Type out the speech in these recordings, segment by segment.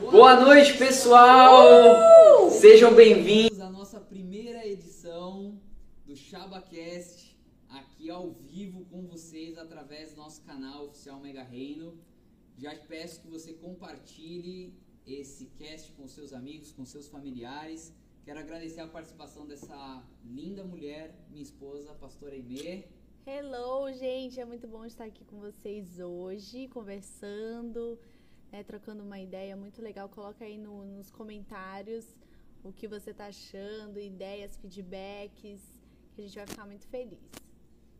Boa noite, pessoal! Sejam bem-vindos à nossa primeira edição do ChabaCast, aqui ao vivo com vocês através do nosso canal oficial Mega Reino. Já te peço que você compartilhe esse cast com seus amigos, com seus familiares. Quero agradecer a participação dessa linda mulher, minha esposa, a pastora Aimee. Hello, gente! É muito bom estar aqui com vocês hoje, conversando, né, trocando uma ideia muito legal. Coloca aí no- nos comentários o que você está achando, ideias, feedbacks, que a gente vai ficar muito feliz.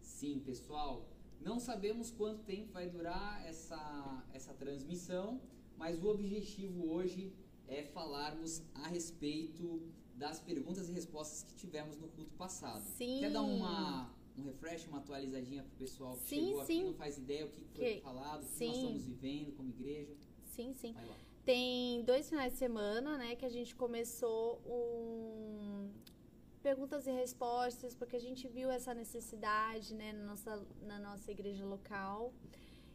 Sim, pessoal, não sabemos quanto tempo vai durar essa, essa transmissão, mas o objetivo hoje é falarmos a respeito das perguntas e respostas que tivemos no culto passado. Sim. Quer dar uma, um refresh, uma atualizadinha pro pessoal que Sim, chegou aqui sim. não faz ideia o que foi Que- falado, o que sim. nós estamos vivendo como igreja? Sim, sim. Tem dois finais de semana, né, que a gente começou um perguntas e respostas, porque a gente viu essa necessidade, né, na nossa, na nossa igreja local.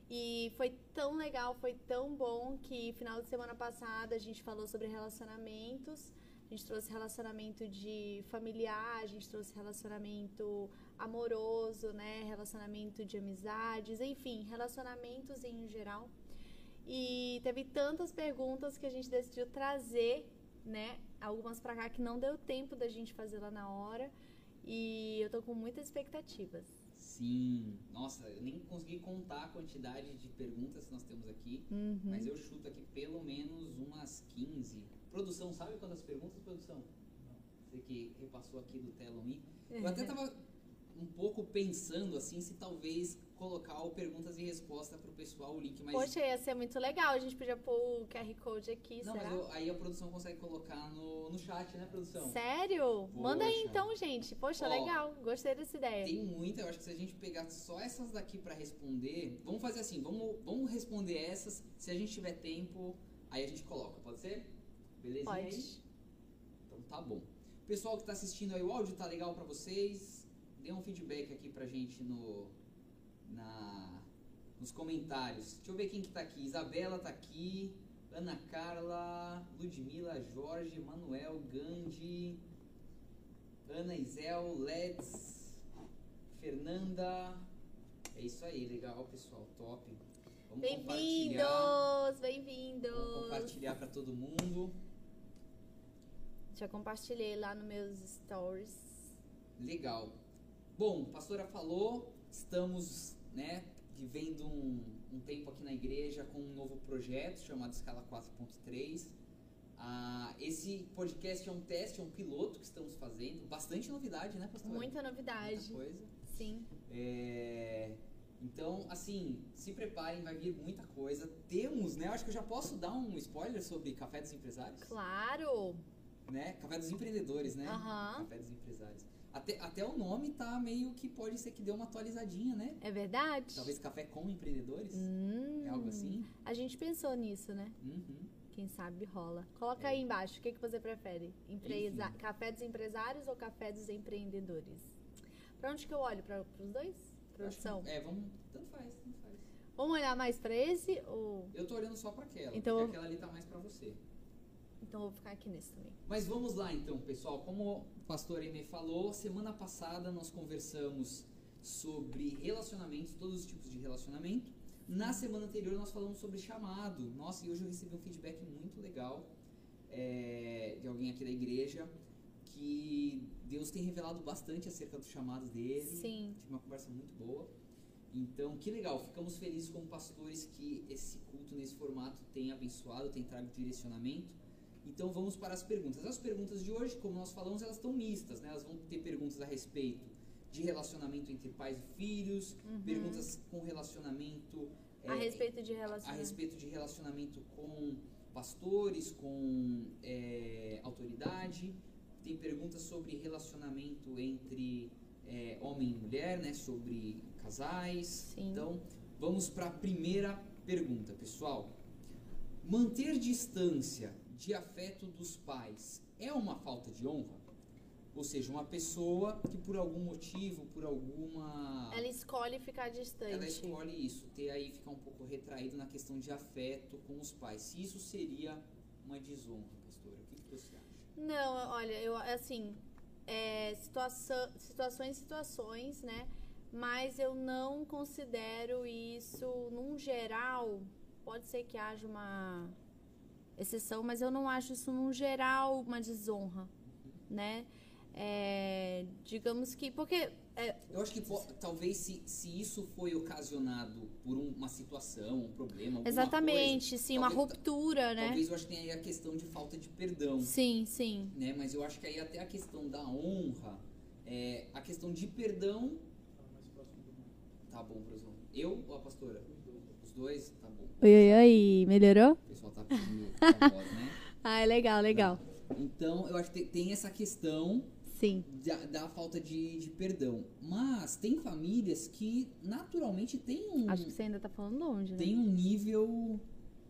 E foi tão legal, foi tão bom que final de semana passada a gente falou sobre relacionamentos. A gente trouxe relacionamento de familiar, a gente trouxe relacionamento amoroso, né, relacionamento de amizades, enfim, relacionamentos em geral. E teve tantas perguntas que a gente decidiu trazer, né? Algumas pra cá que não deu tempo da gente fazer lá na hora. E eu tô com muitas expectativas. Sim, nossa, eu nem consegui contar a quantidade de perguntas que nós temos aqui. Uhum. Mas eu chuto aqui pelo menos umas 15. Produção, sabe quantas perguntas, produção? Você que repassou aqui do Me. Eu até tava um pouco pensando assim se talvez colocar o perguntas e respostas pro pessoal o link, mas Poxa, ia ser muito legal. A gente podia pôr o QR Code aqui, não, será? mas eu- aí a produção consegue colocar no, no chat, né, produção? Sério? Manda aí Poxa. então, gente. Poxa, Ó, legal. Gostei dessa ideia. Tem muita, eu acho que se a gente pegar só essas daqui pra responder, vamos fazer assim, vamos, vamos responder essas, se a gente tiver tempo, aí a gente coloca, pode ser? Belezinha aí? Pode. Então tá bom. Pessoal que tá assistindo aí, o áudio tá legal pra vocês? Dê um feedback aqui pra gente no na nos comentários. Deixa eu ver quem que tá aqui. Isabela tá aqui, Ana Carla, Ludmila, Jorge, Manuel, Gandhi, Ana Isel, Let's, Fernanda. É isso aí, legal, pessoal, top. Vamos. Bem-vindos! Bem-vindos! Compartilhar pra todo mundo. Já compartilhei lá nos meus stories. Legal. Bom, a pastora falou, estamos né, vivendo um, um tempo aqui na igreja com um novo projeto chamado Escala 4.3. Ah, esse podcast é um teste, é um piloto que estamos fazendo. Bastante novidade, né, pastora? Muita novidade. Muita coisa. Sim. É, Então, assim, se preparem, vai vir muita coisa. Temos, né? eu Acho que eu já posso dar um spoiler sobre Café dos Empresários? Claro! Né? Café dos Empreendedores, né? Aham. Café dos Empresários. Até, até o nome tá meio que pode ser que deu uma atualizadinha, né? É verdade? Talvez Café com Empreendedores? Hum, É algo assim? A gente pensou nisso, né? Uhum. Quem sabe rola. Coloca É. aí embaixo, o que, que você prefere? Empresa... Enfim. Café dos empresários ou café dos empreendedores? Pra onde que eu olho? Para os dois? Produção. Que- É, vamos. Tanto faz, tanto faz. Vamos olhar mais pra esse ou... Eu tô olhando só pra aquela, Então- porque aquela ali tá mais pra você. Então eu vou ficar aqui nesse também. Mas vamos lá então, pessoal. Como o pastor Eme falou, semana passada nós conversamos sobre relacionamentos, todos os tipos de relacionamento. Na semana anterior nós falamos sobre chamado. Nossa, e hoje eu recebi um feedback muito legal é, de alguém aqui da igreja que Deus tem revelado bastante acerca dos chamados dele. Sim. Tive uma conversa muito boa. Então, que legal. Ficamos felizes como pastores que esse culto nesse formato tem abençoado, tem trago direcionamento. Então, vamos para as perguntas. As perguntas de hoje, como nós falamos, elas estão mistas, né? Elas vão ter perguntas a respeito de relacionamento entre pais e filhos, perguntas com relacionamento A é, respeito de a relacionamento. respeito de relacionamento com pastores, com é, autoridade. Tem perguntas sobre relacionamento entre é, homem e mulher, né? Sobre casais. Sim. Então, vamos para a primeira pergunta, pessoal. Manter distância de afeto dos pais é uma falta de honra? Ou seja, uma pessoa que por algum motivo, por alguma Ela escolhe ficar distante. ela escolhe isso, ter aí ficar um pouco retraído na questão de afeto com os pais. Se isso seria uma desonra, pastora? O que, que você acha? Não, olha, eu assim, é, situação, situações, situações, né? Mas eu não considero isso, num geral, pode ser que haja uma exceção, mas eu não acho isso, num geral, uma desonra, né? É, digamos que, porque é, Eu acho que talvez se, se isso foi ocasionado por um- uma situação, um problema, alguma exatamente, sim, uma talvez- ruptura, coisa, né? talvez eu acho que tem aí a questão de falta de perdão, Sim, sim. né? Mas eu acho que aí até a questão da honra, é, a questão de perdão, tá bom. Eu ou a pastora? Dois, tá bom. Oi, oi, oi, melhorou? O pessoal tá pedindo a voz, né? Ah, é legal, legal. Então, eu acho que tem- tem essa questão Sim. da, da falta de, de perdão. Mas tem famílias que naturalmente têm um, Acho que você ainda tá falando longe, né? tem um nível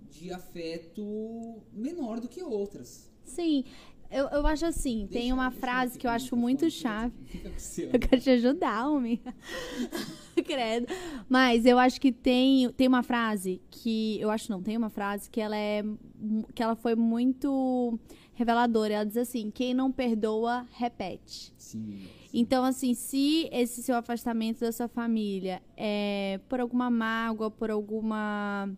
de afeto menor do que outras. Sim, eu, eu acho assim, tem Deixa- uma deixa frase que eu acho muito chave. Eu quero te ajudar, homem. Credo. Mas eu acho que tem, tem uma frase que. Eu acho não, tem uma frase que ela é. que ela foi muito reveladora. Ela diz assim: quem não perdoa, repete. Sim. Então, assim, se esse seu afastamento da sua família é por alguma mágoa, por alguma.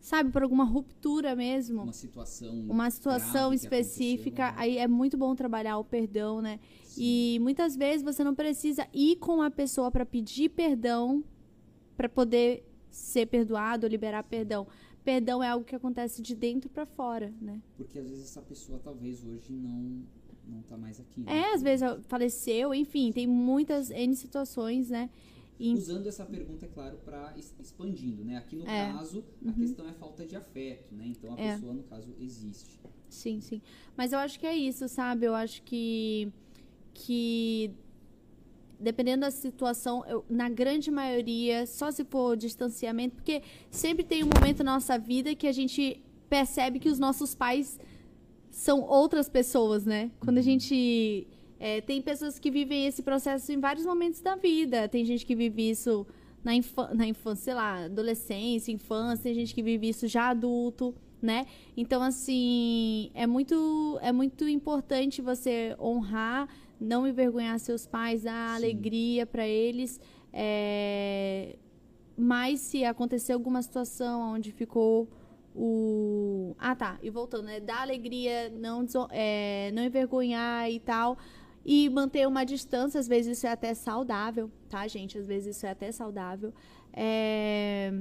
Sabe, por alguma ruptura mesmo, Uma situação. uma situação específica, né? aí é muito bom trabalhar o perdão, né? E muitas vezes você não precisa ir com a pessoa para pedir perdão para poder ser perdoado ou liberar perdão. Perdão é algo que acontece de dentro para fora, né? Porque às vezes essa pessoa talvez hoje não não tá mais aqui. né? É, às vezes faleceu, enfim, tem muitas N situações, né? E- Usando essa pergunta, é claro, para expandindo, né? Aqui no É. caso, a questão é falta de afeto, né? Então a É. pessoa, no caso, existe. Sim, sim. Mas eu acho que é isso, sabe? Eu acho que. que dependendo da situação, eu- na grande maioria, só se for distanciamento, porque sempre tem um momento na nossa vida que a gente percebe que os nossos pais são outras pessoas, né? Quando a gente. É, tem pessoas que vivem esse processo em vários momentos da vida. Tem gente que vive isso na, na infância, sei lá, adolescência, infância, tem gente que vive isso já adulto, né? Então, assim, é muito, é muito importante você honrar, não envergonhar seus pais, dar Sim. alegria para eles. É... Mas se acontecer alguma situação onde ficou o. Ah, tá. E voltando, né? Dar alegria, não, é, não envergonhar e tal. E manter uma distância, às vezes isso é até saudável, tá, gente? Às vezes isso é até saudável. É,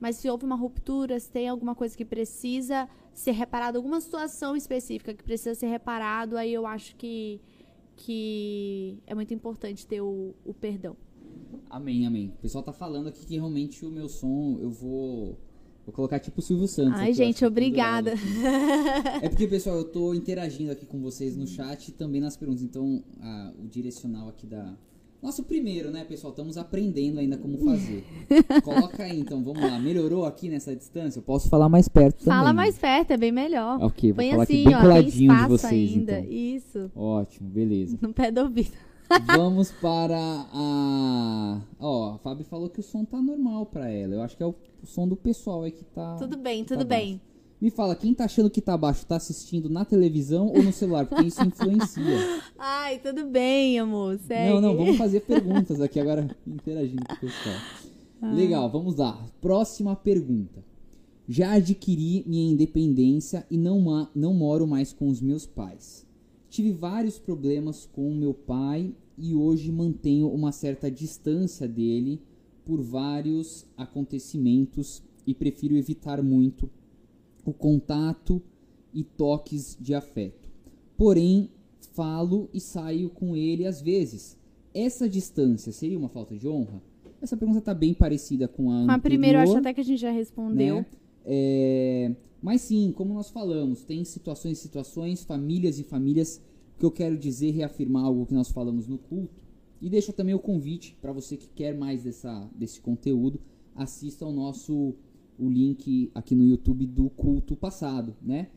Mas se houve uma ruptura, se tem alguma coisa que precisa ser reparado, alguma situação específica que precisa ser reparado, aí eu acho que, que é muito importante ter o, o perdão. Amém, amém. O pessoal tá falando aqui que realmente o meu som eu vou. Vou colocar tipo o Silvio Santos. Ai, gente, que obrigada. É porque, pessoal, eu tô interagindo aqui com vocês no chat e também nas perguntas. Então, a- o direcional aqui da. Nosso primeiro, né, pessoal? Estamos aprendendo ainda como fazer. Coloca aí, então, vamos lá. Melhorou aqui nessa distância? Eu posso falar mais perto também. Fala mais perto, é bem melhor. Ok, vou Põe falar assim, aqui bem ó, tem coladinho de espaço vocês, ainda. então. Isso, Ótimo, beleza. no pé do ouvido. Vamos para a. Ó, a Fábio falou que o som tá normal pra ela. Eu acho que é o, som do pessoal aí que tá. Tudo bem, tá tudo bem. baixo. Me fala, quem tá achando que tá baixo, tá assistindo na televisão ou no celular? Porque isso influencia. Ai, tudo bem, amor. Segue. Não, não, vamos fazer perguntas aqui agora, interagindo com o pessoal. Legal, vamos lá. Próxima pergunta. Já adquiri minha independência e não, não moro mais com os meus pais. Tive vários problemas com o meu pai e hoje mantenho uma certa distância dele por vários acontecimentos e prefiro evitar muito o contato e toques de afeto. Porém, falo e saio com ele às vezes. Essa distância seria uma falta de honra? Essa pergunta está bem parecida com a Com a primeira, eu acho anterior, até que a gente já respondeu. né? É, mas sim, como nós falamos, tem situações e situações, famílias e famílias. O que eu quero dizer, reafirmar algo que nós falamos no culto. E deixo também o convite para você que quer mais dessa, desse conteúdo, assista ao nosso o link aqui no YouTube do culto passado, né?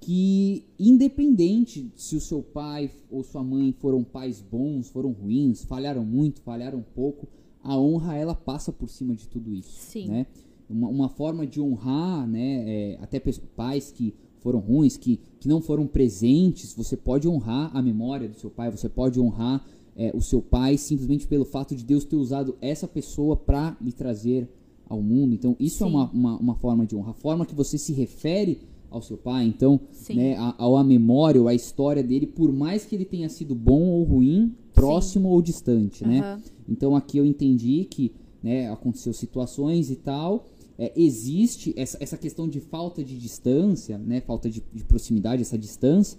Que independente se o seu pai ou sua mãe foram pais bons, foram ruins, falharam muito, falharam pouco, a honra ela passa por cima de tudo isso, Sim. né? Uma, uma forma de honrar, né, é, até pais que foram ruins, que, que não foram presentes, você pode honrar a memória do seu pai, você pode honrar é, o seu pai simplesmente pelo fato de Deus ter usado essa pessoa para lhe trazer ao mundo. Então, isso é Sim. é uma, uma, uma forma de honra. A forma que você se refere ao seu pai, então, Sim. né, a, a memória ou a história dele, por mais que ele tenha sido bom ou ruim, próximo ou distante, né? Aham. Então aqui eu entendi que né, aconteceu situações e tal. É, existe essa, essa questão de falta de distância, né, falta de, de proximidade, essa distância,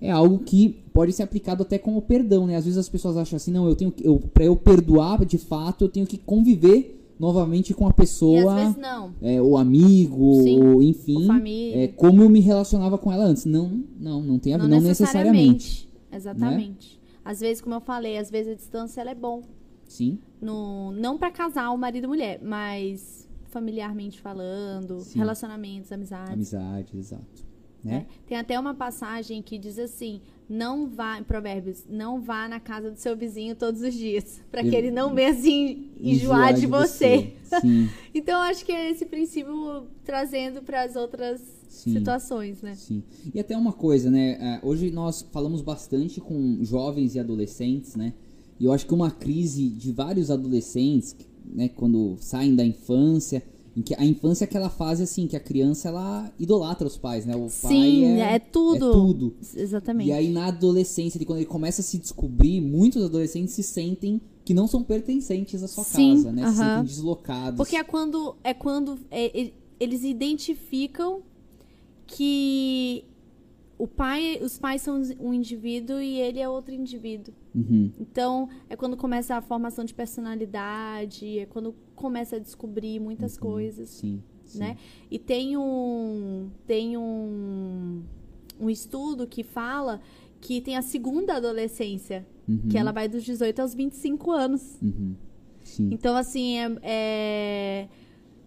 é algo que pode ser aplicado até como perdão, né? Às vezes as pessoas acham assim, não, eu tenho que, eu, para eu perdoar de fato, eu tenho que conviver novamente com a às pessoa, vezes não. é, o amigo, Sim, ou enfim, é, como eu me relacionava com ela antes. Não, não, não tem a ver, não, necessariamente. Exatamente. Às vezes, como eu falei, às vezes a distância ela é bom. Sim, No, não pra casal, marido e mulher, mas familiarmente falando, Sim. relacionamentos, amizades. amizade, exato. né? Né? Tem até uma passagem que diz assim: não vá, em Provérbios, não vá na casa do seu vizinho todos os dias, pra que ele não venha assim enjoar de você. Sim, Então, acho que é esse princípio trazendo para as outras Sim. situações, né? sim. E até uma coisa, né? é, Hoje nós falamos bastante com jovens e adolescentes, né? E eu acho que uma crise de vários adolescentes, né, quando saem da infância, em que a infância é aquela fase assim que a criança ela idolatra os pais, né? O pai Sim, é, é tudo. é tudo. Exatamente. E aí na adolescência, ele, quando ele começa a se descobrir, muitos adolescentes se sentem que não são pertencentes à sua Sim, casa, né? Se aham. sentem deslocados. Porque é quando é quando é, eles identificam que o pai, os pais são um indivíduo e ele é outro indivíduo. Uhum. Então, é quando começa a formação de personalidade, é quando começa a descobrir muitas coisas, Sim, sim. né? E tem um tem um um estudo que fala que tem a segunda adolescência, Uhum. que ela vai dos 18 aos 25 anos. Uhum. Sim. Então, assim, é, é-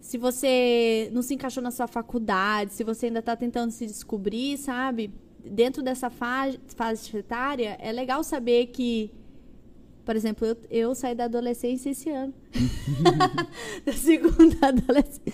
se você não se encaixou na sua faculdade, se você ainda tá tentando se descobrir, sabe? Dentro dessa fase, fase etária, é legal saber que, por exemplo, eu, eu saí da adolescência esse ano. da segunda adolescência.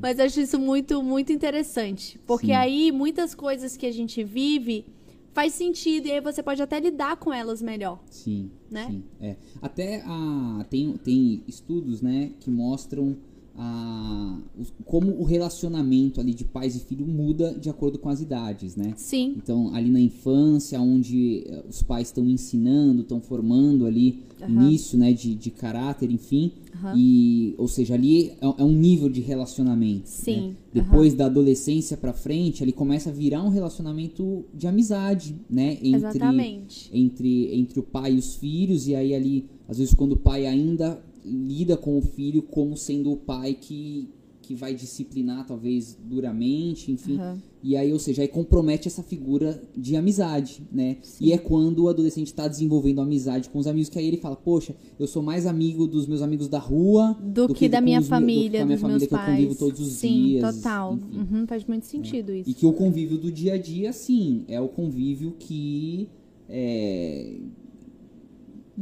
Mas eu acho isso muito, muito interessante. Porque Sim. aí, muitas coisas que a gente vive faz sentido e aí você pode até lidar com elas melhor. Sim, né? sim. É. Até a, tem, tem estudos, né, que mostram a, como o relacionamento ali de pais e filho muda de acordo com as idades, né? Sim, Então, ali na infância, onde eh, os pais estão ensinando, estão formando ali Aham. início, né, de, de caráter, enfim. Aham. E, ou seja, ali é, é um nível de relacionamento. Sim, né? Depois da adolescência pra frente, ele começa a virar um relacionamento de amizade, né? Entre, exatamente. entre, entre o pai e os filhos, e aí ali, às vezes, quando o pai ainda lida com o filho como sendo o pai que, que vai disciplinar, talvez, duramente, enfim. Aham. E aí, ou seja, aí compromete essa figura de amizade, né? Sim. E é quando o adolescente está desenvolvendo amizade com os amigos, que aí ele fala, poxa, eu sou mais amigo dos meus amigos da rua Do, que, do da minha do que família, minha dos família meus que eu pais. convivo todos os Sim, dias, total. enfim. Uhum, faz muito sentido isso. E que o convívio do dia a dia, sim, é o convívio que é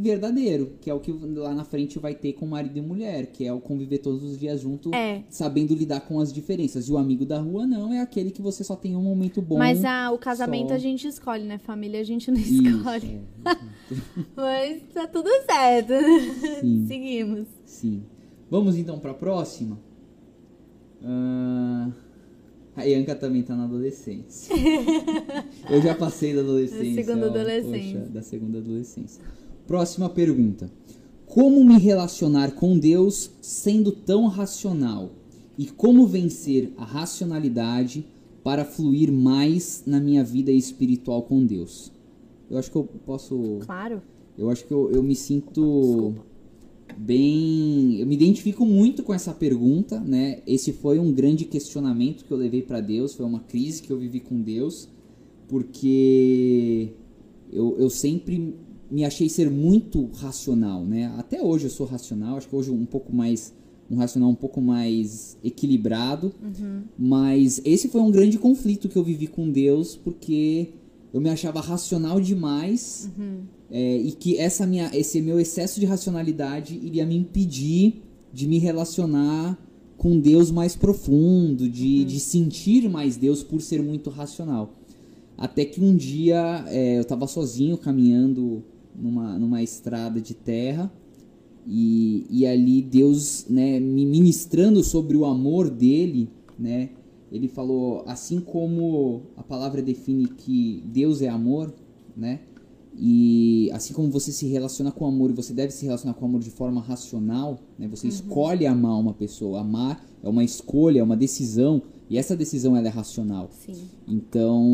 verdadeiro, que é o que lá na frente vai ter com marido e mulher, que é o conviver todos os dias junto, É. sabendo lidar com as diferenças. E o amigo da rua não, é aquele que você só tem um momento bom. Mas a, o casamento só- a gente escolhe, né? Família a gente não Isso, escolhe. é. Mas tá tudo certo. Sim. Seguimos. Sim. Vamos então para a próxima. Ah, a Ianca também tá na adolescência. Eu já passei da adolescência. segunda ó, adolescência. poxa, da segunda adolescência. Próxima pergunta. Como me relacionar com Deus sendo tão racional? E como vencer a racionalidade para fluir mais na minha vida espiritual com Deus? Eu acho que eu posso. Claro. Eu acho que eu, eu me sinto Desculpa. bem. Eu me identifico muito com essa pergunta, né? Esse foi um grande questionamento que eu levei para Deus, foi uma crise que eu vivi com Deus, porque eu, eu sempre me achei ser muito racional, né? Até hoje eu sou racional, acho que hoje um pouco mais. Um racional um pouco mais equilibrado, mas esse foi um grande conflito que eu vivi com Deus, porque eu me achava racional demais é, e que essa minha, esse meu excesso de racionalidade iria me impedir de me relacionar com Deus mais profundo, de, de sentir mais Deus por ser muito racional. Até que um dia é, eu estava sozinho caminhando numa, numa estrada de terra e, e ali Deus né, me ministrando sobre o amor dele, né? Ele falou, assim como a palavra define que Deus é amor, né? E assim como você se relaciona com amor e você deve se relacionar com amor de forma racional, né? Você uhum. escolhe amar uma pessoa. Amar é uma escolha, é uma decisão. E essa decisão ela é racional. Sim. Então,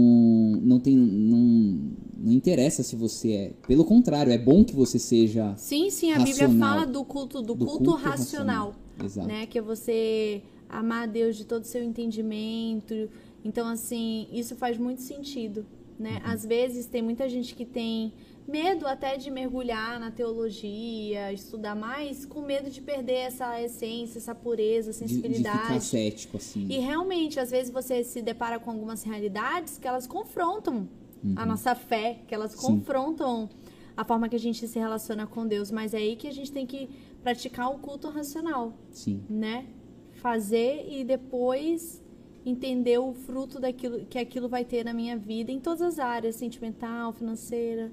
não tem não, não interessa se você é, pelo contrário, é bom que você seja Sim, sim, a racional. Bíblia fala do culto do, do culto, culto, racional, racional. Exato. né? Que é você amar a Deus de todo o seu entendimento. Então, assim, isso faz muito sentido, né? Uhum. Às vezes tem muita gente que tem medo até de mergulhar na teologia, estudar mais, com medo de perder essa essência, essa pureza, sensibilidade. De, de ficar cético, assim. E realmente, às vezes você se depara com algumas realidades que elas confrontam uhum. a nossa fé, que elas Sim. confrontam a forma que a gente se relaciona com Deus. Mas é aí que a gente tem que praticar o culto racional. Sim. Né? Fazer e depois entender o fruto daquilo que aquilo vai ter na minha vida em todas as áreas, sentimental, financeira,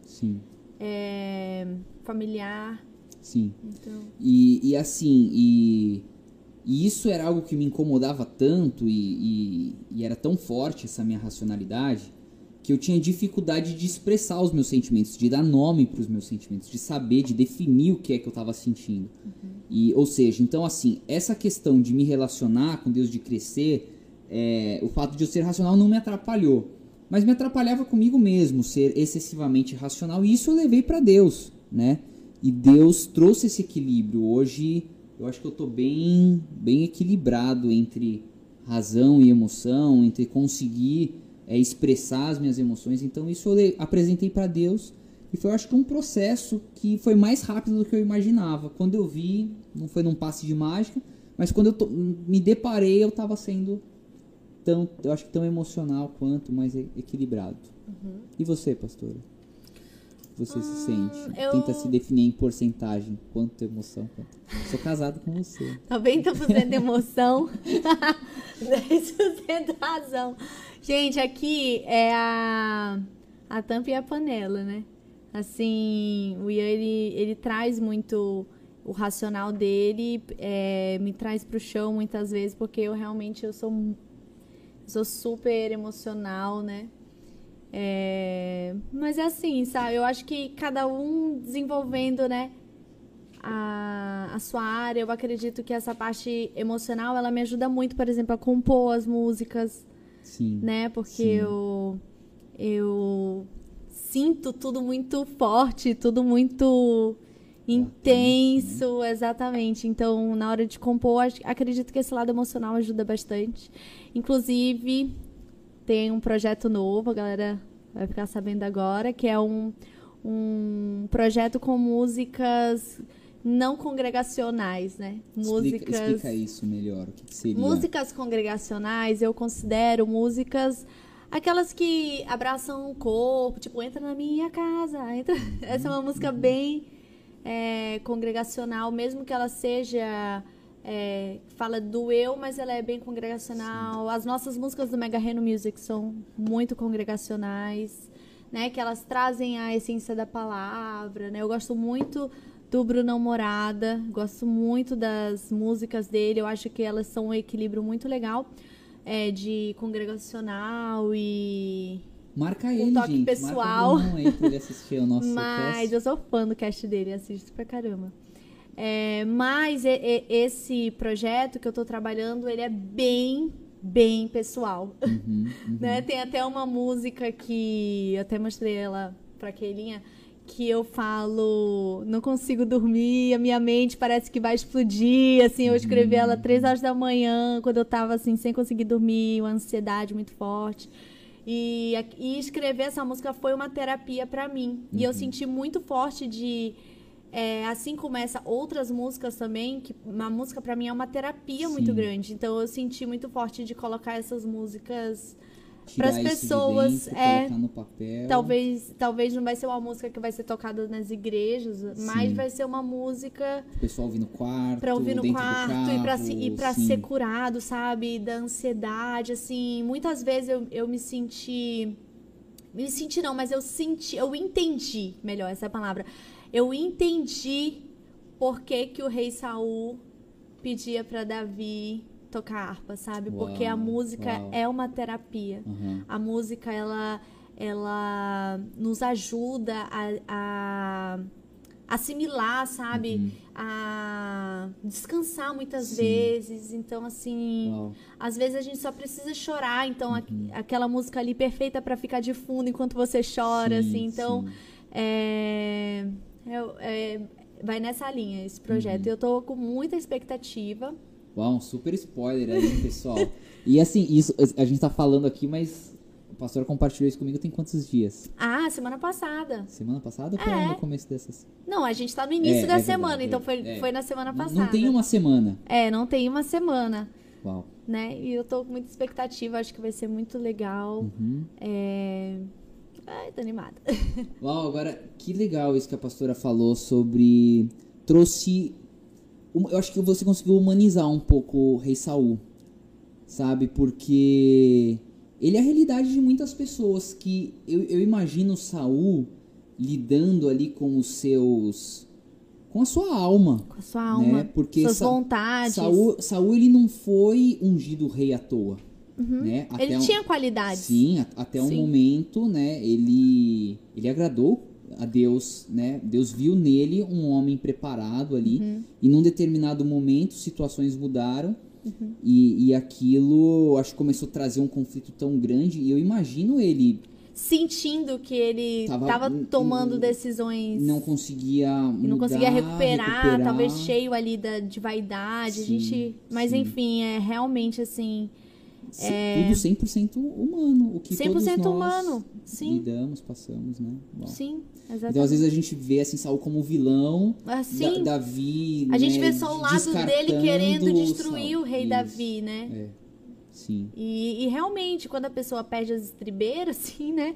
é, familiar. Sim. Então... E, e assim, e, e, isso era algo que me incomodava tanto e, e, era tão forte essa minha racionalidade que eu tinha dificuldade de expressar os meus sentimentos, de dar nome para os meus sentimentos, de saber, de definir o que é que eu estava sentindo. Uhum. E, ou seja, então assim, essa questão de me relacionar com Deus, de crescer, é, o fato de eu ser racional não me atrapalhou, mas me atrapalhava comigo mesmo ser excessivamente racional e isso eu levei para Deus, né? E Deus trouxe esse equilíbrio. Hoje eu acho que eu tô bem, bem equilibrado entre razão e emoção, entre conseguir é, expressar as minhas emoções. Então isso eu apresentei para Deus e foi, eu acho que um processo que foi mais rápido do que eu imaginava. Quando eu vi, não foi num passe de mágica, mas quando eu me deparei, eu estava sendo tão, eu acho que tão emocional quanto, mais equilibrado. Uhum. E você, pastora? Você hum, se sente? Eu... Tenta se definir em porcentagem. Quanto emoção? Quanto... Sou casado com você. 90% emoção, 10% razão. Gente, aqui é a, a tampa e a panela, né? Assim, o Ian, ele, ele traz muito o racional dele, é, me traz pro chão muitas vezes, porque eu realmente eu sou sou super emocional, né? É, mas é assim, sabe? Eu acho que cada um desenvolvendo, né? A, a sua área, eu acredito que essa parte emocional, ela me ajuda muito, por exemplo, a compor as músicas, Sim. né? Porque Sim. eu eu sinto tudo muito forte, tudo muito intenso, né? exatamente. Então, na hora de compor, acredito que esse lado emocional ajuda bastante. Inclusive, tem um projeto novo, a galera vai ficar sabendo agora, que é um, um projeto com músicas não congregacionais, né? Músicas. Explica, explica isso melhor. O que, que seria? Músicas congregacionais, eu considero músicas aquelas que abraçam o corpo, tipo, entra na minha casa. Entra... Essa é uma música bem é, congregacional, mesmo que ela seja é, fala do eu, mas ela é bem congregacional. Sim. As nossas músicas do Mega Reno Music são muito congregacionais, né? Que elas trazem a essência da palavra, né? Eu gosto muito do Brunão Morada, gosto muito das músicas dele. Eu acho que elas são um equilíbrio muito legal é, de congregacional e Marca um ele, toque gente. pessoal. Marca o aí pra ele assistir o nosso Mas cast. eu sou fã do cast dele, assisto pra caramba. É, mas e, e, esse projeto que eu estou trabalhando, ele é bem, bem pessoal. Uhum, uhum. né? Tem até uma música que eu até mostrei ela pra Keilinha, que eu falo, não consigo dormir, a minha mente parece que vai explodir, assim, eu escrevi ela uhum. três horas da manhã, quando eu tava assim, sem conseguir dormir, uma ansiedade muito forte. E, e escrever essa música foi uma terapia para mim. Uhum. E eu senti muito forte de é, assim como essa, outras músicas também, que uma música para mim é uma terapia Sim. muito grande. Então eu senti muito forte de colocar essas músicas isso de pessoas, dentro, é, no papel. Talvez, talvez não vai ser uma música que vai ser tocada nas igrejas, mas Sim. vai ser uma música O pessoal ouvir no quarto, Pra ouvir no quarto carro, e pra, se- e sim. ser curado, sabe? Da ansiedade, assim. Muitas vezes eu, eu me senti. Me senti não, mas eu senti. Eu entendi, melhor essa palavra. Eu entendi por que, que o rei Saul pedia pra Davi tocar harpa, sabe? Porque a Uau, música uau. é uma terapia. Aham. A música, ela, ela nos ajuda a, a assimilar, sabe? Uhum. A descansar muitas Sim. vezes. Então, assim, Uau. às vezes a gente só precisa chorar. Então, a- Uhum. aquela música ali perfeita pra ficar de fundo enquanto você chora, Sim, assim. Então, sim. é, é- é- vai nessa linha esse projeto. Uhum. Eu tô com muita expectativa. Uau, um super spoiler aí, pessoal. e assim, isso a gente tá falando aqui, mas o pastor compartilhou isso comigo tem quantos dias? Ah, semana passada. Semana passada ou É. no começo dessas? Não, a gente tá no início É, da é semana, verdade, então foi, é. foi na semana passada. Não tem uma semana. É, não tem uma semana, Uau. né? E eu tô com muita expectativa, acho que vai ser muito legal. Uhum. É... Ai, tô animada. Uau, agora que legal isso que a pastora falou sobre. Trouxe. Eu acho que você conseguiu humanizar um pouco o Rei Saul. Sabe? Porque ele é a realidade de muitas pessoas que eu, eu imagino Saul lidando ali com os seus. com a sua alma. Com a sua alma, Né? Porque suas Sa- vontades. Saul, Saul ele não foi ungido rei à toa. Né? Uhum. Ele Até um- tinha qualidades. Sim, a- até um Sim. momento, né, ele ele agradou a Deus, né? Deus viu nele um homem preparado ali Uhum. e num determinado momento situações mudaram Uhum. e, e aquilo acho que começou a trazer um conflito tão grande e eu imagino ele Sentindo que ele Tava- tava, n- tomando decisões não conseguia e não mudar, conseguia recuperar, recuperar. talvez cheio ali da, de vaidade. a Sim, gente, mas sim. enfim, é realmente assim, Se- tudo 100% humano, o que 100% todos nós humano. Sim, lidamos, passamos, né? Uau. sim, Então às exatamente. vezes a gente vê assim Saul como vilão, Assim, Da- Davi. a gente né, vê só o lado dele querendo destruir Saul. o rei Isso, Davi, né? É. Sim. E, e realmente, quando a pessoa perde as estribeiras, assim, né?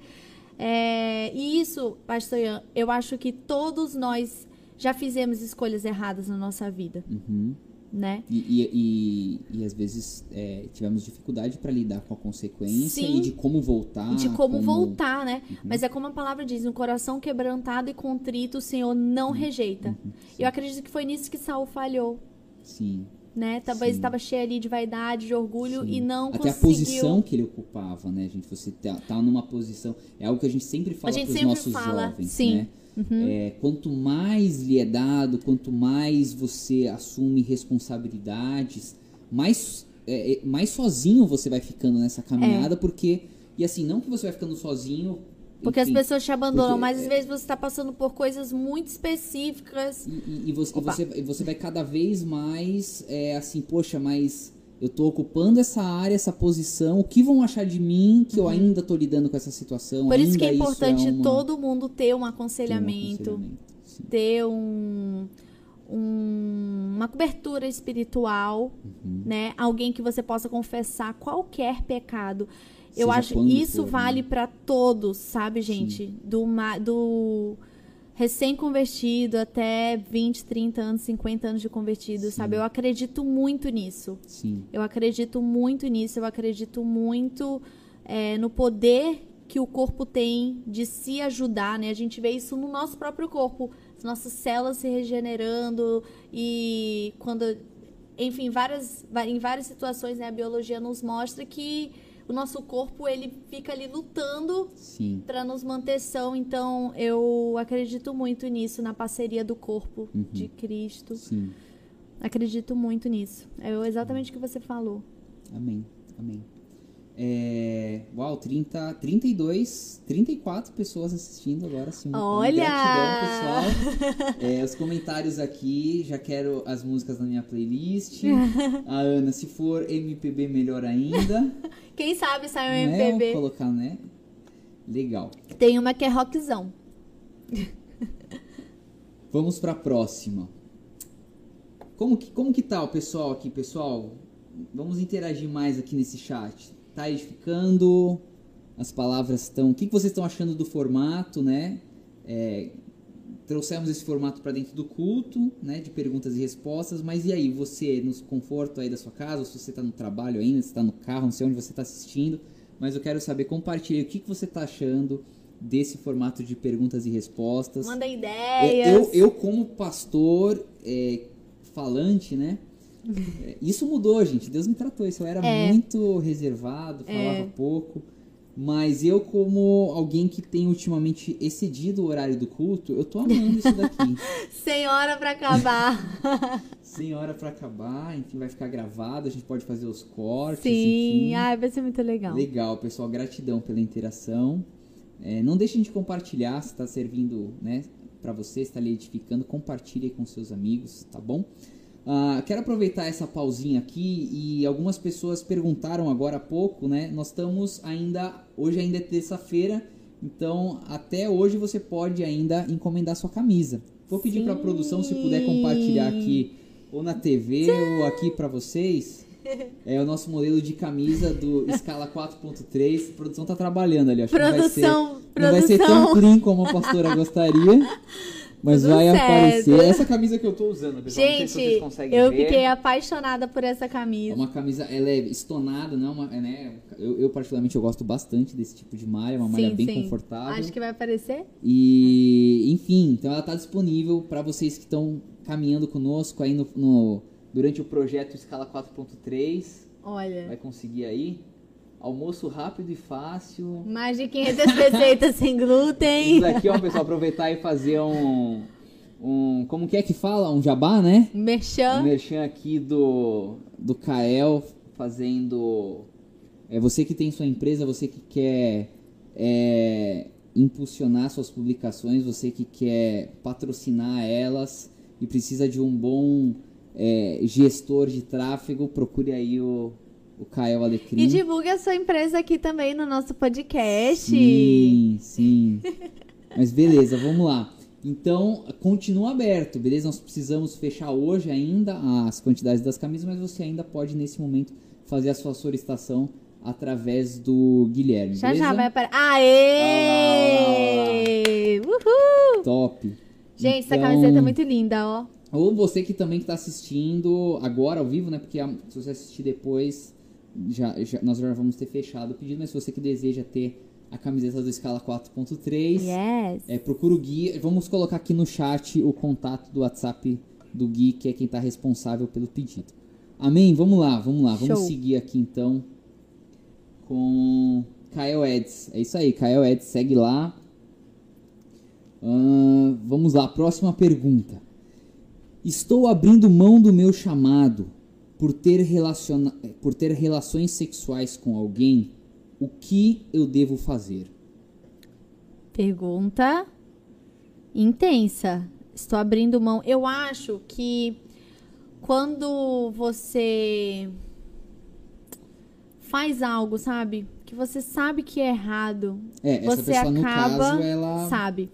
É, e isso, pastor Ian, eu acho que todos nós já fizemos escolhas erradas na nossa vida, Uhum. Né? E, e, e, e às vezes é, tivemos dificuldade para lidar com a consequência Sim. e de como voltar. De como, voltar, né? Uhum. Mas é como a palavra diz, um coração quebrantado e contrito, o Senhor não rejeita. Uhum. Eu acredito que foi nisso que Saul falhou, Sim. né? Talvez estava cheio ali de vaidade, de orgulho sim. e não Até a conseguiu. posição que ele ocupava, né, gente? Você tá, tá numa posição. É algo que a gente sempre fala para os nossos fala, jovens, sim. né? Uhum. É, quanto mais lhe é dado, quanto mais você assume responsabilidades, mais, é, é, mais sozinho você vai ficando nessa caminhada, porque. E assim, não que você vai ficando sozinho. Porque as enfim, pessoas te abandonam, porque, mas às é- vezes você está passando por coisas muito específicas. E, e- e você, e você, você vai cada vez mais é, assim, poxa, mas eu tô ocupando essa área, essa posição, o que vão achar de mim que eu ainda tô lidando com essa situação? Uhum. Por isso que é ainda importante uma- todo mundo ter um ter um aconselhamento, aconselhamento, sim. ter um, um- uma cobertura espiritual, Uhum. né? Alguém que você possa confessar qualquer pecado. Eu Seja acho quando isso for, vale né? pra todos, sabe, gente? Do, ma- do recém-convertido até 20, 30 anos, 50 anos de convertido, sabe? Eu acredito muito nisso. Sim. Eu acredito muito nisso, eu acredito muito é, no poder que o corpo tem de se ajudar, né? A gente vê isso no nosso próprio corpo, as nossas células se regenerando e quando, enfim, várias, em várias situações, né, a biologia nos mostra que o nosso corpo ele fica ali lutando para nos manter são. Então, eu acredito muito nisso, na parceria do corpo Uhum. de Cristo. Sim. Acredito muito nisso. É exatamente o que você falou. Amém. Amém. É, uau, 30, 32, 34 pessoas assistindo agora. Sim, Olha! Gratidão, pessoal. É, os comentários aqui, já quero as músicas na minha playlist. A Ana, se for MPB, melhor ainda. Quem sabe sai um né? MPB. Colocar, né? Legal. Tem uma que é rockzão. Vamos pra próxima. Como que, como que tá o pessoal aqui, pessoal? Vamos interagir mais aqui nesse chat. Tá edificando? as palavras estão. O que, que vocês estão achando do formato, né? É, trouxemos esse formato para dentro do culto, né? De perguntas e respostas. Mas e aí, você, no conforto aí da sua casa, ou se você está no trabalho ainda, se está no carro, não sei onde você está assistindo. Mas eu quero saber, compartilhe o que, que você está achando desse formato de perguntas e respostas. Manda É, ideias. Eu, eu como pastor é, falante, né? É, Isso mudou, gente. Deus me tratou. Isso eu era É. muito reservado, falava pouco. Mas eu, como alguém que tem ultimamente excedido o horário do culto, eu tô amando isso daqui. Sem hora pra acabar. Sem hora pra acabar, enfim, vai ficar gravado, a gente pode fazer os cortes. Sim, enfim. ai, vai ser muito legal. Legal, pessoal. Gratidão pela interação. É, não deixem de compartilhar se está servindo né, para você, se está lhe edificando. Compartilhe com seus amigos, tá bom? Ah, quero aproveitar essa pausinha aqui e algumas pessoas perguntaram agora há pouco, né? Nós estamos ainda. Hoje ainda é terça-feira, então até hoje você pode ainda encomendar sua camisa. Vou pedir para a produção se puder compartilhar aqui ou na TV ou aqui para vocês. É o nosso modelo de camisa do Escala 4.3. A produção tá trabalhando ali, acho que não vai ser, Produção, não vai ser tão produção. clean como a pastora gostaria, mas Tudo vai certo. aparecer. Essa camisa que eu tô usando, pessoal, não sei se vocês Gente, conseguem eu ver. fiquei apaixonada por essa É camisa. uma camisa, ela é estonada, não é uma, é, né? Eu, eu, particularmente eu gosto bastante desse tipo de malha, uma malha Sim, bem sim. confortável. Acho que vai aparecer. E, enfim, então ela está disponível para vocês que estão caminhando conosco aí no, no- durante o projeto Escala 4.3. Olha, Vai conseguir aí. Almoço rápido e fácil. mais de 500 receitas sem glúten. Isso daqui, ó, pessoal, aproveitar e fazer um, um. Como que é que fala? Um jabá, né? Um Merchan. merchan aqui do, do Kael fazendo. É você que tem sua empresa, você que quer é, impulsionar suas publicações, você que quer patrocinar elas e precisa de um bom é, gestor de tráfego, procure aí o, o Kael Alecrim. E divulgue a sua empresa aqui também no nosso podcast. Sim, sim. Mas beleza, vamos lá. Então, continua aberto, beleza? Nós precisamos fechar hoje ainda as quantidades das camisas, mas você ainda pode, nesse momento, fazer a sua solicitação através do Guilherme, Já beleza? já vai aparecer. Aê! Uhul! Top. Gente, essa Então, camiseta é muito linda, ó. Ou você que também está assistindo agora ao vivo, né? Porque se você assistir depois, já, já- nós já vamos ter fechado o pedido, mas se você que deseja ter a camiseta do Escala 4.3, Yes. É, procura o Gui. Vamos colocar aqui no chat o contato do WhatsApp do Gui, que é quem está responsável pelo pedido. Amém? Vamos lá, vamos lá. Vamos Show. seguir aqui então com Kael Eds. É isso aí, Kael Eds, segue lá. Ahn, vamos lá, próxima pergunta. Estou abrindo mão do meu chamado por ter, relaciona... por ter relações sexuais com alguém. O que eu devo fazer? Pergunta intensa. Estou abrindo mão. Eu acho que quando você faz algo, sabe? Que você sabe que é errado, É, você pessoa, acaba, caso, ela. sabe?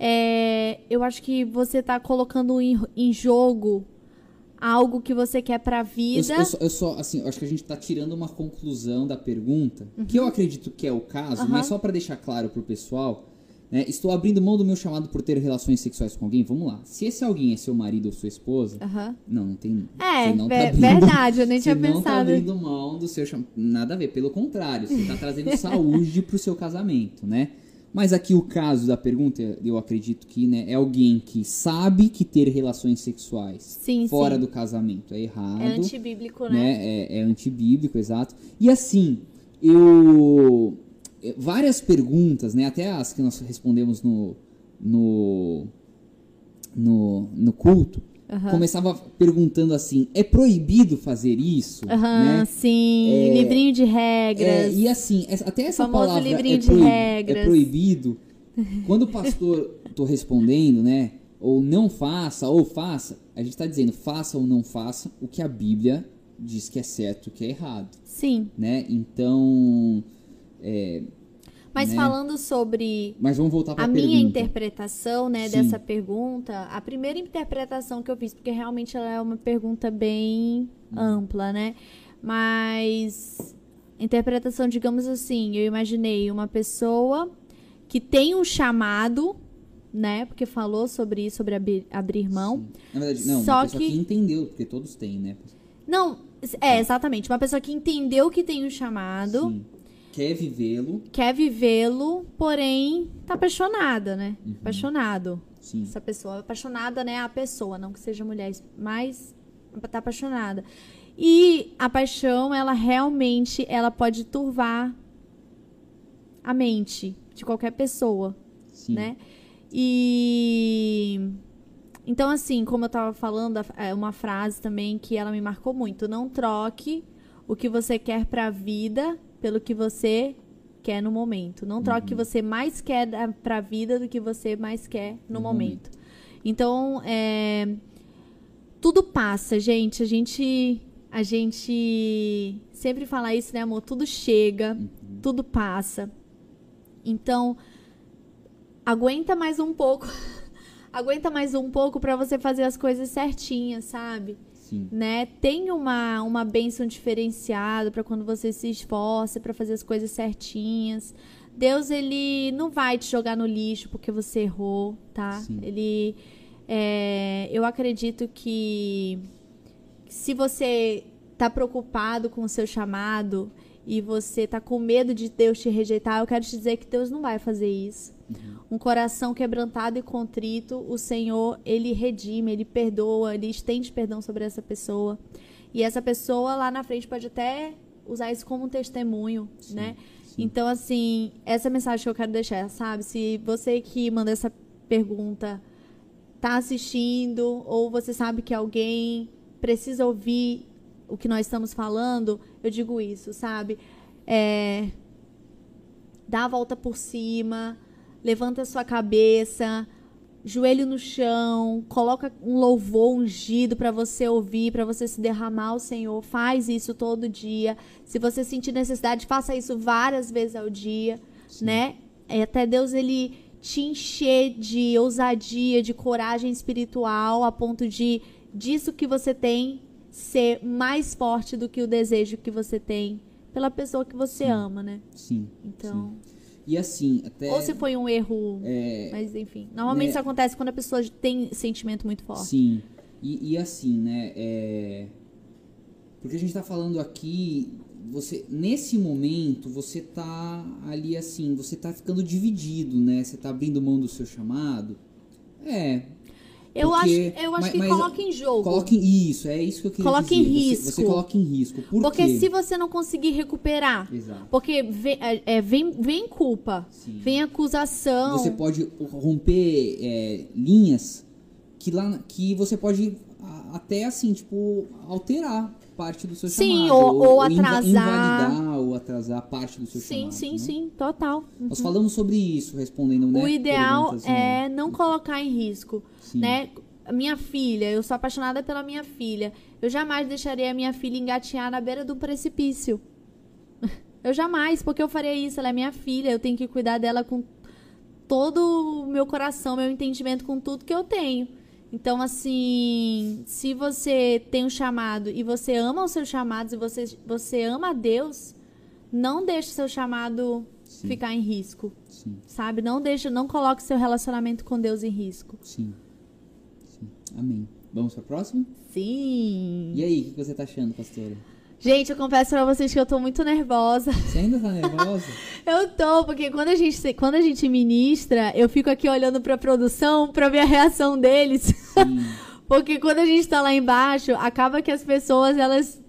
É, eu acho que você tá colocando em, em jogo algo que você quer pra Eu, vida. eu só, eu só, assim, eu acho que a gente tá tirando uma conclusão da pergunta, que eu acredito que é o caso, Uhum. mas só pra deixar claro pro pessoal, né? Estou abrindo mão do meu chamado por ter relações sexuais com alguém. Vamos lá. Se esse alguém é seu marido ou sua esposa, Aham. não, não tem. É, você não tá abrindo, verdade, eu nem você tinha não tá pensado. abrindo mão do seu chamado. Nada a ver, pelo contrário, você tá trazendo saúde pro seu casamento, né? Mas aqui o caso da pergunta, eu acredito que né, é alguém que sabe que ter relações sexuais Sim, fora sim. do casamento é errado. É antibíblico, né? né? É, é antibíblico, exato. E assim, eu. é, Várias perguntas, né? Até as que nós respondemos no. no. no, no culto. Aham. Começava perguntando assim: é proibido fazer isso? Aham, né? sim. É, livrinho de É, regras. e assim, até essa Famoso palavra livrinho é, de proib- regras. é proibido. Quando o pastor tô respondendo, né? Ou não faça, ou faça, a gente está dizendo faça ou não faça o que a Bíblia diz que é certo, o que é errado, Sim. né? Então, é, Mas né? falando sobre mas vamos voltar a a minha pergunta. interpretação, né, Sim. dessa pergunta, a primeira interpretação que eu fiz, porque realmente ela é uma pergunta bem Uhum. ampla, né? Mas interpretação, digamos assim, eu imaginei uma pessoa que tem um chamado, né? Porque falou sobre isso, sobre abrir, abrir mão. Sim. Na verdade, não, Só uma pessoa que... que- entendeu, porque todos têm, né? Não, é, exatamente. Uma pessoa que entendeu que tem um chamado, Sim. Quer vivê-lo, quer vivê-lo, porém tá apaixonada, né? Uhum. Apaixonado. sim. Essa pessoa apaixonada, né? A pessoa, não que seja mulher, mas tá apaixonada. E a paixão, ela realmente, ela pode turvar a mente de qualquer pessoa, Sim. né? E então assim, como eu tava falando, a- é uma frase também que ela me marcou muito, não troque o que você quer pra vida pelo que você quer no momento. Não troque o que você mais quer da- pra vida do que você mais quer no No momento. Então, é, tudo passa, gente. A gente a gente sempre fala isso, né, amor? Tudo chega, tudo passa. Então, aguenta mais um pouco. aguenta mais um pouco pra você fazer as coisas certinhas, sabe? Sim. né? Tem uma, uma bênção diferenciada para quando você se esforça para fazer as coisas certinhas. Deus, ele não vai te jogar no lixo porque você errou, tá? Sim. Ele. é, eu acredito que se você tá preocupado com o seu chamado e você tá com medo de Deus te rejeitar, eu quero te dizer que Deus não vai fazer isso. Um coração quebrantado e contrito, o Senhor, ele redime, ele perdoa, ele estende perdão sobre essa pessoa. E essa pessoa lá na frente pode até usar isso como um testemunho, Sim, né? sim. Então, assim, essa mensagem que eu quero deixar, sabe? Se você que manda essa pergunta tá assistindo, ou você sabe que alguém precisa ouvir o que nós estamos falando, eu digo isso, sabe? É, dá a volta por cima, levanta a sua cabeça, joelho no chão, coloca um louvor ungido para você ouvir, para você se derramar ao Senhor. Faz isso todo dia. Se você sentir necessidade, faça isso várias vezes ao dia, né? É, até Deus ele te encher de ousadia, de coragem espiritual, a ponto de disso que você tem ser mais forte do que o desejo que você tem pela pessoa que você Sim. ama, né? Sim. Então, E assim, até. ou se foi um erro, é, mas enfim. Normalmente né? isso acontece quando a pessoa tem sentimento muito forte. Sim. E, e assim, né? É... Porque a gente tá falando aqui. Você, nesse momento, você tá ali assim, você tá ficando dividido, né? Você tá abrindo mão do seu chamado. É. Eu acho, eu acho mas- que mas- coloca em jogo. Coloque isso, é isso que eu queria Coloque em dizer. Você- risco. Você, coloca em risco. Por Porque quê? se você não conseguir recuperar, Exato. porque vem, é, é, vem, vem culpa, Sim. vem acusação. Você pode romper é, linhas que lá que você pode até assim, tipo, alterar parte do seu Sim, chamado. ou- ou inva- atrasar. Invalidar ou atrasar parte do seu sim, chamado. sim, né? sim, total. Nós falamos sobre isso, respondendo, né? O ideal perguntas, né? é não colocar em risco, Sim. né? Minha filha, eu sou apaixonada pela minha filha. Eu jamais deixaria a minha filha engatinhar na beira do precipício. Eu jamais, porque eu faria isso. Ela é minha filha, eu tenho que cuidar dela com todo o meu coração, meu entendimento com tudo que eu tenho. Então, assim, se você tem um chamado e você ama os seus chamados e você, você ama a Deus, não deixe seu chamado Sim. ficar em risco Sim, sabe? Não deixa, não coloque seu relacionamento com Deus em risco. sim. Sim. Amém. Vamos pra próxima? Sim. E aí, o que você tá achando, pastora? Gente, eu confesso pra vocês que eu tô muito nervosa. Você ainda tá nervosa? Eu tô, porque quando a gente, quando a gente ministra, eu fico aqui olhando pra produção pra ver a reação deles. Porque quando a gente tá lá embaixo, acaba que as pessoas, elas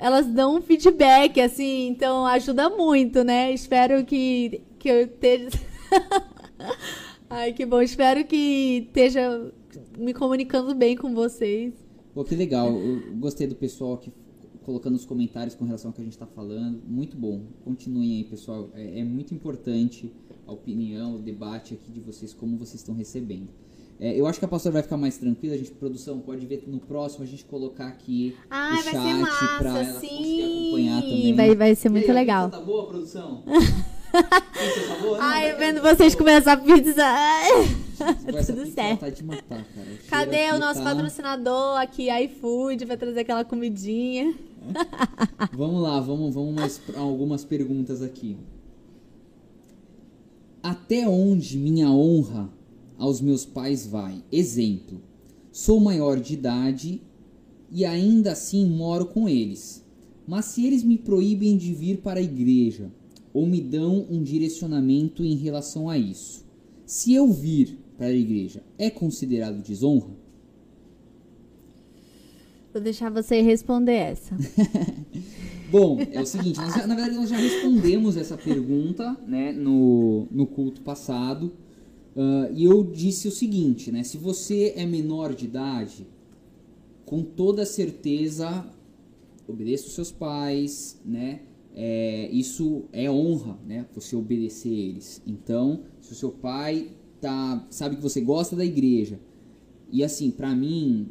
elas dão um feedback, assim, então ajuda muito, né? Espero que, que eu esteja. Ai, que bom. Espero que esteja me comunicando bem com vocês. Pô, que legal. Eu gostei do pessoal aqui colocando os comentários com relação ao que a gente está falando. Muito bom. Continuem aí, pessoal. É, é muito importante a opinião, o debate aqui de vocês, como vocês estão recebendo. É, eu acho que a pastora vai ficar mais tranquila. A gente, produção, pode ver no próximo a gente colocar aqui Ai, o vai chat massa, ela conseguir acompanhar sim. também. Vai, vai ser E muito aí, a legal. Tá boa, produção? Tá? Não, Ai, vendo vocês comer essa pizza. Essa tudo certo. Tá matar. O Cadê o nosso tá- patrocinador aqui, iFood, vai trazer aquela comidinha? vamos lá, vamos, vamos mais algumas perguntas aqui. Até onde minha honra aos meus pais vai? Exemplo: sou maior de idade e ainda assim moro com eles. Mas se eles me proíbem de vir para a igreja ou me dão um direcionamento em relação a isso, se eu vir para a igreja, é considerado desonra? Vou deixar você responder essa. Bom, é o seguinte, na verdade nós já respondemos essa pergunta né, no, no culto passado. ah, e eu disse o seguinte, né? Se você é menor de idade, com toda certeza obedeça os seus pais, né? É, isso é honra, né? Você obedecer eles. Então, se o seu pai tá, sabe que você gosta da igreja, e assim, pra mim,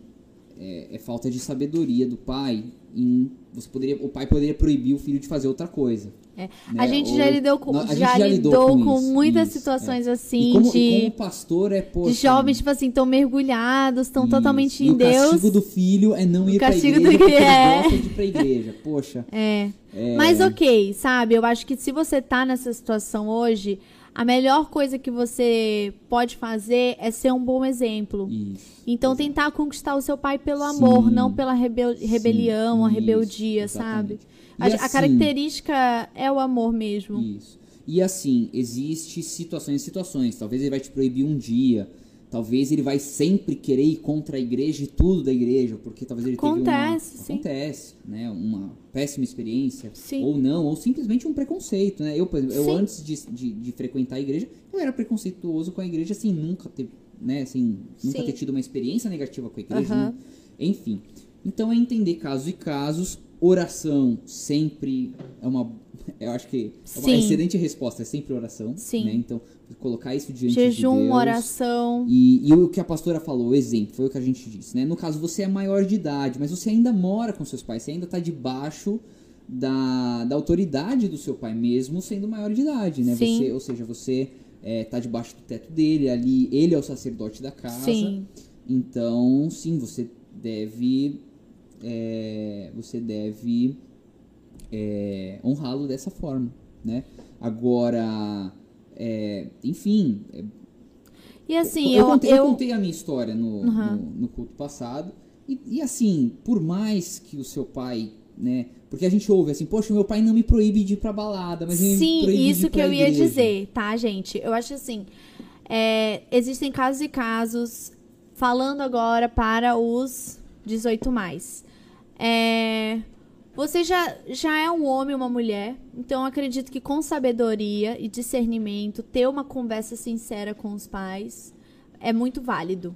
é, é falta de sabedoria do pai em você poderia o pai poderia proibir o filho de fazer outra coisa É. né? A gente já Ou- lidou com, já já lidou com, isso, muitas isso, situações é. assim e como, de, e como pastor é poxa, de jovens, tipo assim, estão mergulhados, estão totalmente e em o Deus. castigo do filho é não O ir castigo igreja do- porque é. gosta de ir pra igreja poxa É. é, Mas ok, sabe? Eu acho que se você tá nessa situação hoje, a melhor coisa que você pode fazer é ser um bom exemplo. isso Então exato. tentar conquistar o seu pai pelo amor, Sim. não pela rebel- rebelião, a Isso, rebeldia, sabe? exatamente. A, E a assim- característica é o amor mesmo. Isso. E assim, existe situações e situações. Talvez ele vai te proibir um dia. Talvez ele vai sempre querer ir contra a igreja e tudo da igreja, porque talvez ele Acontece, teve uma... sim. Acontece, né? Uma péssima experiência. Sim. Ou não, ou simplesmente um preconceito, né? Eu, por exemplo, eu Sim. antes de, de, de frequentar a igreja, eu era preconceituoso com a igreja, assim, nunca ter, né? Assim, nunca Sim. ter tido uma experiência negativa com a igreja. Nu- Enfim. Então é entender casos e casos. Oração sempre é uma. Eu acho que é uma Sim. excelente resposta, é sempre oração. Sim. Né? Então, colocar isso diante de Jejum, Deus. oração. E, e o que a pastora falou, o exemplo, foi o que a gente disse, né? No caso, você é maior de idade, mas você ainda mora com seus pais, você ainda está debaixo da, da autoridade do seu pai, mesmo sendo maior de idade, né? Sim. Você, ou seja, você está debaixo do teto dele, ali, ele é o sacerdote da casa. Sim. Então, sim, você deve. é, você deve é, honrá-lo dessa forma, né? Agora, é, enfim, é, E assim, eu, eu, contei, eu eu- contei a minha história no, Uhum. no, no culto passado. E, e assim, por mais que o seu pai, né? Porque a gente ouve assim, poxa, meu pai não me proíbe de ir pra balada, mas ele me Sim, de ir isso que eu ia igreja. dizer, tá, gente? Eu acho assim, é, existem casos e casos, falando agora para os 18 mais. É, você já, já é um homem, uma mulher, então eu acredito que com sabedoria e discernimento, ter uma conversa sincera com os pais é muito válido,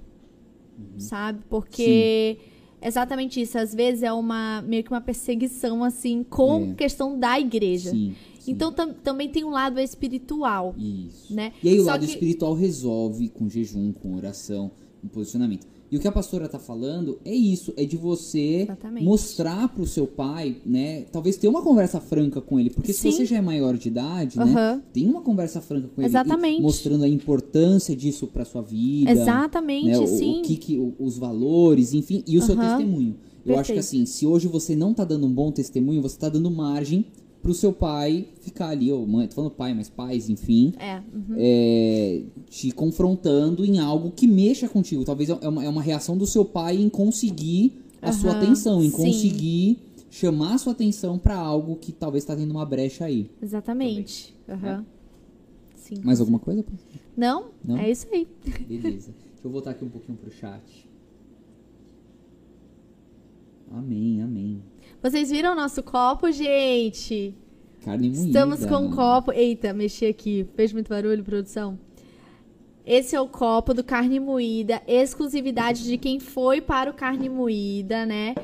Uhum. sabe? Porque exatamente isso, às vezes é uma meio que uma perseguição assim com É. questão da igreja. Sim, sim, Então tam- também tem um lado espiritual, isso. né? E aí o Só lado que- espiritual resolve com jejum, com oração, com posicionamento. E o que a pastora tá falando é isso, é de você Exatamente. mostrar pro seu pai, né? Talvez ter uma conversa franca com ele, porque Sim. se você já é maior de idade, né? Aham. Tem uma conversa franca com ele, Exatamente. mostrando a importância disso pra sua vida, Exatamente, né, o- sim. O, que que, o- os valores, enfim, e o seu Aham. testemunho. Eu acho que Perfeito. assim, se hoje você não tá dando um bom testemunho, você tá dando margem pro seu pai ficar ali, ou mãe, tô falando pai, mas pais, enfim, É, uhum. é, te confrontando em algo que mexa contigo. Talvez é uma, é uma reação do seu pai em conseguir a sua atenção, em sim. conseguir chamar a sua atenção pra algo que talvez tá tendo uma brecha aí. exatamente. Aham. Sim. Mais alguma coisa? Não? Não? É isso aí. Beleza. Deixa eu voltar aqui um pouquinho pro chat. Amém, amém. Vocês viram o nosso copo, gente? Carne moída. Estamos com um copo. Eita, mexi aqui. Fez muito barulho, produção? Esse é o copo do carne moída, exclusividade de quem foi para o carne moída, né?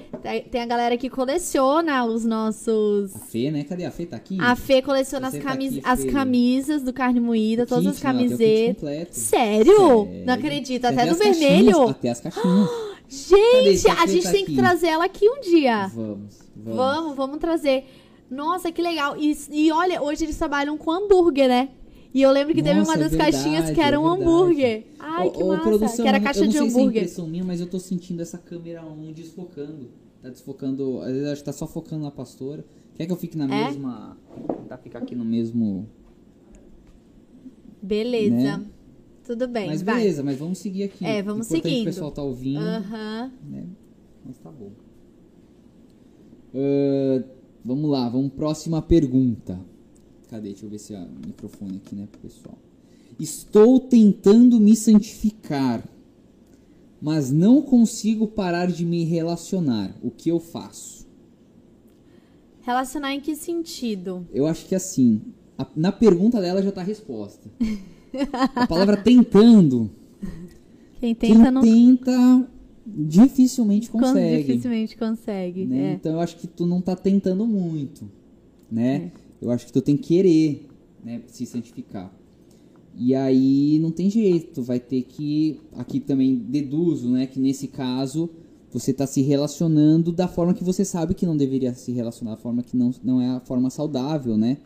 Tem- a galera que coleciona os nossos. A Fê, né? Cadê a Fê? Tá aqui? A Fê coleciona as, Você tá camis... aqui, as Fê. camisas do carne moída, O todas as kit, kit camisetas. Sério? Sério. Não acredito. Tem Até do as caixinhas, vermelho. Até as caixinhas. Gente, Cadê? a gente tá tem que aqui. trazer ela aqui um dia. Vamos, vamos. Vamos, vamos trazer. Nossa, que legal. E, e olha, hoje eles trabalham com hambúrguer, né? E eu lembro que teve Nossa, uma é das verdade, caixinhas que é era um hambúrguer. Ai, Ô, que ô, massa. produção, que era eu caixa não de sei se é hambúrguer. impressão minha, mas eu tô sentindo essa câmera 1 desfocando. Tá desfocando. Às vezes acho que tá só focando na pastora. Quer que eu fique na É? mesma. Tá ficar aqui no mesmo. Beleza. Né? Tudo bem, mas vai. beleza, mas vamos seguir aqui. É, vamos Importante seguindo. O pessoal tá ouvindo. Aham. né? Mas tá bom. Ah, vamos lá, vamos próxima pergunta. Cadê? Deixa eu ver se é o microfone aqui, né, pro pessoal. Estou tentando me santificar, mas não consigo parar de me relacionar. O que eu faço? Relacionar em que sentido? Eu acho que assim, a- na pergunta dela já tá a resposta. A palavra tentando, Quem quem tenta não tenta dificilmente con- consegue. dificilmente consegue. né? é. Então eu acho que tu não tá tentando muito, né? É. Eu acho que tu tem que querer, né, se santificar. E aí não tem jeito, tu vai ter que aqui também deduzo, né, que nesse caso você tá se relacionando da forma que você sabe que não deveria se relacionar, da forma que não, não é a forma saudável, né?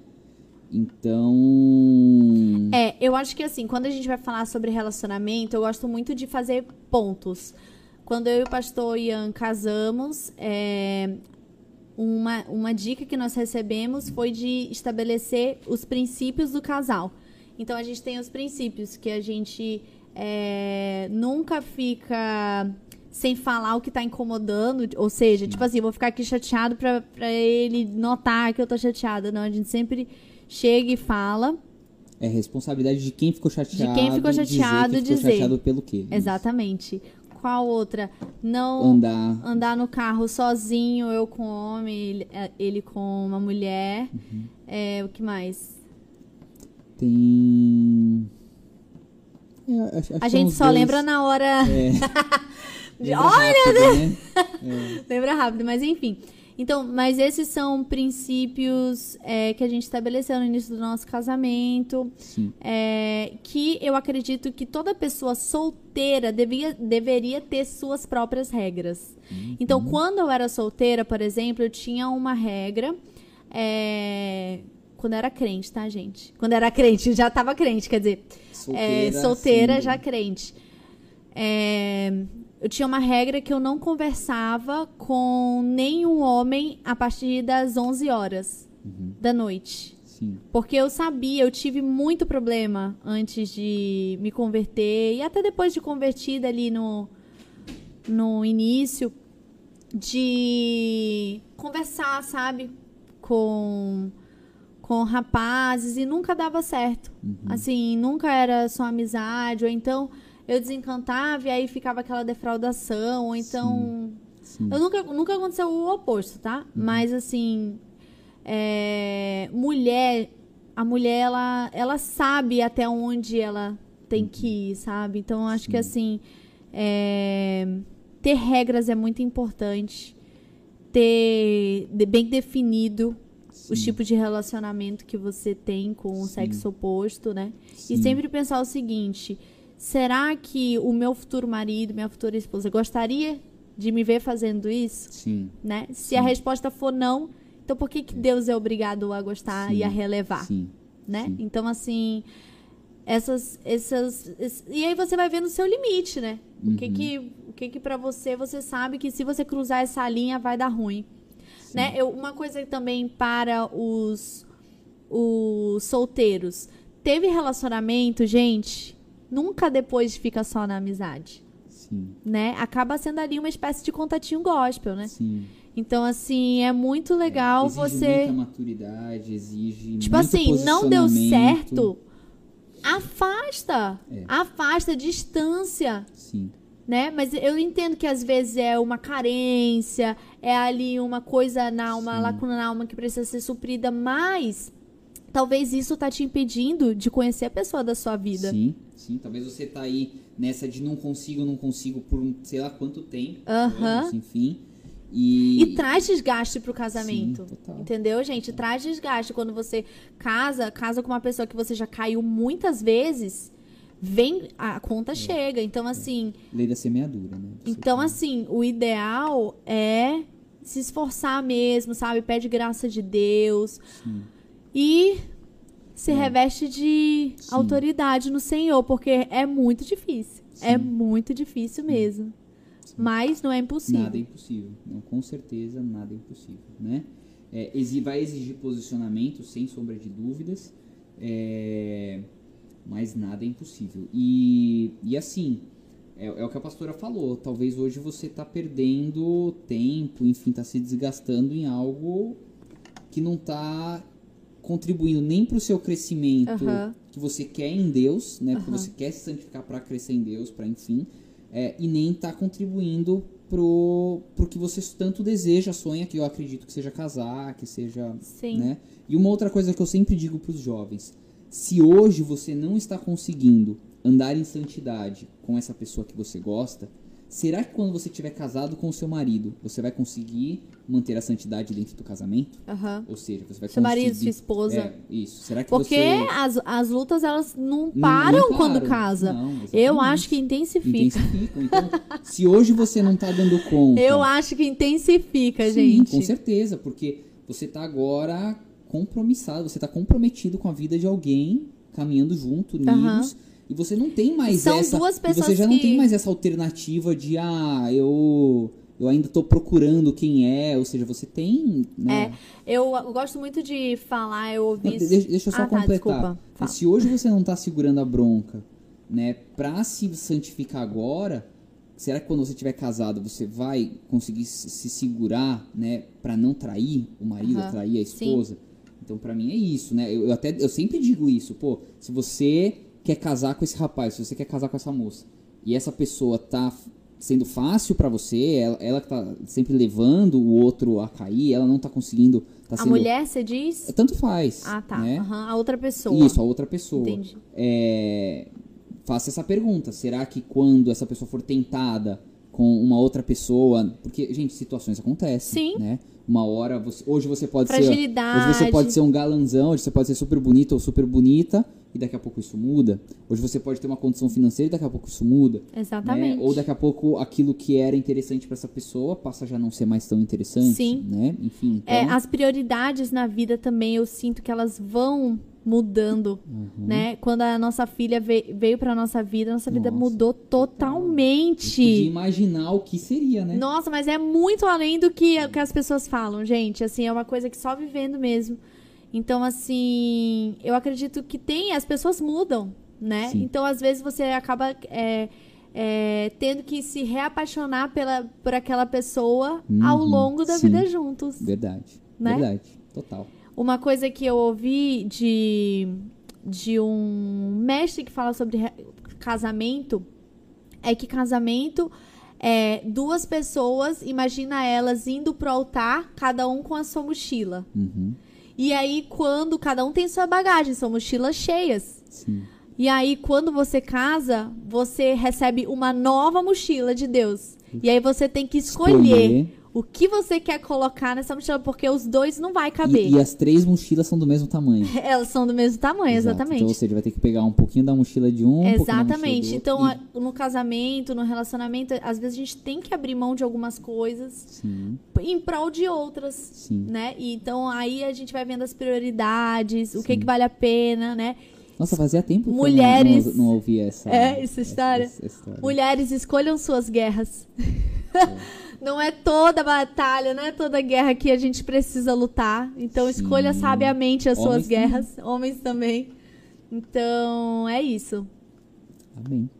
Então, É, eu acho que assim, quando a gente vai falar sobre relacionamento, eu gosto muito de fazer pontos. Quando eu e o pastor Ian casamos, é, uma, uma dica que nós recebemos foi de estabelecer os princípios do casal. Então a gente tem os princípios que a gente é, nunca fica sem falar o que tá incomodando, ou seja, tipo assim, vou ficar aqui chateado pra, pra ele notar que eu tô chateada. Não, a gente sempre chega e fala. é responsabilidade de quem ficou chateado. quem ficou chateado dizer, que ficou dizer. chateado pelo quê? Exatamente. Qual outra? Não Andar. andar no carro sozinho, eu com homem, ele, é, ele com uma mulher. Uhum. É, o que mais? Tem. É, acho- acho A gente só dois- lembra na hora. É. De- Lembra Olha, rápido, né? Lembra rápido, mas enfim. Então, mas esses são princípios é, que a gente estabeleceu no início do nosso casamento. É, que eu acredito que toda pessoa solteira devia, deveria ter suas próprias regras. Então, quando eu era solteira, por exemplo, eu tinha uma regra. é, quando eu era crente, tá, gente? Quando era crente, já tava crente, quer dizer, é, solteira sim. já crente. É, eu tinha uma regra que eu não conversava com nenhum homem a partir das 11 horas Uhum. da noite. Sim. Porque eu sabia, eu tive muito problema antes de me converter e até depois de convertida ali no, no início, de conversar, sabe? Com, com rapazes e nunca dava certo. Uhum. Assim, nunca era só amizade, ou então eu desencantava e aí ficava aquela defraudação, ou então. Sim. Eu nunca, nunca aconteceu o oposto, tá? Mas assim, é, mulher, a mulher, ela, ela sabe até onde ela tem que ir, sabe? Então, eu acho que assim, é, ter regras é muito importante. Ter bem definido os Sim. tipos de relacionamento que você tem com o Sim. sexo oposto, né? Sim. E sempre pensar o seguinte: será que o meu futuro marido, minha futura esposa, gostaria de me ver fazendo isso? Sim. Né? Se a Sim. resposta for não, então por que, que Deus é obrigado a gostar Sim. e a relevar? Sim. né? sim. Então, assim, essas, essas, esse- E aí você vai ver no seu limite, né? O que Uhum. que, o que que pra você, você sabe que se você cruzar essa linha vai dar ruim. Né? Eu, uma coisa também para os, os solteiros. Teve relacionamento, gente, nunca depois fica só na amizade, Sim. né? Acaba sendo ali uma espécie de contatinho gospel, né? Sim. Então, assim, é muito legal exige você... muita maturidade, exige Tipo assim, não deu certo, afasta. É. Afasta, distância, Sim. né? Mas eu entendo que às vezes é uma carência, é ali uma coisa na alma, Sim. lacuna na alma que precisa ser suprida, mas talvez isso tá te impedindo de conhecer a pessoa da sua vida. Sim, sim. Talvez você tá aí nessa de não consigo, não consigo por sei lá quanto tempo. Aham. anos, enfim. E, E traz desgaste pro casamento. Sim, total. Entendeu, gente? Traz desgaste. Quando você casa, casa com uma pessoa que você já caiu muitas vezes, vem, a É. conta chega. Então, assim, Lei da semeadura, né? Você então, tem- assim, o ideal é se esforçar mesmo, sabe? Pede graça de Deus. Sim. E se É. reveste de Sim. autoridade no Senhor, porque é muito difícil. É Sim. muito difícil mesmo. Mas não é impossível. Nada é impossível. Não, com certeza, nada é impossível, né? É, vai exigir posicionamento, sem sombra de dúvidas, é, mas nada é impossível. E, e assim, é, é o que a pastora falou. Talvez hoje você está perdendo tempo, enfim, está se desgastando em algo que não está contribuindo nem para o seu crescimento Aham. que você quer em Deus, né? Porque Aham. você quer se santificar para crescer em Deus, para enfim, é, e nem está contribuindo pro, pro que você tanto deseja, sonha, que eu acredito que seja casar, que seja, Sim. né? E uma outra coisa que eu sempre digo para os jovens, se hoje você não está conseguindo andar em santidade com essa pessoa que você gosta, será que quando você estiver casado com o seu marido, você vai conseguir manter a santidade dentro do casamento? Aham. Ou seja, você vai Seu marido, sua esposa. É, isso. Será que Porque você... as, as lutas, elas não Não- param não quando param. casa. Não, Eu acho que intensifica. Intensificam. Então, se hoje você não tá dando conta. Eu acho que intensifica, sim, gente. com certeza, porque você tá agora compromissado, você tá comprometido com a vida de alguém, caminhando junto, unidos. E você não tem mais São essa. duas pessoas você já não que- tem mais essa alternativa de ah, eu eu ainda tô procurando quem é, ou seja, você tem, né? Eu, eu gosto muito de falar, eu ouvi Não, isso. deixa, deixa eu só ah, tá, completar. Fala. Se hoje você não tá segurando a bronca, né, pra se santificar agora, será que quando você tiver casado você vai conseguir se se segurar, né, para não trair o marido, Aham. trair a Sim. esposa? Então pra mim é isso, né? Eu, eu até eu sempre digo isso, pô, se você quer casar com esse rapaz, se você quer casar com essa moça, e essa pessoa tá sendo fácil pra você, ela, ela tá sempre levando o outro a cair, ela não tá conseguindo, tá A sendo mulher, você diz? tanto faz. Ah, tá. Né? Aham, A outra pessoa. Isso, a outra pessoa. Entendi. É, faça essa pergunta. Será que quando essa pessoa for tentada com uma outra pessoa. Porque, gente, situações acontecem. Sim. Né? Uma hora. Você, hoje você pode ser. Fragilidade. Hoje você pode ser um galanzão, hoje você pode ser super bonito ou super bonita. E daqui a pouco isso muda. Hoje você pode ter uma condição financeira e daqui a pouco isso muda. Exatamente. Né? Ou daqui a pouco aquilo que era interessante pra essa pessoa passa a já não ser mais tão interessante. Sim. Né? Enfim. Então, É, as prioridades na vida também eu sinto que elas vão mudando, Uhum. né? Quando a nossa filha ve- veio pra nossa vida, a nossa vida Nossa, mudou totalmente. imaginar o que seria, né? Nossa, mas é muito além do que, que as pessoas falam, gente. Assim, é uma coisa que só vivendo mesmo. Então, assim, eu acredito que tem, as pessoas mudam, né? Sim. Então, às vezes, você acaba é, é, tendo que se reapaixonar pela, por aquela pessoa ao Uhum, longo da sim. vida juntos. Verdade. Né? Verdade. Total. Uma coisa que eu ouvi de, de um mestre que fala sobre re- casamento é que casamento é duas pessoas, imagina elas indo pro altar, cada um com a sua mochila. Uhum. E aí, quando cada um tem sua bagagem, são mochilas cheias. Sim. E aí, quando você casa, você recebe uma nova mochila de Deus. E aí você tem que escolher, o que você quer colocar nessa mochila, porque os dois não vai caber. E, e as três mochilas são do mesmo tamanho. Elas são do mesmo tamanho, Exato. exatamente. Então você vai ter que pegar um pouquinho da mochila de um, um Exatamente. do Então, a- no casamento, no relacionamento, às vezes a gente tem que abrir mão de algumas coisas Sim, em prol de outras, sim. né? E então aí a gente vai vendo as prioridades, o que, Sim. que vale a pena, né? Nossa, fazia tempo que Mulheres- eu não, não, não ouvia essa, É, essa história. essa história. Mulheres, escolham suas guerras. Não é toda batalha, não é toda guerra que a gente precisa lutar. Então, Sim. escolha sabiamente as Homens suas também. guerras. Homens também. Então, é isso. Amém.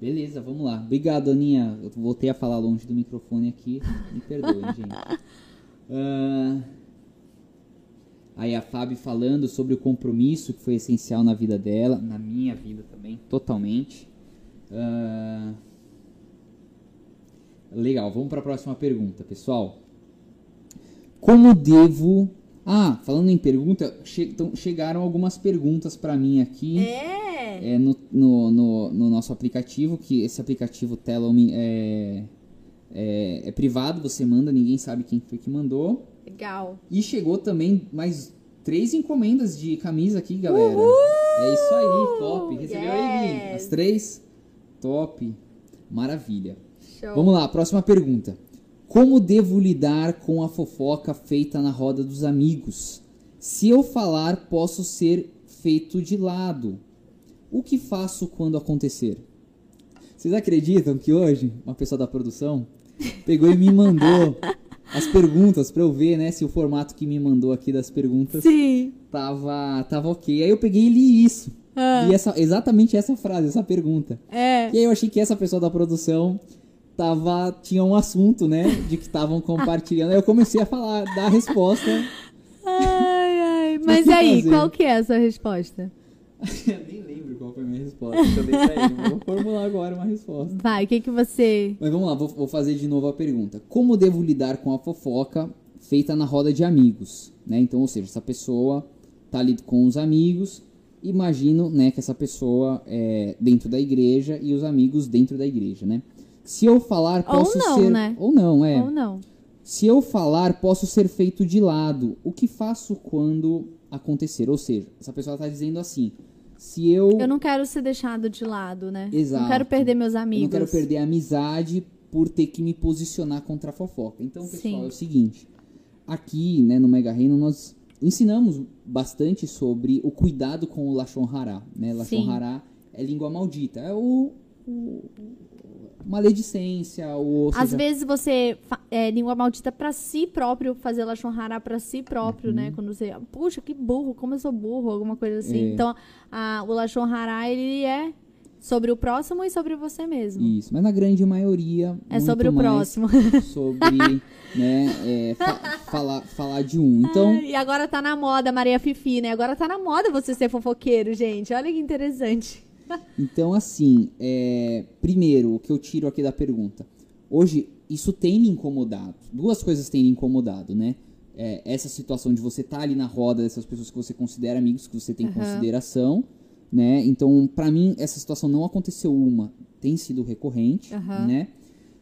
Beleza, vamos lá. Obrigado, Aninha. Eu voltei a falar longe do microfone aqui. Me perdoem, gente. Ah, aí a Fábio falando sobre o compromisso que foi essencial na vida dela, na minha vida também, totalmente. Ah, legal, vamos para a próxima pergunta, pessoal. Como devo. Ah, falando em pergunta, che- então, chegaram algumas perguntas para mim aqui É. é, no, no, no, no nosso aplicativo, que esse aplicativo Telome é, é, é privado, você manda, ninguém sabe quem foi que mandou. Legal. E chegou também mais três encomendas de camisa aqui, galera. É isso aí, top. Recebeu aí? Yes. As três? Top. Maravilha. Show. Vamos lá, próxima pergunta. Como devo lidar com a fofoca feita na roda dos amigos? Se eu falar, posso ser feito de lado. O que faço quando acontecer? Vocês acreditam que hoje uma pessoa da produção pegou e me mandou as perguntas pra eu ver, né, se o formato que me mandou aqui das perguntas Sim. tava, tava ok. Aí eu peguei e li isso. Ah, Li essa, exatamente essa frase, essa pergunta. é. E aí eu achei que essa pessoa da produção tava, tinha um assunto, né, de que estavam compartilhando. Aí eu comecei a falar, dar a resposta. Ai, ai. Mas que aí, fazer? qual que é a sua resposta? eu nem lembro qual foi a minha resposta. eu dei pra ele. Vou formular agora uma resposta. Vai, o que que você... Mas vamos lá, vou, vou fazer de novo a pergunta. Como devo lidar com a fofoca feita na roda de amigos? Né? Então, ou seja, essa pessoa tá ali com os amigos. Imagino, né, que essa pessoa é dentro da igreja e os amigos dentro da igreja, né? Se eu falar, Ou posso não, ser né? ou não, é. Ou não? Se eu falar, posso ser feito de lado. O que faço quando acontecer? Ou seja, essa pessoa tá dizendo assim: se eu Eu não quero ser deixado de lado, né? Exato. Não quero perder meus Eu amigos. não quero perder a amizade por ter que me posicionar contra a fofoca. Então, pessoal, Sim. é o seguinte. Aqui, né, no Mega Reino, nós ensinamos bastante sobre o cuidado com o Lashon Hará. Né? Lashon Sim. Hará é língua maldita. É o, o- maledicência, ou Às seja, vezes você é língua maldita pra si próprio, fazer lachon hará pra si próprio, né? Quando você, puxa, que burro, como eu sou burro, alguma coisa assim. Uhum. É. Então, a, o lachon hará, ele é sobre o próximo e sobre você mesmo. Isso, mas na grande maioria. É sobre o próximo. Sobre, né, é, fa- falar, falar de um. Então, E agora tá na moda, Maria Fifi, né? Agora tá na moda você ser fofoqueiro, gente. Olha que interessante. Então, assim, é, primeiro, o que eu tiro aqui da pergunta. Hoje, isso tem me incomodado. Duas coisas têm me incomodado, né? É, essa situação de você estar ali na roda dessas pessoas que você considera amigos, que você tem Aham. consideração, né? Então, pra mim, essa situação não aconteceu uma, tem sido recorrente, Aham. né?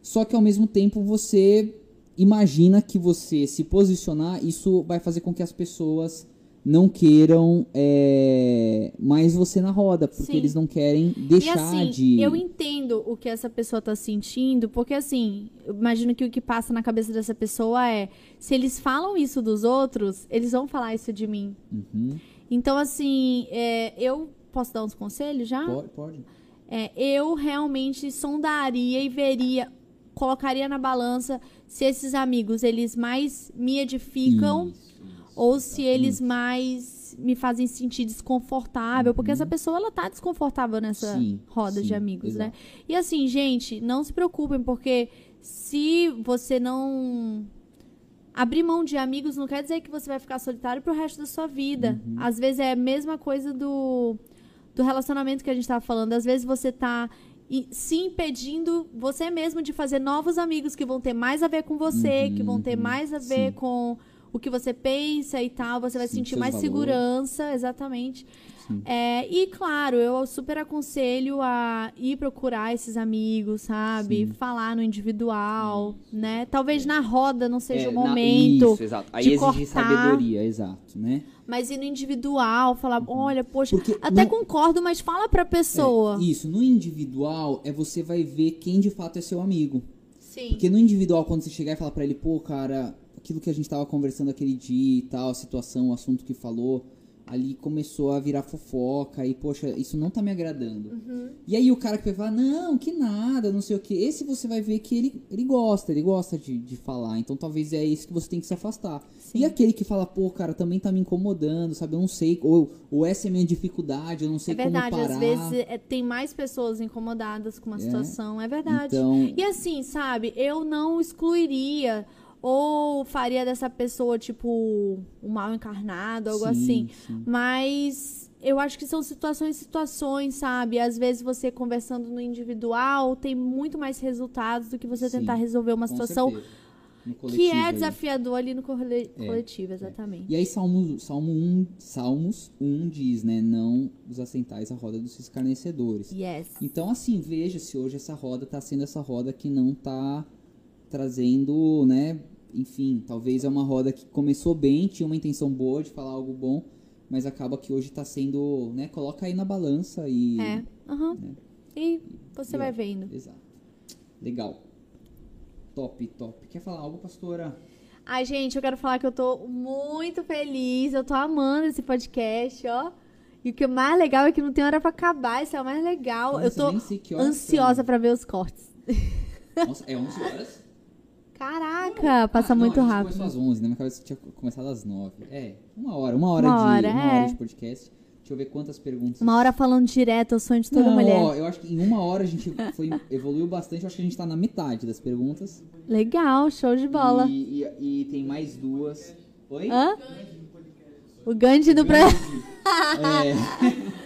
Só que, ao mesmo tempo, você imagina que você se posicionar, isso vai fazer com que as pessoas não queiram é, mais você na roda, porque Sim. eles não querem E deixar assim, de. eu entendo o que essa pessoa tá sentindo, porque assim, eu imagino que o que passa na cabeça dessa pessoa é: se eles falam isso dos outros, eles vão falar isso de mim. Uhum. Então, assim, é, eu posso dar uns conselhos já? Pode, pode. É, eu realmente sondaria e veria, colocaria na balança se esses amigos eles mais me edificam isso, ou se eles exatamente. mais me fazem sentir desconfortável, porque essa pessoa ela tá desconfortável nessa Uhum. Sim, roda de sim, amigos, né? exato. E assim, gente, não se preocupem, porque se você não abrir mão de amigos, não quer dizer que você vai ficar solitário pro resto da sua vida. Uhum. Às vezes é a mesma coisa do, do relacionamento que a gente tava falando. Às vezes você tá i- se impedindo você mesmo de fazer novos amigos que vão ter mais a ver com você, que vão ter Uhum, mais a ver sim. com o que você pensa e tal. Você vai Sim, sentir mais valores. segurança, exatamente. Sim. É, e claro, eu super aconselho a ir procurar esses amigos, sabe? Sim. Falar no individual, né? Talvez na roda não seja É, o na- momento, isso, exato. Aí de exige cortar. sabedoria, exato, né? mas ir no individual, falar, olha, poxa, Porque até não- concordo, mas fala pra pessoa. É, isso, no individual é você vai ver quem de fato é seu amigo. Sim. Porque no individual, quando você chegar e falar pra ele, pô, cara, aquilo que a gente tava conversando aquele dia e tal, a situação, o assunto que falou, ali começou a virar fofoca e, poxa, isso não tá me agradando. Uhum. E aí o cara que vai falar, não, que nada, não sei o que. Esse você vai ver que ele, ele gosta, ele gosta de, de falar. Então talvez é isso que você tem que se afastar. Sim. E aquele que fala, pô, cara, também tá me incomodando, sabe? Eu não sei, ou, ou essa é a minha dificuldade, eu não sei É verdade, como parar. às vezes é, tem mais pessoas incomodadas com uma É. situação, é verdade. Então, E assim, sabe, eu não excluiria ou faria dessa pessoa, tipo, um mal encarnado, algo sim, assim. sim. Mas eu acho que são situações, situações, sabe? Às vezes você conversando no individual tem muito mais resultados do que você Sim, tentar resolver uma situação. No que é aí. desafiador ali no corle- É, coletivo, exatamente. E aí Salmo, Salmo 1, Salmos 1 diz, né? Não os assentais à roda dos escarnecedores. Yes. Então, assim, veja se hoje essa roda tá sendo essa roda que não tá trazendo, né? Enfim, talvez é uma roda que começou bem, tinha uma intenção boa de falar algo bom, mas acaba que hoje tá sendo, né? Coloca aí na balança e. É. aham. né? E você E, vai ó, vendo. Exato. Legal. Top, top. Quer falar algo, pastora? Ai, gente, eu quero falar que eu tô muito feliz, eu tô amando esse podcast, ó. E o que é mais legal é que não tem hora pra acabar, isso é o mais legal. Nossa, eu tô ansiosa pra ver os cortes. Nossa, é 11 horas? Caraca, passa Ah, não, muito gente rápido. começou às 11, na minha cabeça tinha começado às 9. É, uma hora, uma hora, Uma de, hora, uma é. hora de podcast. Deixa eu ver quantas perguntas. Uma hora falando direto, é o sonho de toda não, mulher. ó, eu acho que em uma hora a gente foi, evoluiu bastante. Eu acho que a gente tá na metade das perguntas. Legal, show de bola. E, e- e tem mais duas. Oi? Hã? O Gandhi do pra... É,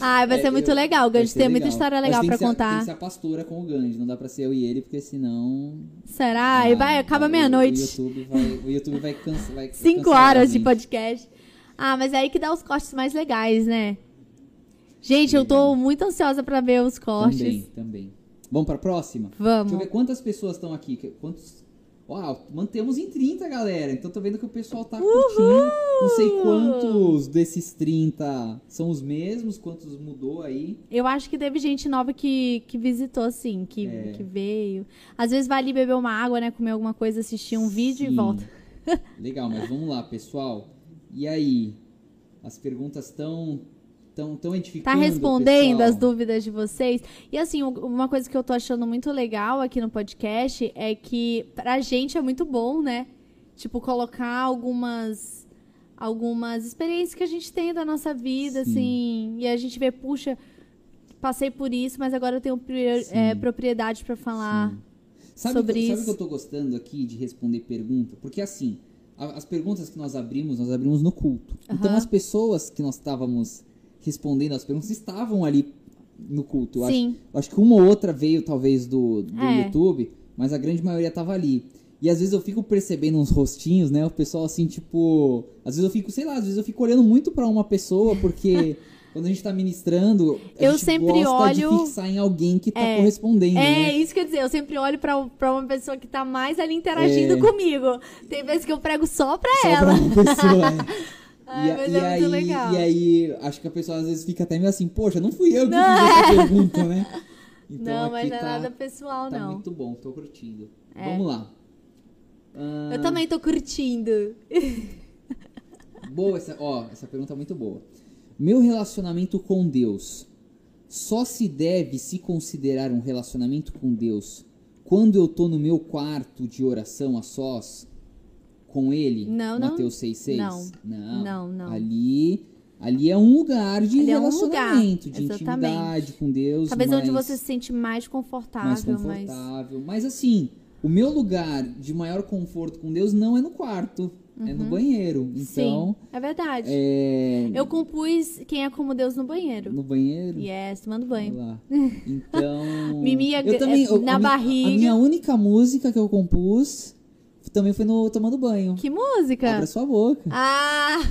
Ai, vai É, ser muito eu- legal. O Gandhi tem muita legal. história Mas legal pra que ser- Tem contar. que ser a pastora com o Gandhi, não dá pra ser eu e ele, porque senão. Será? e vai, acaba meia-noite. O YouTube vai, Cinco cancelar a horas de podcast. Ah, mas é aí que dá os cortes mais legais, né? Gente, eu tô Legal. muito ansiosa pra ver os cortes. Também, também. Vamos pra próxima? Deixa eu Vamos. ver quantas pessoas estão aqui. Quantos. Uau, mantemos em 30, galera. Então tô vendo que o pessoal tá curtindo. Não sei quantos desses 30 são os mesmos, quantos mudou aí. Eu acho que teve gente nova que, que visitou, assim, que, É. que veio. Às vezes vai ali beber uma água, né? Comer alguma coisa, assistir um vídeo e Sim. volta. Legal, mas vamos lá, pessoal. E aí? As perguntas estão tão, tão Tá edificando. respondendo pessoal? as dúvidas de vocês. E assim, uma coisa que eu tô achando muito legal aqui no podcast é que pra gente é muito bom, né? Tipo, colocar algumas algumas experiências que a gente tem da nossa vida, Sim. assim, e a gente vê, puxa, passei por isso, mas agora eu tenho é, propriedade pra falar. Sabe sobre que, Sabe isso. o que eu tô gostando aqui de responder pergunta? Porque assim, as perguntas que nós abrimos, nós abrimos no culto. Então Aham. as pessoas que nós estávamos respondendo as perguntas estavam ali no culto. Eu acho, Sim. eu acho que uma ou outra veio talvez do, do É. YouTube, mas a grande maioria tava ali. E às vezes eu fico percebendo uns rostinhos, né? O pessoal assim, tipo. Às vezes eu fico, sei lá, às vezes eu fico olhando muito pra uma pessoa, porque quando a gente tá ministrando, a Eu gente sempre gosta olho- de fixar em alguém que tá É. correspondendo, É, né? isso quer dizer, eu sempre olho pra, pra uma pessoa que tá mais ali interagindo É. comigo. Tem vezes que eu prego só pra Só ela. pra uma pessoa. é. Ai, e, a- e é muito aí, legal. e aí, acho que a pessoa às vezes fica até meio assim, poxa, não fui eu que Não, fiz essa pergunta, né? Então não, mas não é tá, nada pessoal, tá não. muito bom, tô curtindo. É. Vamos lá. Ah, Eu também tô curtindo. Boa essa, ó, essa pergunta é muito boa. Meu relacionamento com Deus só se deve se considerar um relacionamento com Deus quando eu tô no meu quarto de oração a sós com ele? Não, não. Mateus 6,6? Não. Não. Não, não. Ali, ali é um lugar de Ali é um relacionamento, lugar, de exatamente. intimidade com Deus. Talvez onde mais- você se sente mais mais confortável, mas. confortável. Mas assim, o meu lugar de maior conforto com Deus não é no quarto, é no banheiro. Então, Uhum. Sim, é verdade. é Eu compus Quem é como Deus no banheiro. no banheiro. Yes, tomando banho. Lá. Então, Mimi é- eu também, eu- na a, minha- barriga. A minha única música que eu compus também foi no tomando banho. Que música? Abra sua boca. Ah,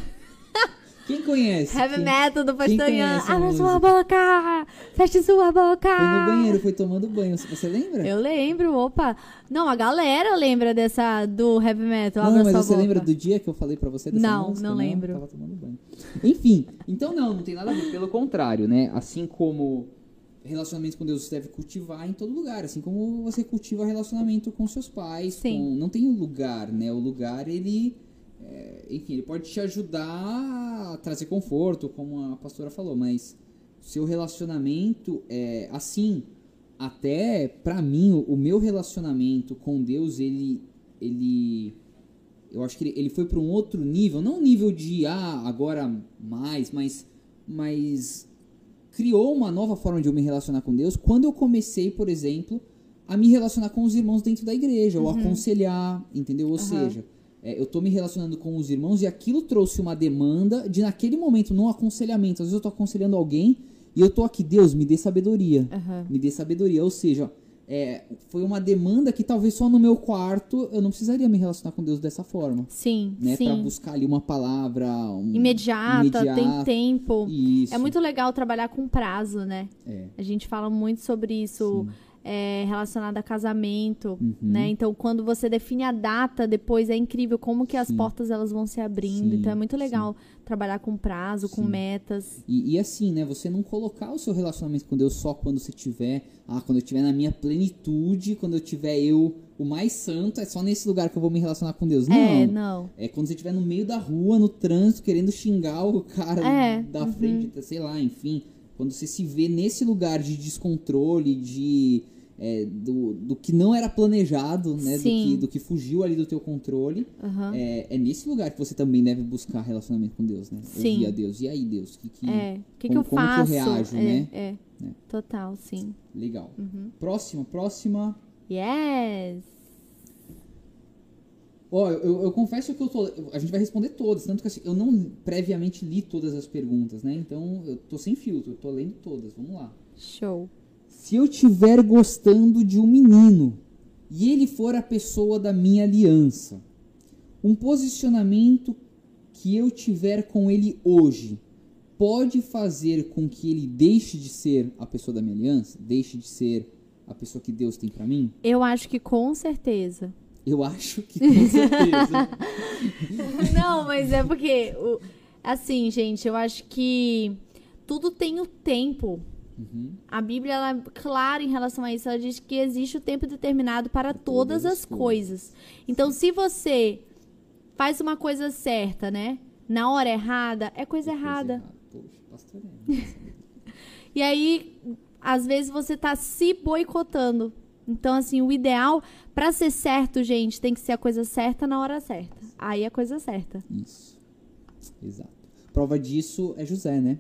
Quem conhece? Heavy Quem- Metal do essa Abra sua boca! Feche sua boca! Foi no banheiro, foi tomando banho. Você lembra? Eu lembro, opa. Não, a galera lembra dessa do Heavy Metal. Não, Abra mas sua você boca. lembra do dia que eu falei pra você dessa Não, música? não lembro. Tava tomando banho. Enfim, então não, não tem nada a ver. Pelo contrário, né? Assim como relacionamento com Deus você deve cultivar em todo lugar, assim como você cultiva relacionamento com seus pais. Sim. com- Não tem um lugar, né? O lugar, ele... é, enfim, ele pode te ajudar a trazer conforto, como a pastora falou, mas seu relacionamento é assim, até pra mim, o, o meu relacionamento com Deus, ele ele eu acho que ele, ele foi para um outro nível, não um nível de ah, agora mais, mas mas criou uma nova forma de eu me relacionar com Deus quando eu comecei, por exemplo, a me relacionar com os irmãos dentro da igreja, ou aconselhar, entendeu? Ou Uhum. seja, é, eu tô me relacionando com os irmãos e aquilo trouxe uma demanda de naquele momento, no aconselhamento. Às vezes eu tô aconselhando alguém e eu tô aqui, Deus, me dê sabedoria. Aham. Me dê sabedoria. Ou seja, é, foi uma demanda que talvez só no meu quarto eu não precisaria me relacionar com Deus dessa forma. Sim, Né? Pra sim. buscar ali uma palavra um- Imediata, tem imediata. tempo. Isso. É muito legal trabalhar com prazo, né? É. A gente fala muito sobre isso. Sim. É, relacionada a casamento, Uhum. né? Então, quando você define a data, depois é incrível como que as Sim. portas elas vão se abrindo. Sim, então, é muito legal trabalhar com prazo, com Sim. metas. E, e assim, né? Você não colocar o seu relacionamento com Deus só quando você tiver. Ah, quando eu tiver na minha plenitude, quando eu tiver eu o mais santo, é só nesse lugar que eu vou me relacionar com Deus. Não. É, não. É quando você estiver no meio da rua, no trânsito, querendo xingar o cara É, da uhum. frente, sei lá, enfim. Quando você se vê nesse lugar de descontrole, de. é, do, do que não era planejado, né? Do que, do que fugiu ali do teu controle. Aham. É, é nesse lugar que você também deve buscar relacionamento com Deus, né? Sim. Ouvir a Deus. E aí, Deus? Que, que... É. Que, que como- eu como que eu faço? reajo, é, né? é. Né? Total, sim. Legal. Uhum. Próxima, próxima. Yes! Ó, eu, eu confesso que eu tô. A gente vai responder todas, tanto que assim, eu não previamente li todas as perguntas, né? Então eu tô sem filtro, eu tô lendo todas. Vamos lá. Show. Se eu estiver gostando de um menino e ele for a pessoa da minha aliança, um posicionamento que eu tiver com ele hoje pode fazer com que ele deixe de ser a pessoa da minha aliança? Deixe de ser a pessoa que Deus tem pra mim? Eu acho que com certeza. Eu acho que com certeza. Não, mas é porque, assim, gente, eu acho que tudo tem o tempo. Uhum. A Bíblia ela é clara em relação a isso. Ela diz que existe o tempo determinado para todas, as coisas. Então, se você faz uma coisa certa, né? Na hora errada, é coisa errada. Poxa, pastor é. E aí, às vezes, você tá se boicotando. Então, assim, o ideal, pra ser certo, gente, tem que ser a coisa certa na hora certa. Aí é a coisa certa. Isso. Exato. Prova disso é José, né?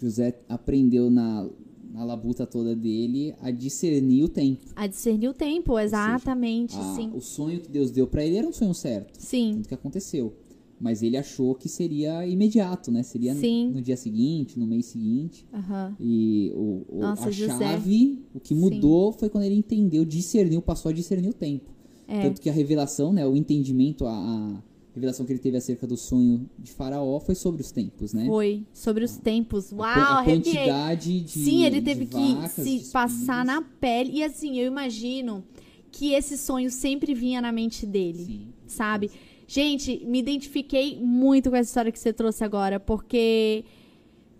José aprendeu na, na labuta toda dele a discernir o tempo. A discernir o tempo, exatamente, A- sim. O sonho que Deus deu pra ele era um sonho certo. Sim, Tanto que aconteceu. Mas ele achou que seria imediato, né? Seria no- Sim. no dia seguinte, no mês seguinte. aham. E o, o- Nossa, a José. chave, o que Sim. mudou foi quando ele entendeu, discerniu, passou a discernir o tempo. É. Tanto que a revelação, né, o entendimento, a, a revelação que ele teve acerca do sonho de Faraó foi sobre os tempos, né? Foi sobre os tempos. A Uau, a arrepiei. quantidade de Sim, ele teve que vacas, se passar na pele. E assim, eu imagino que esse sonho sempre vinha na mente dele, Sim. sabe? Gente, me identifiquei muito com essa história que você trouxe agora, porque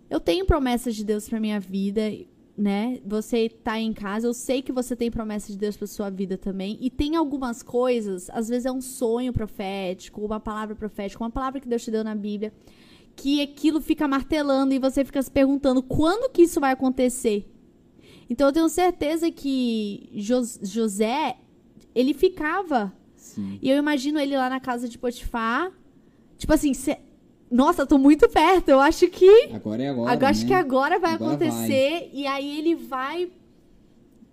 eu tenho promessas de Deus pra minha vida, né? Você tá em casa, eu sei que você tem promessas de Deus pra sua vida também. E tem algumas coisas, às vezes é um sonho profético, uma palavra profética, uma palavra que Deus te deu na Bíblia, que aquilo fica martelando e você fica se perguntando quando que isso vai acontecer. Então eu tenho certeza que Jos- José, ele ficava Sim. e eu imagino ele lá na casa de Potifar. Tipo assim, cê- nossa, tô muito perto. Eu acho que. Agora é agora, agora, acho né? que agora vai Agora acontecer. E aí ele vai.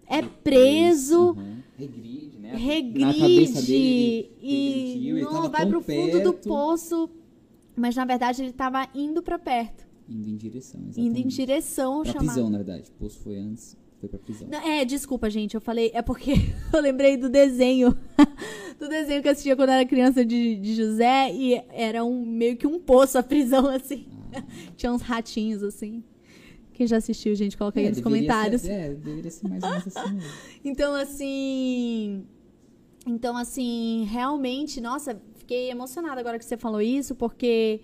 É preso, Aham. Regride, né? Na regride. cabeça dele, ele e não vai pro fundo do perto. poço. Mas na verdade ele tava indo pra perto. Indo em direção, Indo em exatamente. direção ao Pra chamado. prisão, na verdade. O poço foi antes, foi pra prisão. Não, é, desculpa, gente, eu falei. É porque eu lembrei do desenho. do desenho que eu assistia quando era criança de, de José. E era um meio que um poço a prisão, assim. Ah. Tinha uns ratinhos, assim. Quem já assistiu, gente, coloca aí É, nos deveria comentários. Ser, é, deveria ser mais ou menos assim mesmo. Então, assim. Então, assim, realmente, nossa, fiquei emocionada agora que você falou isso, porque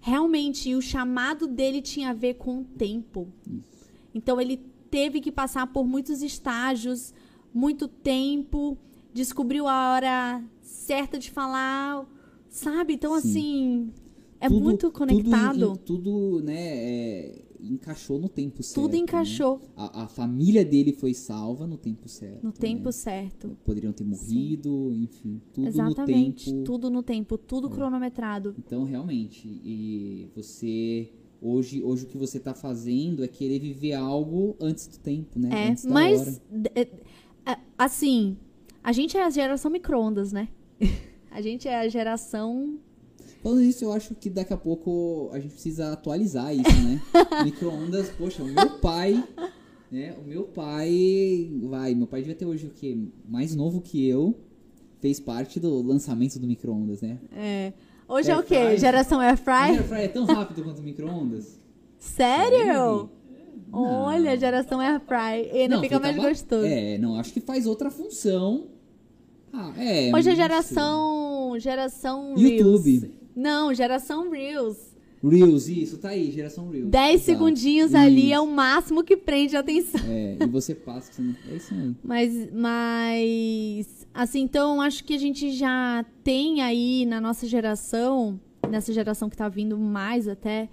realmente o chamado dele tinha a ver com o tempo. Isso. Então ele teve que passar por muitos estágios, muito tempo, descobriu a hora certa de falar, sabe? Então, Sim. assim, é Tudo- muito conectado. Tudo, tudo né, é, encaixou no tempo certo. Tudo né? encaixou A, a família dele foi salva no tempo certo. no tempo né? certo. Poderiam ter morrido, enfim, tudo Exatamente, no tempo. tudo no tempo, tudo cronometrado. Então, realmente, e você hoje, hoje o que você tá fazendo é querer viver algo antes do tempo, né? É, antes da mas hora. é, é, assim, a gente é a geração micro-ondas, né? A gente é a geração Falando isso, eu acho que daqui a pouco a gente precisa atualizar isso, né? Micro-ondas, poxa, o meu pai, né? O meu pai, vai, meu pai devia ter hoje o quê? Mais novo que eu, fez parte do lançamento do micro-ondas, né? É. Hoje é o quê? Geração Air A Fry? air fry é tão rápido quanto o micro-ondas? Sério? Olha, geração air fry. E ainda Não, fica mais ba- gostoso. É, não, acho que faz outra função. Ah, é. Hoje é geração. Geração Reels. YouTube. Não, geração Reels. Reels, isso, tá aí, geração Reels. 10 Exato. segundinhos ali é o máximo que prende a atenção. É, e você passa. você não- É isso aí. Mas, mas, assim, então acho que a gente já tem aí na nossa geração, nessa geração que tá vindo mais até,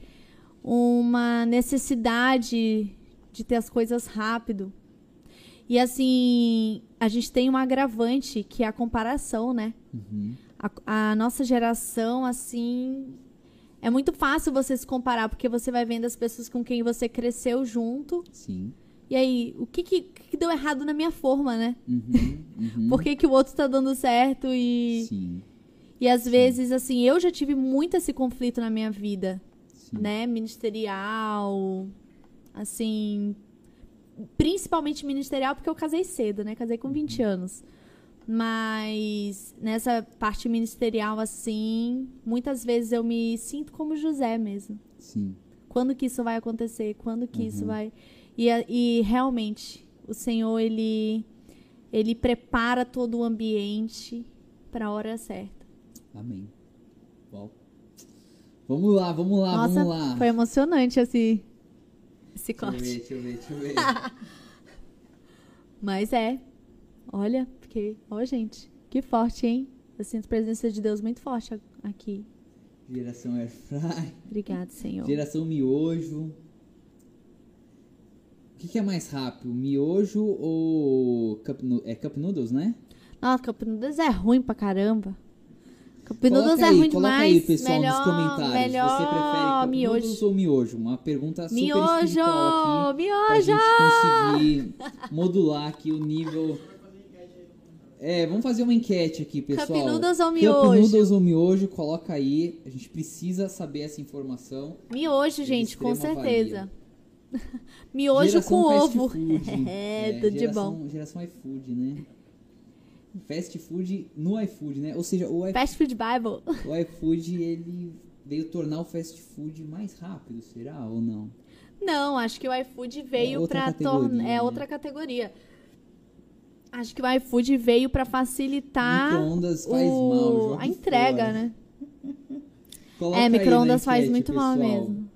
uma necessidade de ter as coisas rápido. E assim, a gente tem um agravante que é a comparação, né? Uhum. A, a nossa geração, assim, é muito fácil você se comparar, porque você vai vendo as pessoas com quem você cresceu junto. Sim. E aí, o que, que, que deu errado na minha forma, né? Uhum. Uhum. Por que, que o outro tá dando certo e. Sim. E às vezes, assim, eu já tive muito esse conflito na minha vida, Sim. né? Ministerial, assim. Principalmente ministerial, porque eu casei cedo, né? Casei com 20 anos. Mas nessa parte ministerial, assim, muitas vezes eu me sinto como José mesmo. Sim. Quando que isso vai acontecer? Quando que isso Uhum. vai. E, e realmente, o Senhor, ele, ele prepara todo o ambiente para a hora certa. Amém. Bom. Vamos lá, vamos lá, Nossa, vamos lá. foi emocionante esse, esse Deixa eu corte. ver, deixa eu ver, deixa eu ver. Mas é. Olha, porque. Ó, gente, que forte, hein? Eu sinto a presença de Deus muito forte aqui. Geração Airfry. Obrigado, Senhor. Geração Miojo. O que, que é mais rápido? Miojo ou Cup, é Cup Noodles, né? Nossa, Cup Noodles é ruim pra caramba. Cup Coloca Noodles é aí, ruim coloca demais. aí, pessoal, melhor, nos comentários. melhor Você prefere Cup miojo. Noodles ou miojo? Uma pergunta super Miojo! espiritual aqui. Pra Miojo! gente conseguir modular aqui o nível... É, vamos fazer uma enquete aqui, pessoal. Noodles ou miojo? Noodles ou miojo? Coloca aí. A gente precisa saber essa informação. Miojo, gente, com certeza. Miojo Geração com ovo. food. É, tudo de geração, bom. Geração iFood, né? Fast food no iFood, né? Ou seja, o, i- Fast Food Bible. o iFood, ele veio tornar o fast food mais rápido, será ou não? Não, acho que o iFood veio outra pra categoria, tornar. É né? outra categoria. Acho que o iFood veio pra facilitar Micro-ondas faz o- mal, joga a entrega, fora. né? Coloca é, micro-ondas faz enquete, muito mal pessoal. mesmo.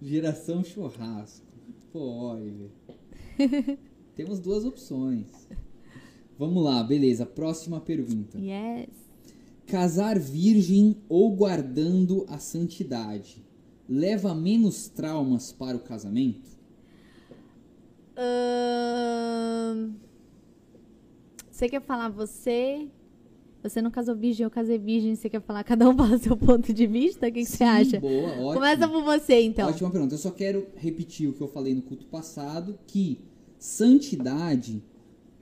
Geração churrasco. Pô, Oliver. Temos duas opções. Vamos lá, beleza. Próxima pergunta. Yes. Casar virgem ou guardando a santidade leva menos traumas para o casamento? Você quer falar você? Você não casou virgem, eu casei virgem. Você quer falar cada um fala seu ponto de vista? O que, que você Sim, acha? Boa, ótimo. Começa por você, então. Ótima pergunta. Eu só quero repetir o que eu falei no culto passado, que santidade,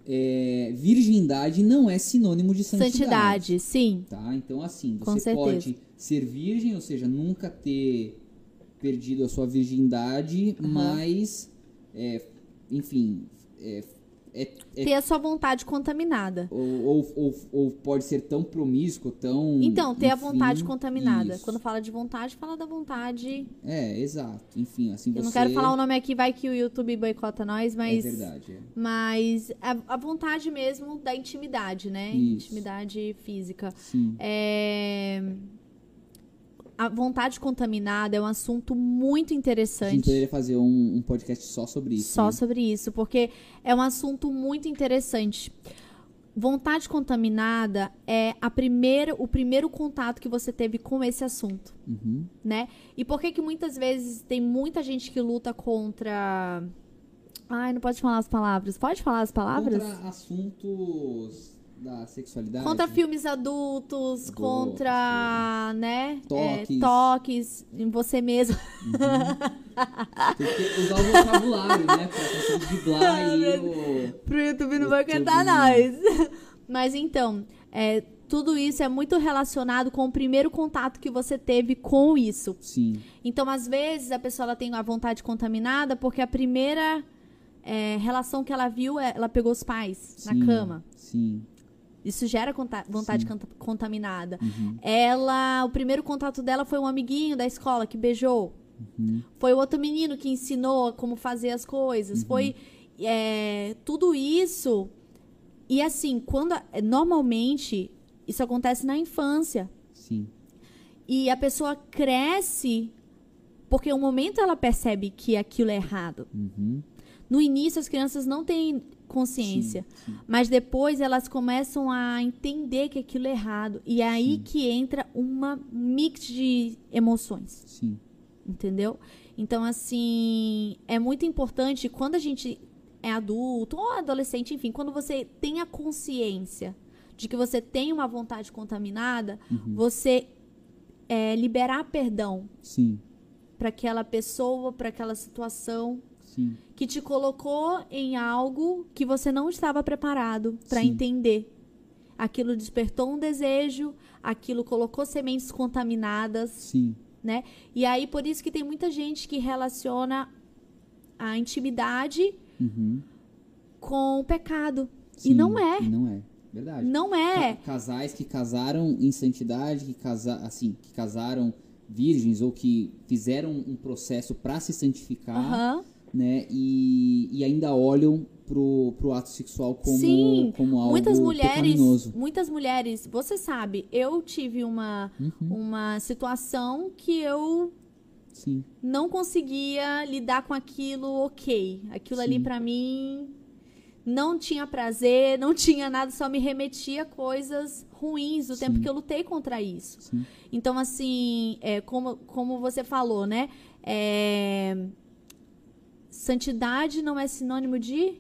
é, virgindade não é sinônimo de santidade. Santidade, sim. Tá? Então, assim, você pode ser virgem, ou seja, nunca ter perdido a sua virgindade, Aham. mas, é, enfim, é, é- é- Ter a sua vontade contaminada. ou, ou, ou, ou pode ser tão promíscuo, tão. Então, ter a enfim, vontade contaminada. isso. Quando fala de vontade, fala da vontade. É, exato. Enfim, assim Eu você. não quero falar o nome aqui, vai que o YouTube boicota nós, mas. É verdade. é. Mas a, a vontade mesmo da intimidade, né? Isso. Intimidade física. Sim. É, A vontade contaminada é um assunto muito A gente interessante. poderia fazer um, um podcast só sobre isso. Só né? sobre isso, porque é um assunto muito interessante. Vontade contaminada é a primeira, o primeiro contato que você teve com esse assunto, Uhum. né? E por que que muitas vezes tem muita gente que luta contra Ai, não pode falar as palavras. Pode falar as palavras? Contra assuntos da sexualidade. Contra filmes adultos, contra, né? é, Toques. toques em você mesmo. Tem que usar o vocabulário, né? Pra conseguir driblar e o. Pro YouTube não vai cantar nós. Mas então, é, tudo isso é muito relacionado com o primeiro contato que você teve com isso. Sim. Então, às vezes, a pessoa ela tem a vontade contaminada porque a primeira é, relação que ela viu, é, ela pegou os pais sim, na cama. Sim. Isso gera vontade Sim. contaminada. Uhum. Ela, o primeiro contato dela foi um amiguinho da escola que beijou. Foi o outro menino que ensinou como fazer as coisas. Foi é, tudo isso. E assim, quando a- normalmente isso acontece na infância. Sim. E a pessoa cresce porque o momento ela percebe que aquilo é errado. Uhum. No início as crianças não têm consciência, Sim, sim. mas depois elas começam a entender que aquilo é errado e é aí que entra uma mix de emoções, Sim. entendeu? Então assim, é muito importante quando a gente é adulto ou adolescente, enfim, quando você tem a consciência de que você tem uma vontade contaminada, Uhum. você é, liberar perdão Sim. para aquela pessoa, para aquela situação Sim. que te colocou em algo que você não estava preparado para entender. Aquilo despertou um desejo, aquilo colocou sementes contaminadas, Sim. né? E aí por isso que tem muita gente que relaciona a intimidade Uhum. com o pecado. Sim. E não é. Não é. Verdade. Não é. Ca- Casais que casaram em santidade, que, casa, assim, que casaram virgens ou que fizeram um processo para se santificar, Aham. Né? E, e ainda olham pro, pro ato sexual como, Sim, como algo muitas mulheres, pecaminoso. muitas mulheres, você sabe, eu tive uma Uhum. uma situação que eu Sim, não conseguia lidar com aquilo ok. Aquilo ali Sim. pra mim não tinha prazer, não tinha nada, só me remetia a coisas ruins do Sim. tempo que eu lutei contra isso. Então, assim, é, como, como você falou, né? É, santidade não é sinônimo de.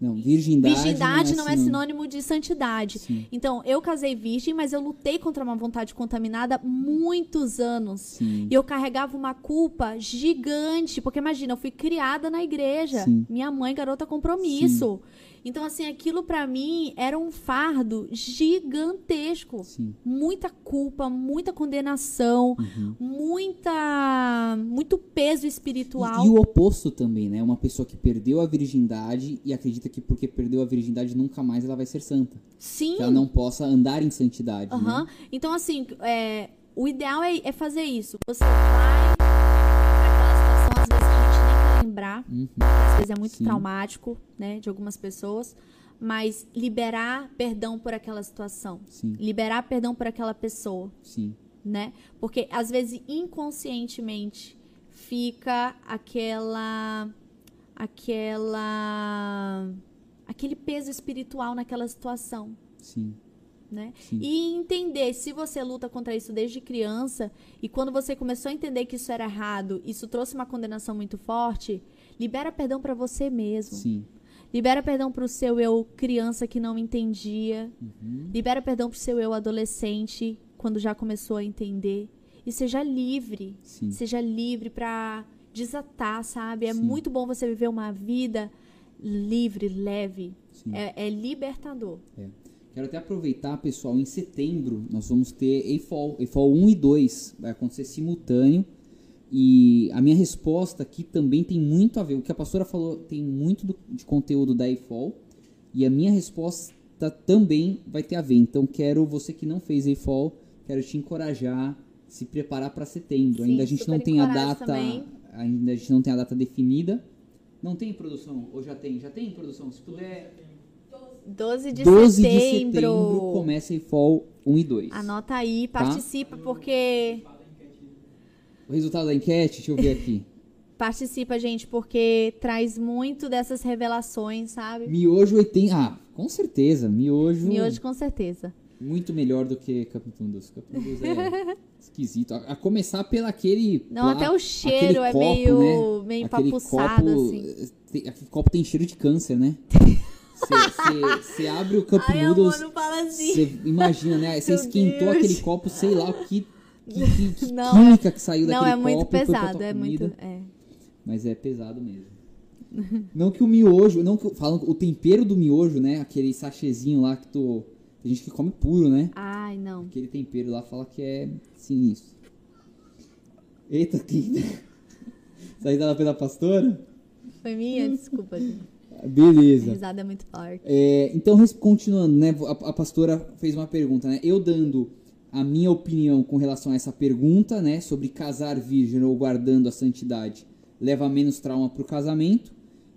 Não, virgindade, Virgindade não é sinônimo- sinônimo de santidade. Sim, Então, eu casei virgem, mas eu lutei contra uma vontade contaminada muitos anos. sim, E eu carregava uma culpa gigante, porque imagina, eu fui criada na igreja. Sim. Minha mãe, garota compromisso. Então, assim, aquilo pra mim era um fardo gigantesco. sim. Muita culpa, muita condenação, Uhum. muita muito peso espiritual. E, e o oposto também, né? Uma pessoa que perdeu a virgindade e acredita que porque perdeu a virgindade nunca mais ela vai ser santa. Sim. Que ela não possa andar em santidade, Aham. né? Então, assim, é, o ideal é, é fazer isso. Você vai lembrar. Uhum. Às vezes é muito Sim. traumático, né, de algumas pessoas. Mas liberar perdão por aquela situação. Sim, Liberar perdão por aquela pessoa, sim, né? Porque, às vezes, inconscientemente, fica aquela... Aquela... Aquele peso espiritual naquela situação sim, né? Sim. E entender se você luta contra isso desde criança e quando você começou a entender que isso era errado, isso trouxe uma condenação muito forte, libera perdão pra você mesmo. sim. Libera perdão pro seu eu criança que não entendia. Uhum. Libera perdão pro seu eu adolescente quando já começou a entender. E seja livre. Sim. Seja livre pra desatar, sabe? É Sim. muito bom você viver uma vida livre, leve. É, é libertador. Quero até aproveitar, pessoal, em setembro nós vamos ter EIFOL, EIFOL 1 e 2, vai acontecer simultâneo. E a minha resposta aqui também tem muito a ver, o que a pastora falou tem muito do- de conteúdo da EIFOL, e a minha resposta também vai ter a ver. Então quero, você que não fez EIFOL, quero te encorajar, se preparar para setembro. Sim, ainda a gente não tem a data, também. ainda a gente não tem a data definida. Não tem produção? Ou já tem? Já tem produção? Se puder, 12 de 12 setembro. de setembro começa EIFOL 1 e 2. Anota aí, Tá? participa, porque. O resultado da enquete, deixa eu ver aqui. Participa, gente, porque traz muito dessas revelações, sabe? Miojo 80. Ah, com certeza. Miojo. Miojo, com certeza. Muito melhor do que Capitundus. Capitundus é esquisito. A, a começar pelo aquele. Não, plá- até o cheiro é copo, meio, né? meio Aquele empapuçado, copo, assim. tem- aquele copo tem cheiro de câncer, né? Você abre o Cup Ai, amor, Noodles. não fala assim. Você imagina, né? Você esquentou Deus. aquele copo, sei lá o que. Que, que- que Não, química que saiu Não, daquele é muito copo pesado, é comida. muito. É. Mas é pesado mesmo. não que o miojo, não que o- falam o tempero do miojo, né? Aquele sachêzinho lá que tu tem gente que come puro, né? Ai, não. Aquele tempero lá fala que é sinistro. Eita, que saída lá pela pastora? Foi minha? Desculpa, gente. Ah, A Beleza. risada é muito forte. É, então, continuando, né? A, a pastora fez uma pergunta, né? Eu dando a minha opinião com relação a essa pergunta, né, sobre casar virgem ou guardando a santidade, leva menos trauma para o casamento.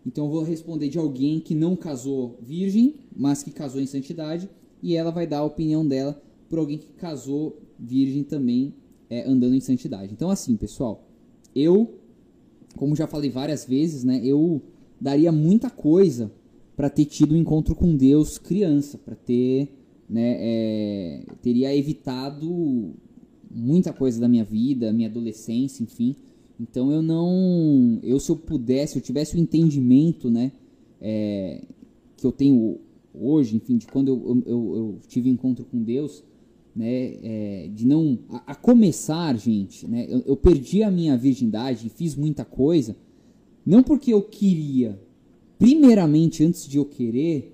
Então eu vou responder de alguém que não casou virgem, mas que casou em santidade, e ela vai dar a opinião dela por alguém que casou virgem também, é, andando em santidade. Então assim, pessoal, eu, como já falei várias vezes, né, eu daria muita coisa para ter tido um encontro com Deus criança, para ter, né, é, teria evitado muita coisa da minha vida, minha adolescência, enfim. Então eu não, eu se eu pudesse, se eu tivesse o entendimento, né, é, que eu tenho hoje, enfim, de quando eu, eu, eu tive encontro com Deus, né, é, de não, a, a, começar, gente, né, eu, eu perdi a minha virgindade fiz muita coisa, não porque eu queria, primeiramente, antes de eu querer,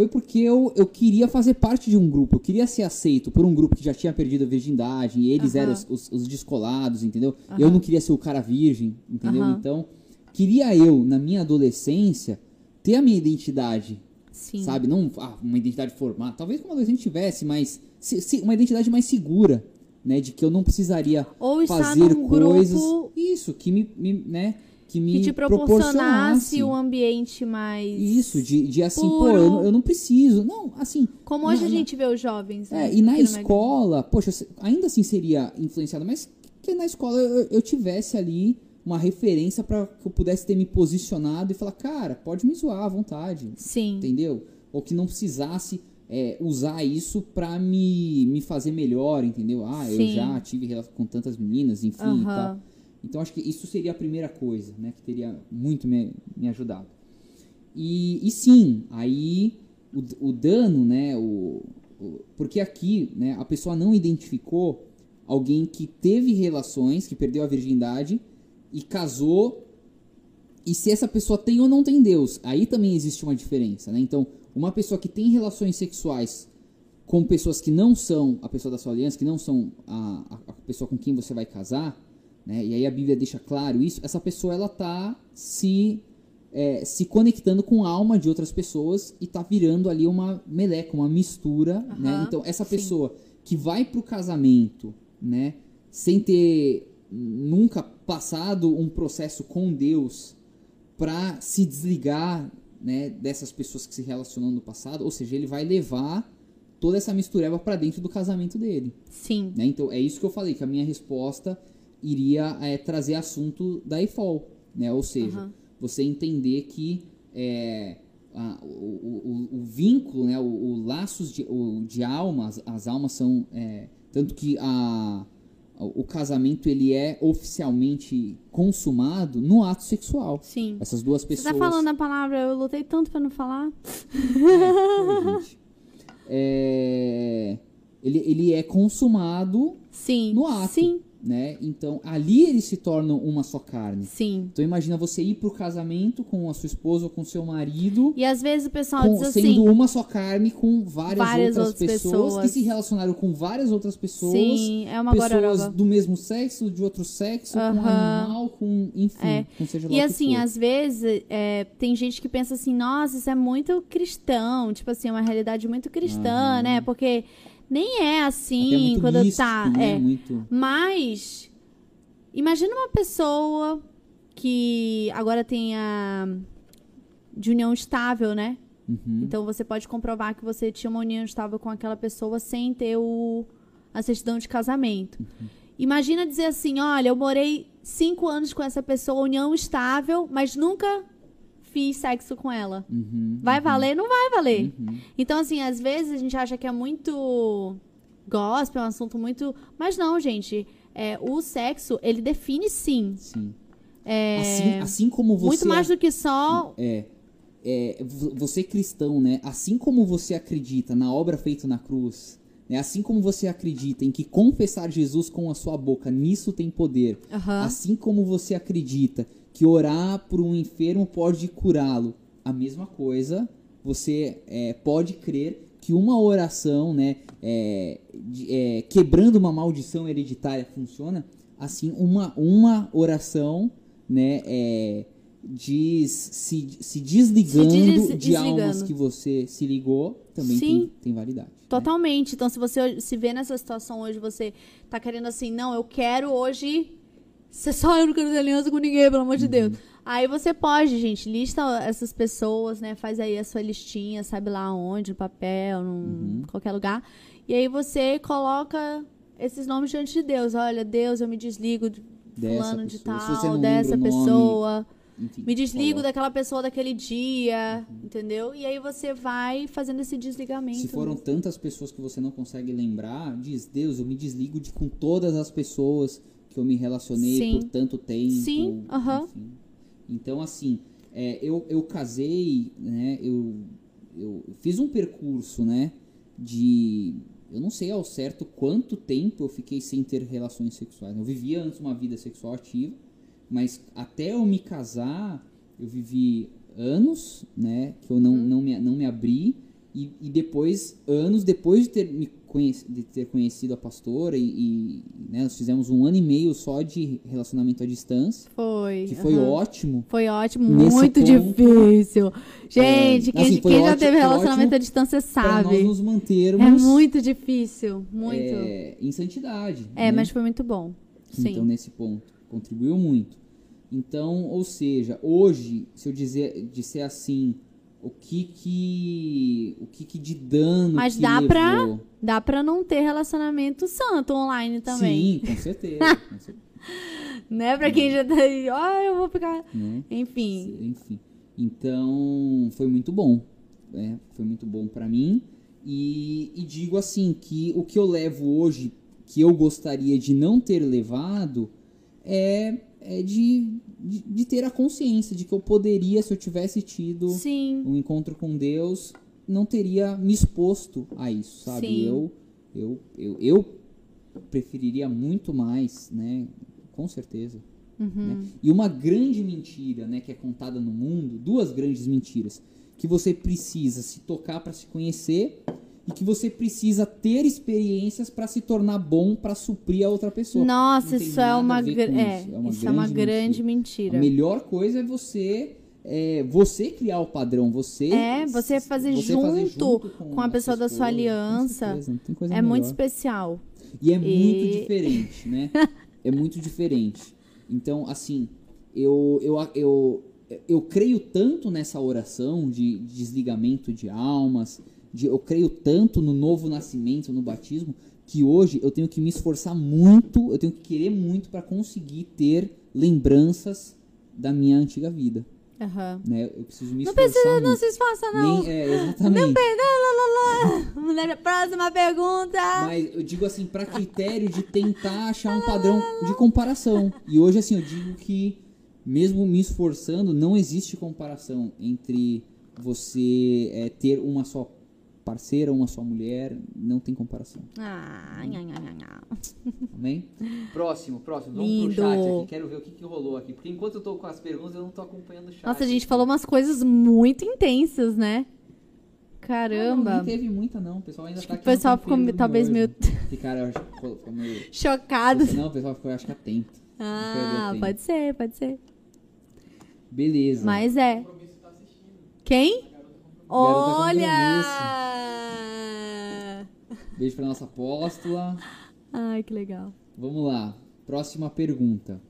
foi porque eu, eu queria fazer parte de um grupo. Eu queria ser aceito por um grupo que já tinha perdido a virgindade. E eles eram os, os, os, descolados, entendeu? Eu não queria ser o cara virgem, entendeu? Então, queria eu, na minha adolescência, ter a minha identidade. Sim. Sabe? Não ah, uma identidade formada. Talvez como adolescente tivesse, mas se, se, uma identidade mais segura. Né, de que eu não precisaria Ou fazer coisas. Grupo... Isso, que me, me né? Que me que te proporcionasse um ambiente mais isso de, de assim puro. pô eu não, eu não, preciso não assim como hoje na, a gente vê os jovens né, é, e na escola poxa ainda assim seria influenciado mas que na escola eu, eu tivesse ali uma referência para que eu pudesse ter me posicionado e falar cara pode me zoar à vontade sim entendeu ou que não precisasse é, usar isso para me, me fazer melhor, entendeu? Ah, Sim. eu já tive relação com tantas meninas, enfim uhum. e tal. Então acho que isso seria a primeira coisa, né, que teria muito me, me ajudado. E, e sim, aí o, o dano, né, o, o, porque aqui, né, a pessoa não identificou alguém que teve relações, que perdeu a virgindade e casou e se essa pessoa tem ou não tem Deus, aí também existe uma diferença, né? Então, uma pessoa que tem relações sexuais com pessoas que não são a pessoa da sua aliança, que não são a, a pessoa com quem você vai casar, né? E aí a Bíblia deixa claro isso. Essa pessoa ela tá se é, se conectando com a alma de outras pessoas e tá virando ali uma meleca, uma mistura, uhum, né? Então essa sim. pessoa que vai pro casamento, né, sem ter nunca passado um processo com Deus para se desligar, né, dessas pessoas que se relacionam no passado, ou seja, ele vai levar toda essa mistureba para dentro do casamento dele. Sim. Né? Então é isso que eu falei, que a minha resposta iria é, trazer assunto da EFOL, né? Ou seja, uhum. você entender que é, a, o, o, o, vínculo, né? O, o laços de, o, de almas, as almas são é, tanto que a o casamento ele é oficialmente consumado no ato sexual. Sim. Essas duas pessoas. Você tá falando a palavra, eu lutei tanto para não falar. É, foi. É, ele, ele é consumado sim, no ato. Sim né? Então, ali eles se tornam uma só carne. Sim. Então, imagina você ir pro casamento com a sua esposa ou com seu marido. E às vezes o pessoal com, diz assim. Sendo uma só carne com várias, várias outras, outras pessoas, pessoas, que se relacionaram com várias outras pessoas. Sim, é uma Pessoas gororoba. do mesmo sexo, de outro sexo, com um animal, com. Enfim, é. com seja lá E assim, for. às vezes, é, tem gente que pensa assim, nossa, isso é muito cristão. Tipo assim, é uma realidade muito cristã, uhum. né? Porque. Nem é assim é quando místico, tá. Né? É. Muito... Mas Imagina uma pessoa que agora tem a de união estável, né? Uhum. Então você pode comprovar que você tinha uma união estável com aquela pessoa sem ter o, a certidão de casamento. Uhum. Imagina dizer assim: olha, eu morei cinco anos com essa pessoa, união estável, mas nunca fiz sexo com ela. Uhum. Vai uhum. valer? Não vai valer. Uhum. Então, assim, às vezes a gente acha que é muito gospel, é um assunto muito. Mas não, gente é, o sexo, ele define sim. Sim. É, assim, assim como você. Muito mais do que só. É, é. Você cristão, né? Assim como você acredita na obra feita na cruz, né? assim como você acredita em que confessar Jesus com a sua boca, nisso tem poder. Assim como você acredita que orar por um enfermo pode curá-lo, a mesma coisa você é, pode crer que uma oração, né, é, de, é, quebrando uma maldição hereditária funciona, assim uma, uma oração, né, é, diz se, se desligando Se des- de desligando. almas que você se ligou, também Sim. tem, tem validade. né? Totalmente. Então, se você se vê nessa situação hoje, você tá querendo assim, não, eu quero hoje ser só eu não quero ter aliança com ninguém, pelo amor de Deus. Aí você pode, gente, lista essas pessoas, né? Faz aí a sua listinha, sabe lá onde, no papel, num qualquer lugar. E aí você coloca esses nomes diante de Deus. Olha, Deus, eu me desligo de Dessa fulano de você tal, dessa pessoa. Enfim, Me desligo coloca. daquela pessoa daquele dia, entendeu? E aí você vai fazendo esse desligamento. Se foram né? tantas pessoas que você não consegue lembrar, diz, Deus, eu me desligo de com todas as pessoas que eu me relacionei Sim. por tanto tempo. Sim, aham. Então, assim, é, eu, eu casei, né? Eu, eu fiz um percurso, né? De. Eu não sei ao certo quanto tempo eu fiquei sem ter relações sexuais. Eu vivia antes uma vida sexual ativa, mas até eu me casar, eu vivi anos, né? Que eu não, Uhum. não, me, não me abri. E, e depois, anos depois de ter, me de ter conhecido a pastora, e, e, né, nós fizemos um ano e meio só de relacionamento à distância, Foi. que foi aham. ótimo. Foi ótimo, Nesse muito ponto, difícil. Gente, é, quem, assim, quem já ótimo- teve foi relacionamento à distância Pra nós sabe. nos mantermos É muito difícil, muito. é, em santidade. É, né? mas foi muito bom. Sim. Então, nesse ponto, contribuiu muito. Então, ou seja, hoje, se eu dizer, disser assim, o que que, o que, que de dano Mas que dá pra- levou? Dá pra não ter relacionamento santo online também. Sim, com certeza. com certeza Né? Pra quem já tá aí, ó, eu vou ficar. né? Enfim. Enfim. Então, foi muito bom. né? Foi muito bom pra mim. E, e digo assim, que o que eu levo hoje, que eu gostaria de não ter levado, é, é de, de, de ter a consciência de que eu poderia, se eu tivesse tido Sim. um encontro com Deus, não teria me exposto a isso, sabe? Sim. Eu, eu, eu, eu preferiria muito mais, né? Com certeza. Uhum. né? E uma grande mentira, né, que é contada no mundo, duas grandes mentiras, que você precisa se tocar para se conhecer e que você precisa ter experiências para se tornar bom para suprir a outra pessoa. Nossa, isso é uma, com é, isso. É uma isso é uma grande grande mentira. A melhor coisa é você é, você criar o padrão, você É, você fazer junto com a pessoa da sua aliança. É muito melhor. especial. E é muito E- diferente, né? é muito diferente. Então, assim, eu, eu, eu, eu creio tanto nessa oração de desligamento de almas, de, eu creio tanto no novo nascimento, no batismo, que hoje eu tenho que me esforçar muito, eu tenho que querer muito para conseguir ter lembranças da minha antiga vida. Aham. Né? Eu preciso me Não esforçar precisa, não muito. se esforça, não. Nem, é, exatamente. Mulher, próxima pergunta. Mas eu digo assim, pra critério de tentar achar um padrão de comparação. E hoje, assim, eu digo que, mesmo me esforçando, não existe comparação entre você é, ter uma só parceira, uma só mulher. Não tem comparação. Ah, nha, nha, nha. Amém? Próximo, próximo. Vamos pro Lindo. chat aqui. Quero ver o que, que rolou aqui. Porque enquanto eu tô com as perguntas, eu não tô acompanhando o chat. Nossa, a gente falou umas coisas muito intensas, né? Caramba. Não, não teve muita, não. O pessoal ainda Acho tá o aqui no pessoal ficou talvez meio Ficaram, ficou- meio... chocados. Não, o pessoal ficou, acho que atento. Ah, pode ser, pode ser. Beleza. Mas é. Quem? Garota Olha! Beijo pra nossa apóstola. Ai, que legal. Vamos lá. Próxima pergunta.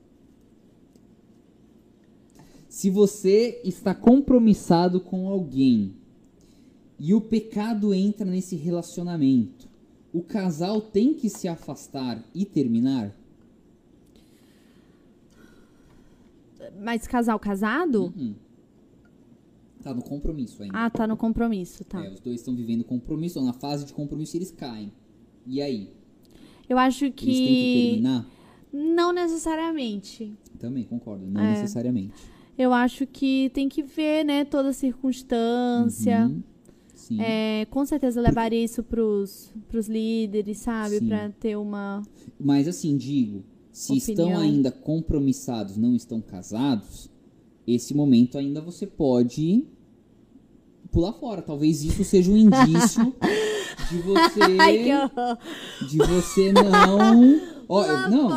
Se você está compromissado com alguém e o pecado entra nesse relacionamento, o casal tem que se afastar e terminar? Mas casal casado? Uhum. Tá no compromisso ainda. Ah, tá no compromisso, tá. É, os dois estão vivendo compromisso, ou na fase de compromisso eles caem. E aí? Eu acho Eles têm que que. terminar? Não necessariamente. Também concordo, não É. necessariamente. Eu acho que tem que ver, né, toda a circunstância. Uhum. Sim. É, com certeza levaria isso pros, pros líderes, sabe? Pra ter uma. Mas assim, digo, se estão Opinião. ainda compromissados, não estão casados, esse momento ainda você pode pular fora. Talvez isso seja um indício de você de você não Ó, eu- não,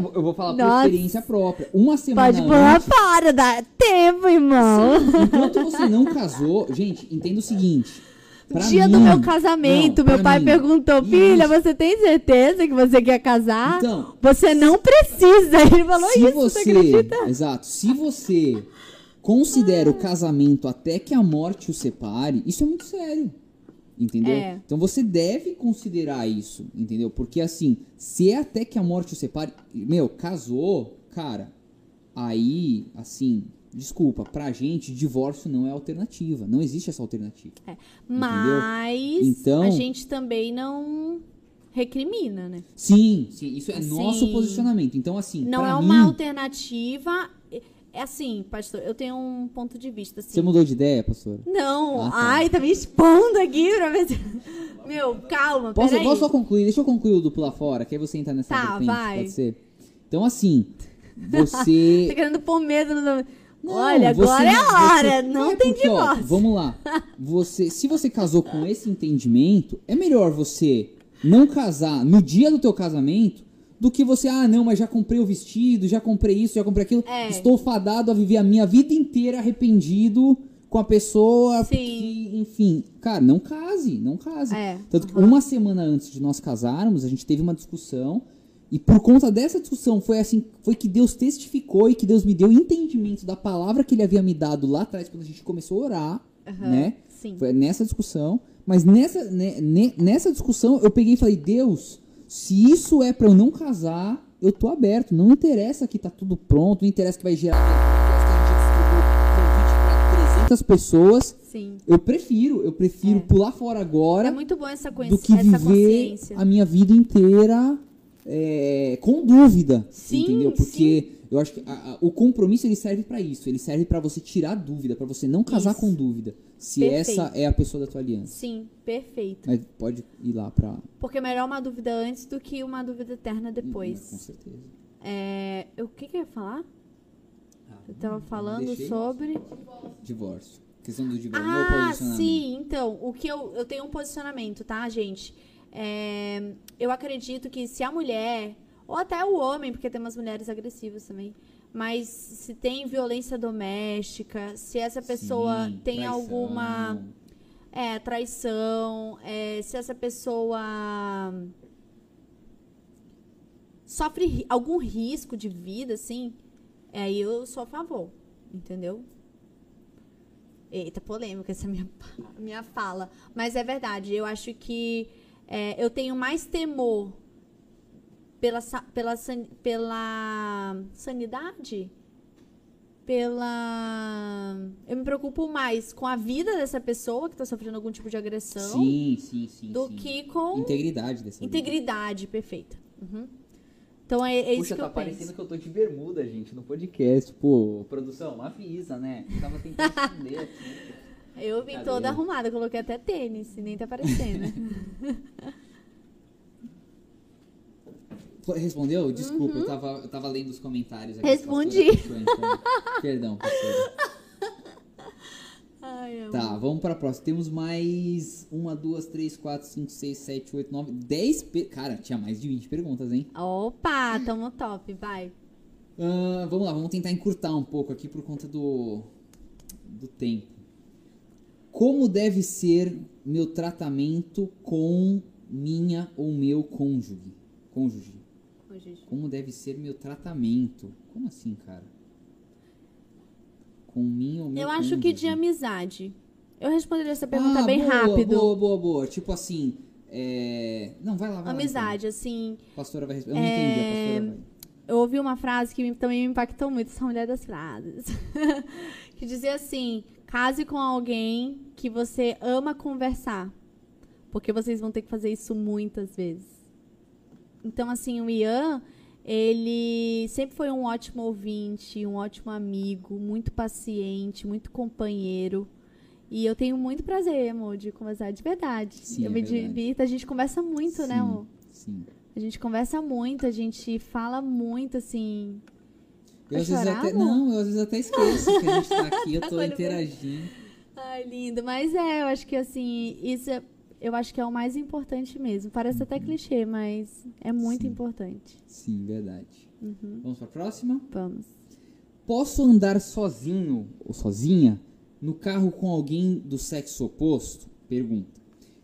vou- eu vou falar por Nossa. experiência própria. Uma semana Pode pular antes, fora, dá tempo, irmão. enquanto você não casou, gente, entenda o seguinte. Dia do mim- meu casamento, Não, meu pai mim. perguntou: Isso. Filha, você tem certeza que você quer casar? Então, Você não precisa. Ele falou se isso, você, você acredita? exato, se você considera o casamento até que a morte o separe, isso é muito sério. Entendeu? É. Então você deve considerar isso, entendeu? Porque assim, se é até que a morte o separe, meu, casou, cara, aí, assim, desculpa, pra gente, divórcio não é alternativa. Não existe essa alternativa. Mas Então- a gente também não recrimina, né? Sim, sim, isso é Assim, nosso posicionamento. Então, assim, Não é mim, uma alternativa. É assim, pastor, eu tenho um ponto de vista assim. você mudou de ideia, pastora? Não, Ah, tá. ai, tá me expondo aqui pra ver se... Meu, calma, Posso, peraí. posso só concluir? Deixa eu concluir o do pular fora, que aí você entra nessa Tá, vertente, vai. pode ser? Então, assim, Tá você... querendo pôr medo no... Não, Olha, agora é a hora, você- não é tem porque, ó, divórcio. vamos lá. Você, se você casou com esse entendimento, é melhor você não casar no dia do teu casamento do que você, ah, não, mas já comprei o vestido, já comprei isso, já comprei aquilo. É. Estou fadado a viver a minha vida inteira arrependido com a pessoa Sim. que, enfim, cara, não case, não case. É, Tanto que aham. uma semana antes de nós casarmos, a gente teve uma discussão e por conta dessa discussão foi assim, foi que Deus testificou e que Deus me deu entendimento da palavra que ele havia me dado lá atrás quando a gente começou a orar, Aham, né? Sim. Foi nessa discussão, mas nessa né, ne- nessa discussão eu peguei e falei: "Deus, se isso é pra eu não casar, eu tô aberto, não interessa que tá tudo pronto, não interessa que vai gerar convite pra 300 pessoas, Sim. eu prefiro, eu prefiro É. pular fora agora É muito bom essa, coinc- do que viver consciência. a minha vida inteira é, com dúvida, Sim, entendeu? Porque eu acho que a- a- o compromisso ele serve pra isso, ele serve pra você tirar dúvida, pra você não casar Isso. com dúvida, se Perfeito. essa é a pessoa da tua aliança. Sim, perfeito. Mas pode ir lá pra Porque é melhor uma dúvida antes do que uma dúvida eterna com depois. certeza. É, eu- o que, que eu ia falar? Eu tava falando deixei. sobre. Divórcio. Questão do divórcio, Ah, sim. Então, o que eu, eu tenho um posicionamento, tá, gente? É, eu acredito que se a mulher, ou até o homem, porque tem umas mulheres agressivas também, mas se tem violência doméstica, se essa pessoa Sim, tem traição. alguma é, traição, é, se essa pessoa sofre ri- algum risco de vida, assim, aí eu sou a favor, entendeu? Eita, polêmica essa minha, minha fala. Mas é verdade, eu acho que é, eu tenho mais temor pela, pela, pela sanidade, pela. Eu me preocupo mais com a vida dessa pessoa que está sofrendo algum tipo de agressão Sim, sim, sim. do sim. que com integridade dessa vida. integridade perfeita. Uhum. Então é, é isso Puxa, que tá eu parecendo penso. que eu tô de bermuda, gente, no podcast. Pô, produção, avisa, né? Eu tava tentando entender aqui. Eu vim Cadê? toda arrumada, coloquei até tênis, e nem tá aparecendo. Respondeu? Desculpa, eu, tava, eu tava lendo os comentários aqui. Uhum. Respondi. então. Perdão, pastora. Ai, amor. Tá, vamos pra próxima. Temos mais uma, duas, três, quatro, cinco, seis, sete, oito, nove, dez. Per... Cara, tinha mais de 20 perguntas, hein? Opa, tamo top, vai. Ah, vamos lá, vamos tentar encurtar um pouco aqui por conta do, do tempo. Como deve ser meu tratamento com minha ou meu cônjuge? Cônjuge. Como deve ser meu tratamento? Como assim, cara? Com minha ou meu Eu acho que de amizade. Eu responderia essa pergunta Ah, bem boa, rápido. Boa, boa, boa. Tipo assim, é... Não, vai lá, vai lá. Amizade, assim. então. A pastora vai responder. Eu não entendi, a pastora vai. Eu ouvi uma frase que também me impactou muito, essa mulher das frases. que dizia assim: case com alguém que você ama conversar. Porque vocês vão ter que fazer isso muitas vezes. Então, assim, o Ian, ele sempre foi um ótimo ouvinte, um ótimo amigo, muito paciente, muito companheiro. E eu tenho muito prazer, amor, de conversar de verdade. Sim, eu é me verdade. divirto, a gente conversa muito, né, Sim, amor? Sim. A gente conversa muito, a gente fala muito, assim. Eu, às chorar, até, não, eu às vezes até esqueço que a gente tá aqui, eu tô Olha, interagindo. Ai, lindo. Mas é, eu acho que assim, isso é. Eu acho que é o mais importante mesmo. Parece até clichê, mas é muito Sim. importante. Sim, verdade. Uhum. Vamos para a próxima? Vamos. Posso andar sozinho ou sozinha no carro com alguém do sexo oposto? Pergunta.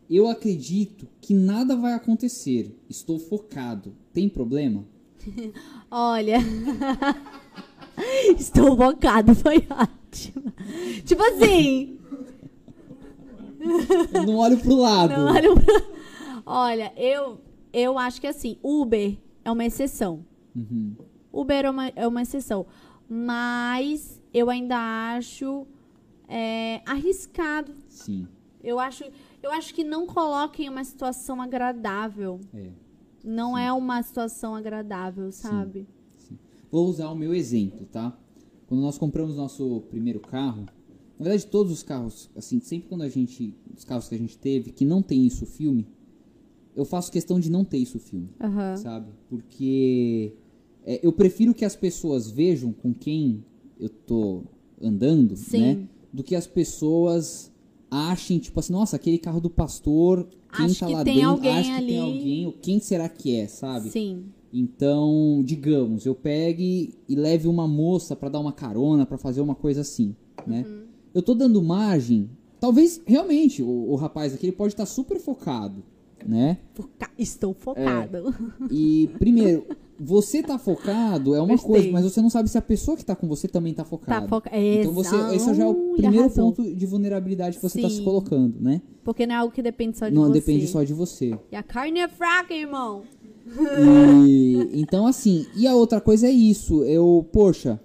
Eu acredito que nada vai acontecer. Estou focado. Tem problema? Olha. Estou focado, foi ótimo. Tipo assim, Eu não olho pro lado. não olha pra- Olha, eu, eu acho que assim, Uber é uma exceção. Uhum. Uber é uma, é uma exceção. Mas eu ainda acho é, arriscado. Sim. Eu acho, eu acho que não coloquem uma situação agradável. É. Não é uma situação agradável, sabe? Vou usar o meu exemplo, tá? Quando nós compramos nosso primeiro carro, na verdade todos os carros, assim, sempre quando a gente, os carros que a gente teve que não tem isso filme, eu faço questão de não ter isso filme, Aham. sabe? Porque é, eu prefiro que as pessoas vejam com quem eu tô andando, Sim. né? Do que as pessoas achem, tipo assim, nossa, aquele carro do pastor, quem Acho tá que lá tem dentro, acho que tem ali. alguém, ou quem será que é, sabe? Sim. Então, digamos, eu pegue e leve uma moça pra dar uma carona, pra fazer uma coisa assim, né? Uhum. Eu tô dando margem, talvez realmente o, o rapaz aqui ele pode estar super focado, né? Foca- Estou focado. E primeiro, você tá focado é uma Gostei. coisa, mas você não sabe se a pessoa que tá com você também tá focada. Tá focado. Então você, esse já é o primeiro ponto de vulnerabilidade que você tá se Sim. colocando, né? Porque não é algo que depende só de não você. depende só de você. E a carne é fraca, irmão. E, então, assim, e a outra coisa é isso. Eu, poxa,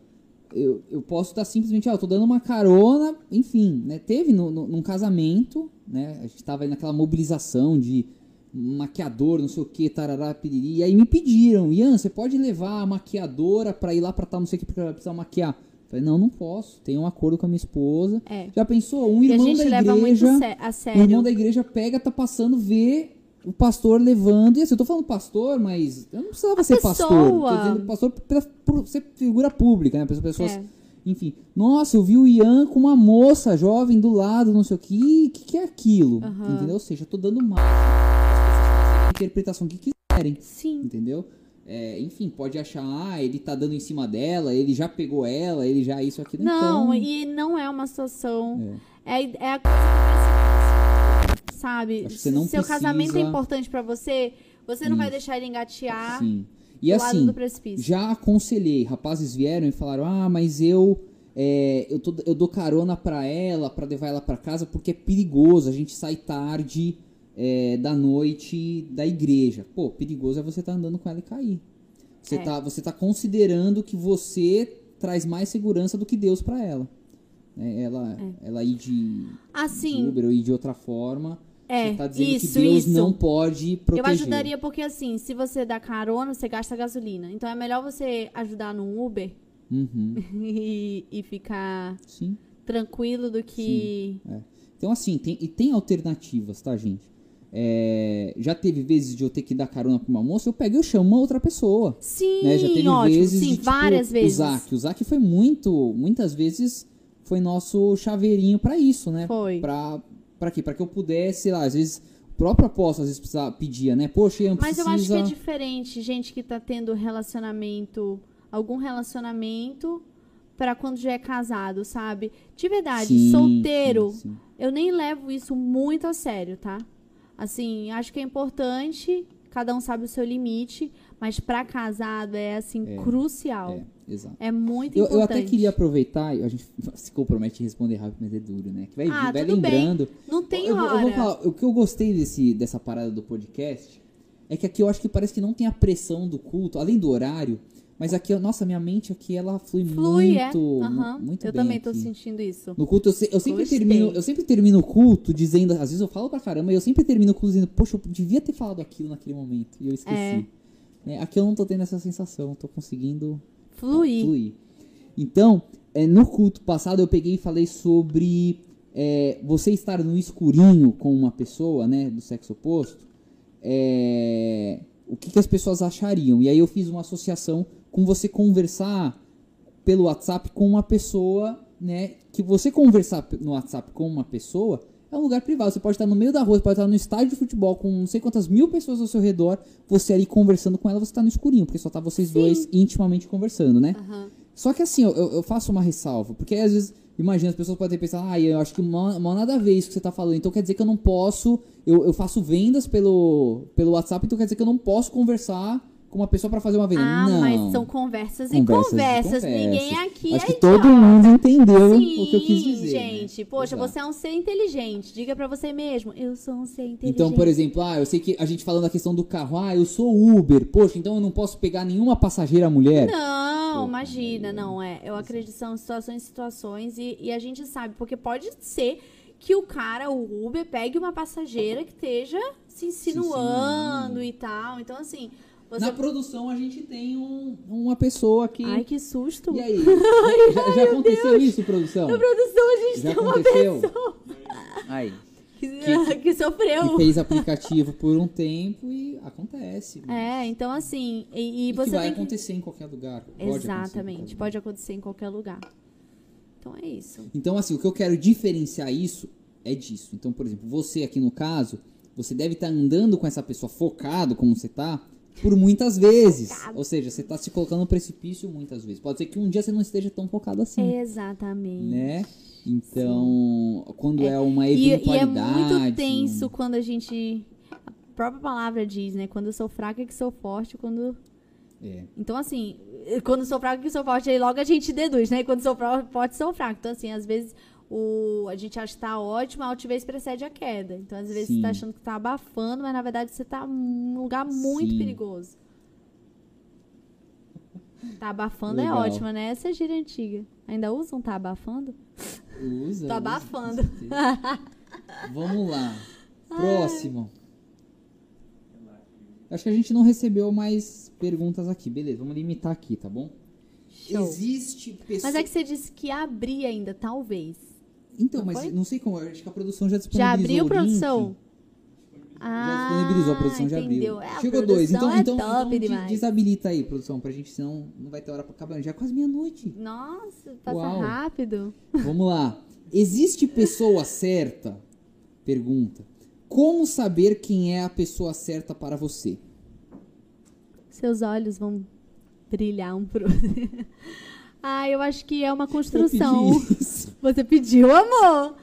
eu, eu posso estar simplesmente, ah, eu tô dando uma carona, enfim, né? Teve no, no- num casamento, né? A gente tava aí naquela mobilização de maquiador, não sei o que, tarará, piriri. E aí me pediram, Ian, você pode levar a maquiadora pra ir lá pra tal, não sei o que, porque ela precisa maquiar. Falei, não, não posso. Tenho um acordo com a minha esposa. É. Já pensou? Um a irmão gente da igreja. a sério. irmão da igreja pega, tá passando, vê o pastor levando. E assim, eu tô falando pastor, mas eu não precisava A ser pessoa. pastor. Tô dizendo pastor pra, por ser figura pública, né? Para as pessoas. É. Enfim. Nossa, eu vi o Ian com uma moça jovem do lado, não sei o que. O que, que é aquilo? Aham. Entendeu? Ou seja, eu tô dando mais. Interpretação que quiserem. Sim. Entendeu? É, enfim, pode achar, ah, ele tá dando em cima dela, ele já pegou ela, ele já isso, aquilo. Não, então, e não é uma situação. É. É, é a coisa que sabe? Acho que você não Se seu casamento é precisa- importante pra você, você não vai deixar ele engatear Sim. E do assim, lado do precipício. Já aconselhei, rapazes vieram e falaram: "Ah, mas eu é, eu, tô- eu dou carona pra ela, pra levar ela pra casa porque é perigoso. A gente sai tarde é, da noite da igreja. Pô, perigoso é você tá andando com ela e cair. Você É. tá você tá considerando que você traz mais segurança do que Deus pra ela. né? Ela ela ir de, de Assim, Uber ou ir de outra forma. É, você tá dizendo isso, que Deus isso. não pode proteger. Eu ajudaria porque assim, se você dá carona, você gasta gasolina. Então é melhor você ajudar no Uber Uhum, e, e ficar sim. tranquilo do que. Então, assim, tem, e tem alternativas, tá, gente? É, já teve vezes de eu ter que dar carona pra uma moça, eu pego e eu chamo uma outra pessoa. Sim, né? Já teve ótimo. vezes Sim, de, tipo, várias vezes. O Zac. O Zac foi muito, muitas vezes, foi nosso chaveirinho pra isso, né? Foi. Pra, pra quê? Pra que eu pudesse, sei lá, às vezes, o próprio apóstolo às vezes precisava, pedia, né? Poxa, Ian, Mas precisa... eu acho que é diferente, gente que tá tendo relacionamento, algum relacionamento pra quando já é casado, sabe? De verdade, Sim, solteiro, sim, sim. eu nem levo isso muito a sério, tá? Assim, acho que é importante, cada um sabe o seu limite, mas pra casado é assim crucial. É, exato. É muito Eu, eu importante. até queria aproveitar, a gente se compromete a responder rápido, mas é duro, né? Que vai, Ah, vai tudo bem. lembrando. Não tem eu, vou- eu hora. vou falar, o que eu gostei desse, dessa parada do podcast é que aqui eu acho que parece que não tem a pressão do culto, além do horário, mas aqui, nossa, minha mente aqui, ela flui, Flui, é. muito, mu- Aham. muito Eu bem também tô aqui. sentindo isso. No culto, eu, se- eu sempre Gostei. termino, eu sempre termino o culto dizendo, às vezes eu falo pra caramba, e eu sempre termino o culto dizendo, poxa, eu devia ter falado aquilo naquele momento, e eu esqueci. É. É, aqui eu não tô tendo essa sensação, tô conseguindo Fluir. fluir. Então, é, no culto passado eu peguei e falei sobre é, você estar no escurinho com uma pessoa, né, do sexo oposto, é, o que, que as pessoas achariam. E aí eu fiz uma associação com você conversar pelo WhatsApp com uma pessoa, né, que você conversar no WhatsApp com uma pessoa É um lugar privado. Você pode estar no meio da rua, você pode estar no estádio de futebol com não sei quantas mil pessoas ao seu redor. Você ali conversando com ela, você tá no escurinho, porque só tá vocês dois intimamente conversando, né? Aham. Só que assim, eu, eu faço uma ressalva, porque às vezes, imagina, as pessoas podem pensar, ah, eu acho que mal, mal nada a ver isso que você tá falando, então quer dizer que eu não posso, eu, eu faço vendas pelo, pelo WhatsApp, então quer dizer que eu não posso conversar com uma pessoa pra fazer uma venda. Ah, não. mas são conversas, e Conversas e conversas. conversas. Ninguém aqui Acho é que idiota. todo mundo entendeu Sim, o que eu quis dizer. né? gente. Poxa, Exato. você é um ser inteligente. Diga pra você mesmo, eu sou um ser inteligente. Então, por exemplo, ah, eu sei que a gente falando da questão do carro, ah, eu sou Uber, poxa, então eu não posso pegar nenhuma passageira mulher. Não, Pô, imagina, não é. Eu acredito que são situações e situações e, e a gente sabe, porque pode ser que o cara, o Uber, pegue uma passageira que esteja se insinuando insinuando. e tal. Então, assim, você. Na produção a gente tem um- uma pessoa que. Ai, que susto. E aí? já já aconteceu isso, produção? Na produção a gente Já tem uma aconteceu? pessoa Aí. que, Que- que sofreu. Que fez aplicativo por um tempo e acontece. É, então assim, e, e E você que vai que. acontecer em qualquer lugar. Pode Exatamente, pode acontecer em qualquer lugar. Então é isso. Então, assim, o que eu quero diferenciar isso é disso. Então, por exemplo, você aqui no caso, você deve estar andando com essa pessoa focado, como você tá, por muitas vezes. Ou seja, você tá se colocando no precipício muitas vezes. Pode ser que um dia você não esteja tão focado assim, Exatamente. né? Então, quando é, uma E, e é eventualidade... muito tenso um- quando a gente. A própria palavra diz, né? Quando eu sou fraca é que sou forte, quando. É. Então, assim, quando sou fraca é que sou forte, aí logo a gente deduz, né? Quando sou forte, sou fraco. Então, assim, às vezes o, a gente acha que tá ótimo, a altivez precede a queda. Então, às vezes Sim. você tá achando que tá abafando, mas na verdade você tá num lugar muito Sim. perigoso. Tá abafando é Legal. ótima, né? Essa é gíria antiga. Ainda usam tá abafando? Usa, Tô usa, abafando. certeza. Vamos lá. Próximo. Acho que a gente não recebeu mais perguntas aqui. Beleza, vamos limitar aqui, tá bom? Show. Existe pessoa... Mas é que você disse que abrir ainda, talvez. Então, Não mas foi? não sei como. Acho que a produção já Já disponibilizou abriu, o produção? link. Ah, Já disponibilizou, a produção já entendeu. abriu. É, Chegou dois. Então, produção então, é top então desabilita aí, produção, pra gente, senão não vai ter hora pra acabar. Já é quase meia-noite. Nossa, passa Uau. rápido. Vamos lá. Existe pessoa certa? Pergunta. Como saber quem é a pessoa certa para você? Seus olhos vão brilhar um pro outro. ah, eu acho que é uma construção. Você pediu, amor?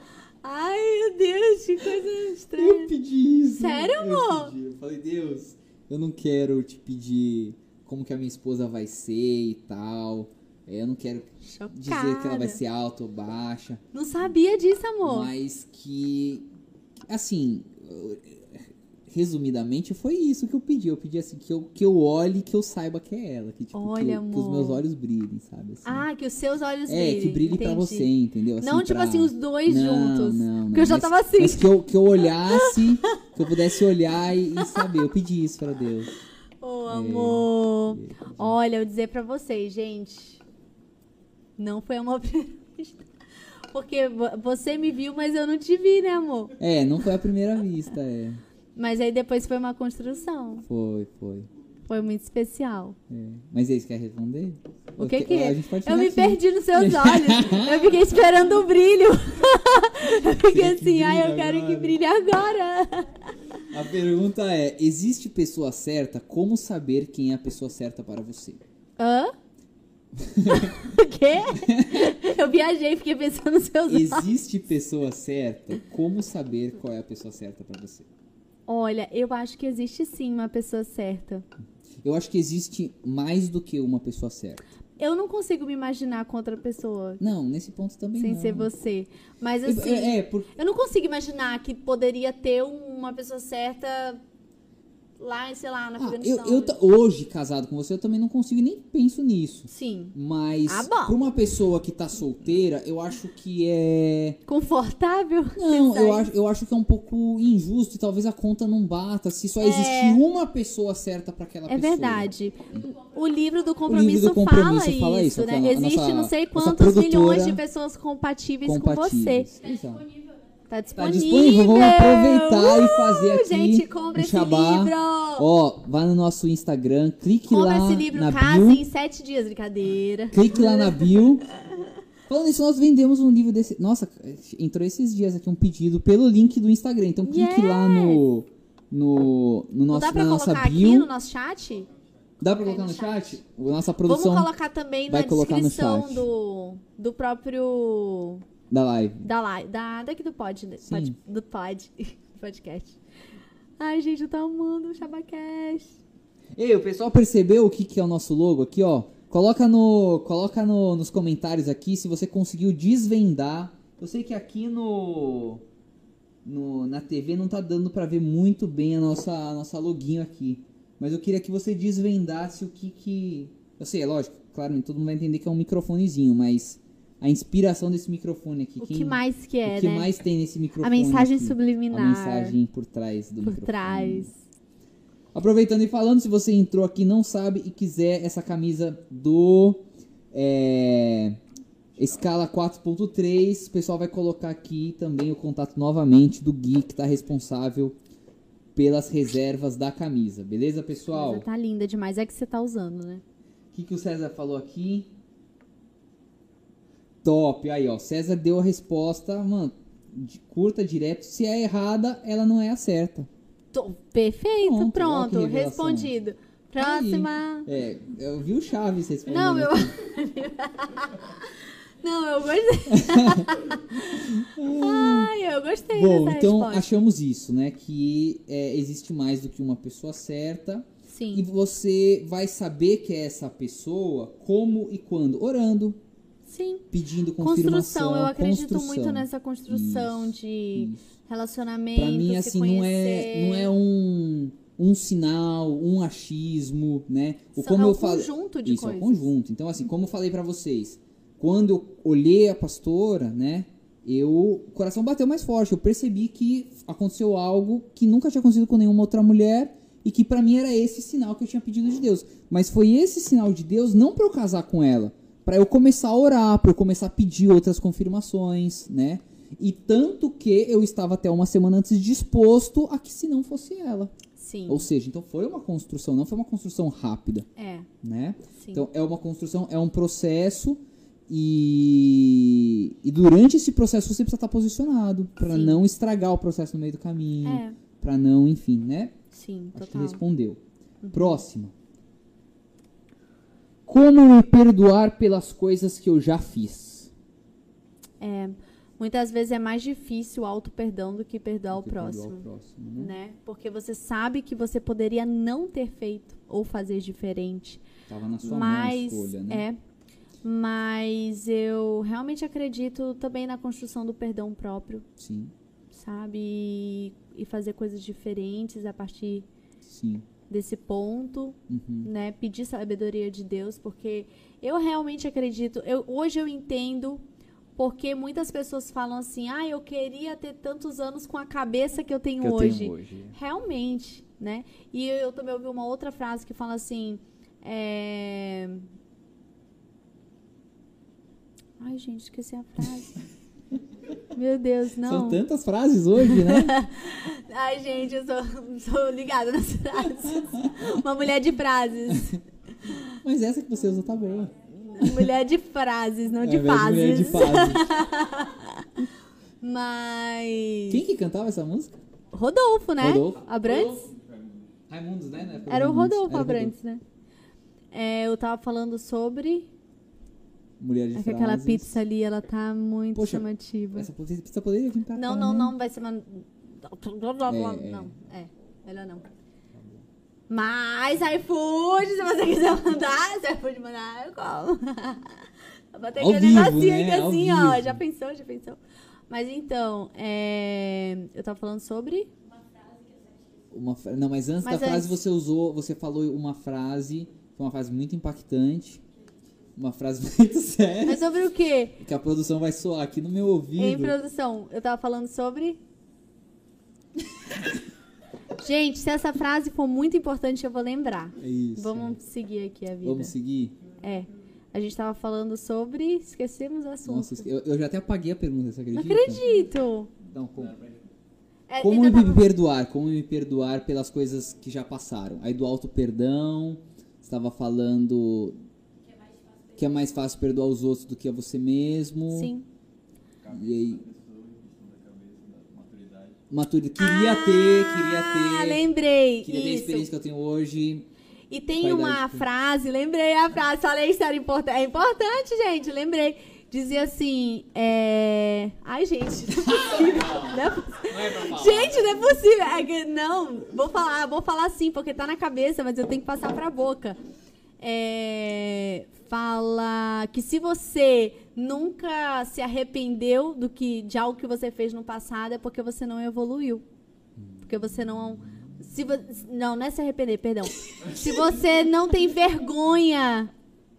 Ai, meu Deus, que coisa estranha. Eu pedi isso. Sério, Eu amor? pedi. Eu falei, Deus, eu não quero te pedir como que a minha esposa vai ser e tal. É, Eu não quero Chocada. dizer que ela vai ser alta ou baixa. Não sabia disso, amor. Mas que, assim, resumidamente foi isso que eu pedi. Eu pedi assim, que eu, que eu olhe e que eu saiba que é ela. Que, tipo, Olha, que, eu- que os meus olhos brilhem, sabe? assim. Ah, que os seus olhos é, brilhem. que brilhe pra entendi. você, entendeu? Não, tipo pra- assim, os dois Não, juntos. Não, não. Porque eu já mas- tava assim. Mas que eu, que eu olhasse, que eu pudesse olhar e, e saber. Eu pedi isso pra Deus. Ô, amor. É, Olha, eu dizer pra vocês, gente. Não foi vista. Porque vo- você me viu, mas eu não te vi, né, amor? É, não foi a primeira vista, é. Mas aí depois foi uma construção. Foi, foi. Foi muito especial. É. Mas eles querem responder? O que Eu que é? Eu me aqui. perdi nos seus olhos. Eu fiquei esperando o brilho. Eu fiquei assim, ai, eu brilhe quero que agora." brilhe agora. A pergunta é: existe pessoa certa? Como saber quem é a pessoa certa para você? Hã? o quê? Eu viajei, fiquei pensando nos seus olhos. Existe pessoa certa? Como saber qual é a pessoa certa para você? Olha, eu acho que existe sim uma pessoa certa. Eu acho que existe mais do que uma pessoa certa. Eu não consigo me imaginar com outra pessoa Não, nesse ponto também sem não. ser você. Mas É, assim, É, por... eu não consigo imaginar que poderia ter uma pessoa certa lá, sei lá, na Ah, eu, Afeganistão. eu hoje, casado com você, eu também não consigo nem penso nisso. Sim. Mas Ah, bom. pra uma pessoa que tá solteira, eu acho que é. Confortável? Não, eu acho, eu acho que é um pouco injusto e talvez a conta não bata se só existe uma pessoa certa pra aquela É pessoa. verdade. O livro do compromisso, livro do compromisso fala, fala isso, né? Existe nossa- não sei quantos milhões de pessoas compatíveis, com Compatíveis. você. Exato. Tá Tá disponível. disponível, vamos aproveitar e fazer Uh, aqui Gente, compra esse livro. Ó, vá no nosso Instagram, clique Compra lá esse livro, na casa bio, em sete dias, brincadeira. clique lá na bio Falando nisso, nós vendemos um livro desse. Nossa, entrou esses dias aqui um pedido pelo link do Instagram. Então clique lá no. No, no Não nosso, dá pra na nossa colocar bio. aqui no nosso chat? Dá pra colocar no chat? A nossa produção Vamos colocar também na no descrição chat. do, do próprio. Da live. Da live. Da, daqui do pod. né? Pod do pod. podcast. Ai, gente, eu tô amando o Chabacast. Ei, o pessoal percebeu o que, que é o nosso logo aqui, ó? Coloca no, coloca no, nos comentários aqui se você conseguiu desvendar. Eu sei que aqui no, no na TV não tá dando pra ver muito bem a nossa a nossa loginho aqui, mas eu queria que você desvendasse o que que eu sei, é lógico, claro, todo mundo vai entender que é um microfonezinho, mas a inspiração desse microfone aqui, O quem- que mais que é, o que né? mais tem nesse microfone? a mensagem aqui? subliminar. A mensagem por trás do por microfone. trás. Aproveitando e falando, se você entrou aqui não sabe e quiser essa camisa do é, Escala 4.3, o pessoal vai colocar aqui também o contato novamente do Gui, que está responsável pelas reservas da camisa. Beleza, pessoal? Tá linda demais. É que você tá usando, né? O que, que o César falou aqui? Top, aí ó, César deu a resposta, mano, de- curta, direto. Se é errada, ela não é a certa. Tô- perfeito, Pronto, pronto, respondido. Próxima. É, eu vi o Chaves respondendo. Não, eu. Não, eu gostei. Ai, eu gostei Bom, então resposta. achamos isso, né? Que é, existe mais do que uma pessoa certa. E Sim, você vai saber que é essa pessoa como e quando? Orando, sim. pedindo confirmação. Construção, eu acredito construção. muito nessa construção Isso, de Isso. relacionamento. Pra mim, assim, não é, conhecer. não é um, um sinal, um achismo, né? O São- como é um eu falei, conjunto de isso, é um coisas. conjunto. Então, assim, como eu falei pra vocês, quando eu olhei a pastora, né? Eu, o coração bateu mais forte. Eu percebi que aconteceu algo que nunca tinha acontecido com nenhuma outra mulher e que pra mim era esse sinal que eu tinha pedido de Deus. Mas foi esse sinal de Deus não pra eu casar com ela, Pra eu começar a orar, pra eu começar a pedir outras confirmações, né? E tanto que eu estava até uma semana antes disposto a que se não fosse ela. Sim. Ou seja, então foi uma construção, não foi uma construção rápida, É, né? sim. Então é uma construção, é um processo e, e durante esse processo você precisa estar posicionado para não estragar o processo no meio do caminho, é, pra não, enfim, né? sim, Acho que total. Uhum. respondeu. Próxima. Como me perdoar pelas coisas que eu já fiz? É, muitas vezes é mais difícil o auto-perdão do que perdoar o Que perdoar próximo. o próximo, né? Né? Porque você sabe que você poderia não ter feito ou fazer diferente. Tava na sua mas mão a escolha, né? é. Mas eu realmente acredito também na construção do perdão próprio, Sim, sabe? E fazer coisas diferentes a partir sim. Desse ponto, Uhum. né? Pedir sabedoria de Deus, porque eu realmente acredito. Eu, hoje eu entendo porque muitas pessoas falam assim: ah, eu queria ter tantos anos com a cabeça que eu tenho Que eu hoje. tenho hoje. Realmente, né? E eu também ouvi uma outra frase que fala assim. É... Ai, gente, esqueci a frase. Meu Deus, São não. tantas frases hoje, né? Ai, gente, eu sou, sou ligada nas frases. Uma mulher de frases. Mas essa que você usa tá boa. Mulher de frases, não de Ao invés mulher de fases. fases. Mas. Quem que cantava essa música? Rodolfo, né? Rodolfo. Abrantes? Raimundos, né? Época do Era o. Rodolfo Era Abrantes, né? É, eu tava falando sobre. Mulher de É frases. aquela pizza ali, ela tá muito Poxa, chamativa. Essa pizza poderia vir pra Não, cá, não, né? não, vai ser. Man... É, é. Não, é. Melhor não. Mas iFood, se você quiser mandar, se iFood mandar, eu como. Botei Ao aquele vivo, negocinho né? aqui Ao assim, ó. Já pensou, já pensou. Mas então, é... eu tava falando sobre. Uma fra- Não, mas antes Mas da frase antes- você usou, você falou uma frase, foi uma frase muito impactante, uma frase muito séria, Mas sobre o quê? que a produção vai soar aqui no meu ouvido. Em produção, eu tava falando sobre. Gente, se essa frase for muito importante, eu vou lembrar. É isso. Vamos seguir aqui a vida. Vamos seguir? É. A gente tava falando sobre. Esquecemos o assunto. Nossa, eu, eu já até apaguei a pergunta, você Não acredita? acredito. Não, como, É, como ainda me tava- perdoar? Como me perdoar pelas coisas que já passaram? Aí do auto perdão, estava falando que é mais fácil perdoar os outros do que a você mesmo. Sim. E aí, maturidade. Queria ter, queria Ah, ter. lembrei. Queria ter a Isso. experiência que eu tenho hoje. E tem uma de- frase, lembrei a frase, falei isso era importante. É importante, gente, lembrei. Dizia assim, é... Ai, gente, não é possível. Não é possível. Não é. Gente, não é possível. É que- não, vou falar, vou falar sim, porque tá na cabeça, mas eu tenho que passar pra boca. É, fala que se você nunca se arrependeu do que de algo que você fez no passado é porque você não evoluiu. Porque você não se vo- não, não é se arrepender, perdão. Se você não tem vergonha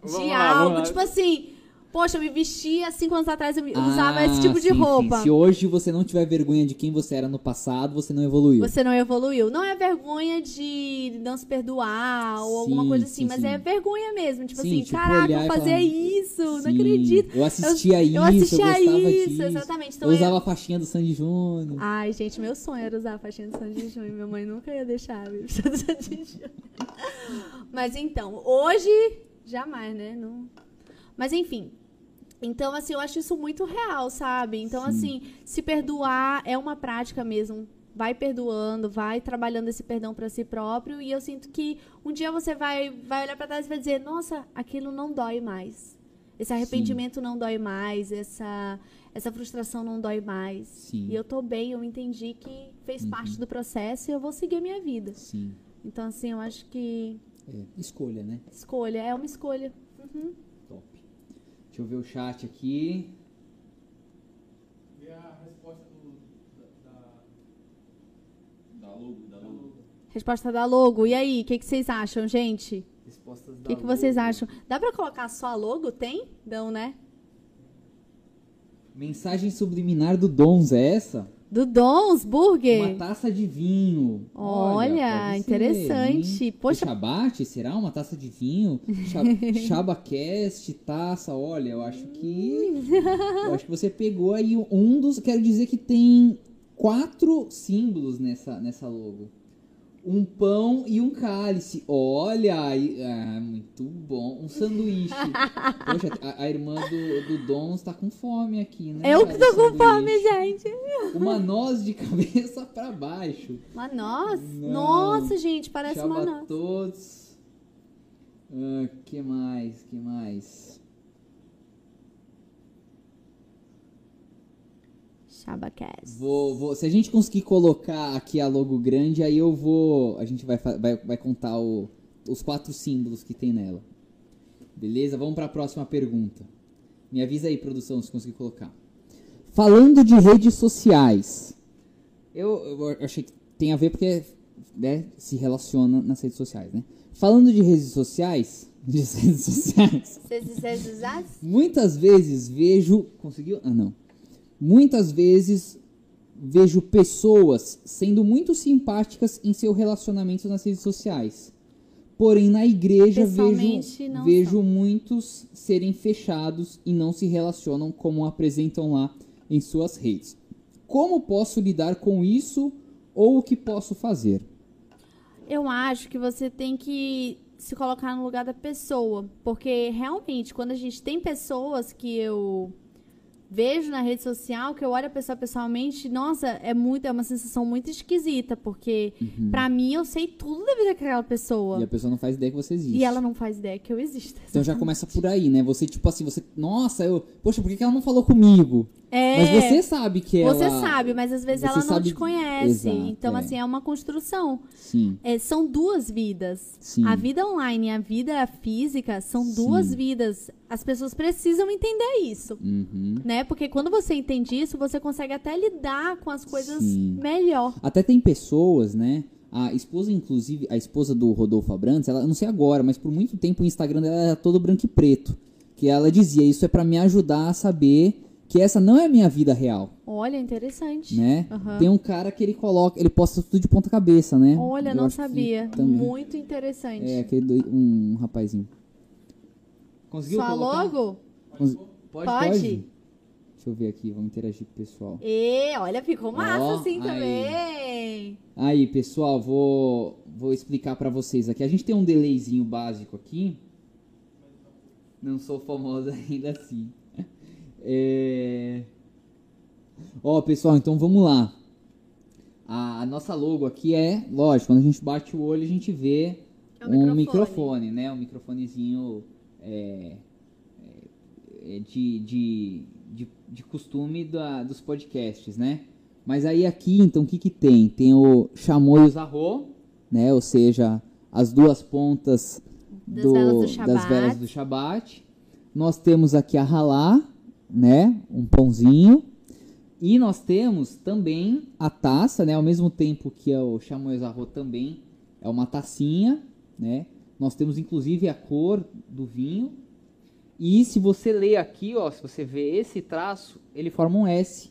de lá, algo, tipo assim, poxa, eu me vestia cinco anos atrás, eu Ah, usava esse tipo de sim, sim. roupa. Se hoje você não tiver vergonha de quem você era no passado, você não evoluiu. Você não evoluiu. Não é vergonha de não se perdoar ou alguma Sim, coisa assim, sim, mas sim. é vergonha mesmo. Tipo Sim, assim, tipo, caraca, eu fazia falar, isso, não Sim, acredito. Eu assistia isso, eu assistia eu gostava isso, disso. exatamente. Então eu é- usava a faixinha do Sandy Júnior. Ai, gente, meu sonho era usar a faixinha do Sandy Júnior. Minha mãe nunca ia deixar viu? do Sandy Júnior. Mas então, hoje, jamais, né? Não... Mas enfim. Então, assim, eu acho isso muito real, sabe? Então, Sim. assim, se perdoar é uma prática mesmo. Vai perdoando, vai trabalhando esse perdão pra si próprio. E eu sinto que um dia você vai, vai olhar pra trás e vai dizer: Nossa, aquilo não dói mais. Esse arrependimento não dói mais. Essa, essa frustração não dói mais. Sim. E eu tô bem, eu entendi que fez parte do processo e eu vou seguir a minha vida. Sim. Então, assim, eu acho que É, escolha, né? escolha é uma escolha. Uhum. Deixa eu ver o chat aqui. E a resposta do, da, da, da logo, da logo. Resposta da logo. E aí, o que, que vocês acham, gente? Respostas O que, que vocês acham? Dá pra colocar só a logo? Tem? Não, né? Mensagem subliminar do Dons é essa? Do Dons Burger. Uma taça de vinho. Olha, pode interessante. Poxa- O Shabbat, será uma taça de vinho? Shabacast, taça, olha, eu acho que. eu acho que você pegou aí um dos. Quero dizer que tem quatro símbolos nessa, nessa logo. Um pão e um cálice. Olha, aí, ah, muito bom. Um sanduíche. Poxa, a, a irmã do, do Dons tá com fome aqui, né? Eu que tô com fome, gente. Uma noz de cabeça pra baixo. Uma noz? Não. Nossa, gente, parece uma Chama noz. todos. Ah, que mais? Que mais? Shabacast. Vou, vou, se a gente conseguir colocar aqui a logo grande, aí eu vou. A gente vai, vai, vai contar o- os quatro símbolos que tem nela. Beleza? Vamos para a próxima pergunta. Me avisa aí, produção, se conseguir colocar. Falando de redes sociais. Eu, eu achei que tem a ver porque né, se relaciona nas redes sociais, né? Falando de redes sociais. De redes sociais. Muitas vezes vejo. Conseguiu? Ah, não. Muitas vezes vejo pessoas sendo muito simpáticas em seu relacionamento nas redes sociais. Porém, na igreja vejo, vejo são. muitos serem fechados e não se relacionam como apresentam lá em suas redes. Como posso lidar com isso ou o que posso fazer? Eu acho que você tem que se colocar no lugar da pessoa. Porque realmente, quando a gente tem pessoas que eu vejo na rede social, que eu olho a pessoa pessoalmente, nossa, é muito, é uma sensação muito esquisita. Porque pra mim eu sei tudo da vida daquela pessoa. Uhum. E a pessoa não faz ideia que você existe. E ela não faz ideia que eu existo. Então já começa por aí, né? Você, tipo assim, você. Nossa, eu. Poxa, por que ela não falou comigo? É, Mas você sabe que ela. você sabe, mas às vezes ela não te conhece. Exato, então, é. assim, é uma construção. Sim. É, são duas vidas. Sim. A vida online e a vida física são Sim. duas vidas. As pessoas precisam entender isso. Uhum. Né? Porque quando você entende isso, você consegue até lidar com as coisas Sim. melhor. Até tem pessoas, né? A esposa, inclusive, a esposa do Rodolfo Abrantes, ela, eu não sei agora, mas por muito tempo o Instagram dela era todo branco e preto. Que ela dizia, isso é pra me ajudar a saber que essa não é a minha vida real, Olha, interessante. né? Aham. Tem um cara que ele coloca, ele posta tudo de ponta cabeça, né? Olha, Eu não sabia. Muito interessante. É, aquele do, um rapazinho. Conseguiu Sua colocar? logo? Cons- Pode, Pode? pode? Deixa eu ver aqui, vamos interagir com o pessoal. E, olha, ficou massa Ó, assim aí. também. Aí, pessoal, vou, vou explicar pra vocês aqui. A gente tem um delayzinho básico aqui. Não sou famosa ainda assim. É... Ó, pessoal, então vamos lá. A, a nossa logo aqui é, lógico, quando a gente bate o olho, a gente vê É um microfone. microfone, né? Um microfonezinho é, é, é de, de, de, de costume da, dos podcasts, né? Mas aí aqui, então, o que que tem? Tem o Chamoyos Arro, né? Ou seja, as duas pontas Das velas do das velas do Shabat. Nós temos aqui a Halá, né? Um pãozinho. E nós temos também a taça, né? Ao mesmo tempo que é o Chamois Arro também é uma tacinha, né? Nós temos inclusive a cor do vinho. E se você ler aqui, ó, se você vê esse traço, ele forma um S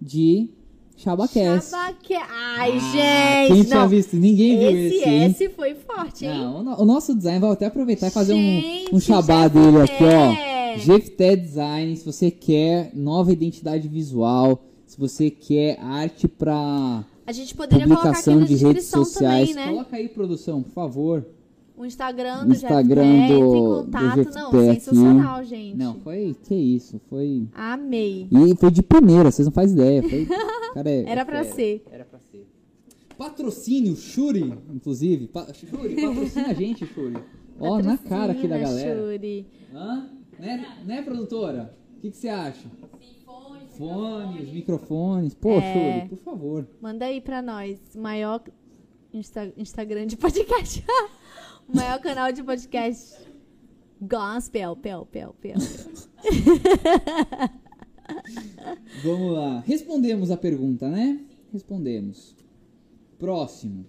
de Shabaque- Ai, Ah, gente. Quem tinha visto? Ninguém viu Esse esse? S foi forte, hein? Não, o no- o nosso design vai até aproveitar e fazer um, Gente, um chabá dele aqui, ó. Jefté. Jefté Design, se você quer nova identidade visual, se você quer arte para A gente poderia colocar aqui publicação na de redes descrição sociais, também, né? coloca aí, produção, por favor. O Instagram do Instagram Jefté, do- entre em do contato. Não, aqui. sensacional, gente. Não, foi, que isso, foi... Amei. E foi de primeira, vocês não fazem ideia. Foi, cara, é- Era pra ser. Era pra ser. Patrocínio, Shuri, inclusive. Pa Shuri, patrocina a gente, Shuri. Ó, na cara aqui da galera. Shuri. Hã? Né, né produtora? O que que você acha? Fones, microfones. Pô, É. Shuri, por favor. Manda aí pra nós. Maior Insta- Instagram de podcast. o maior canal de podcast. Gospel, pel, pel, pel. Vamos lá. Respondemos a pergunta, né? Respondemos. Próximo.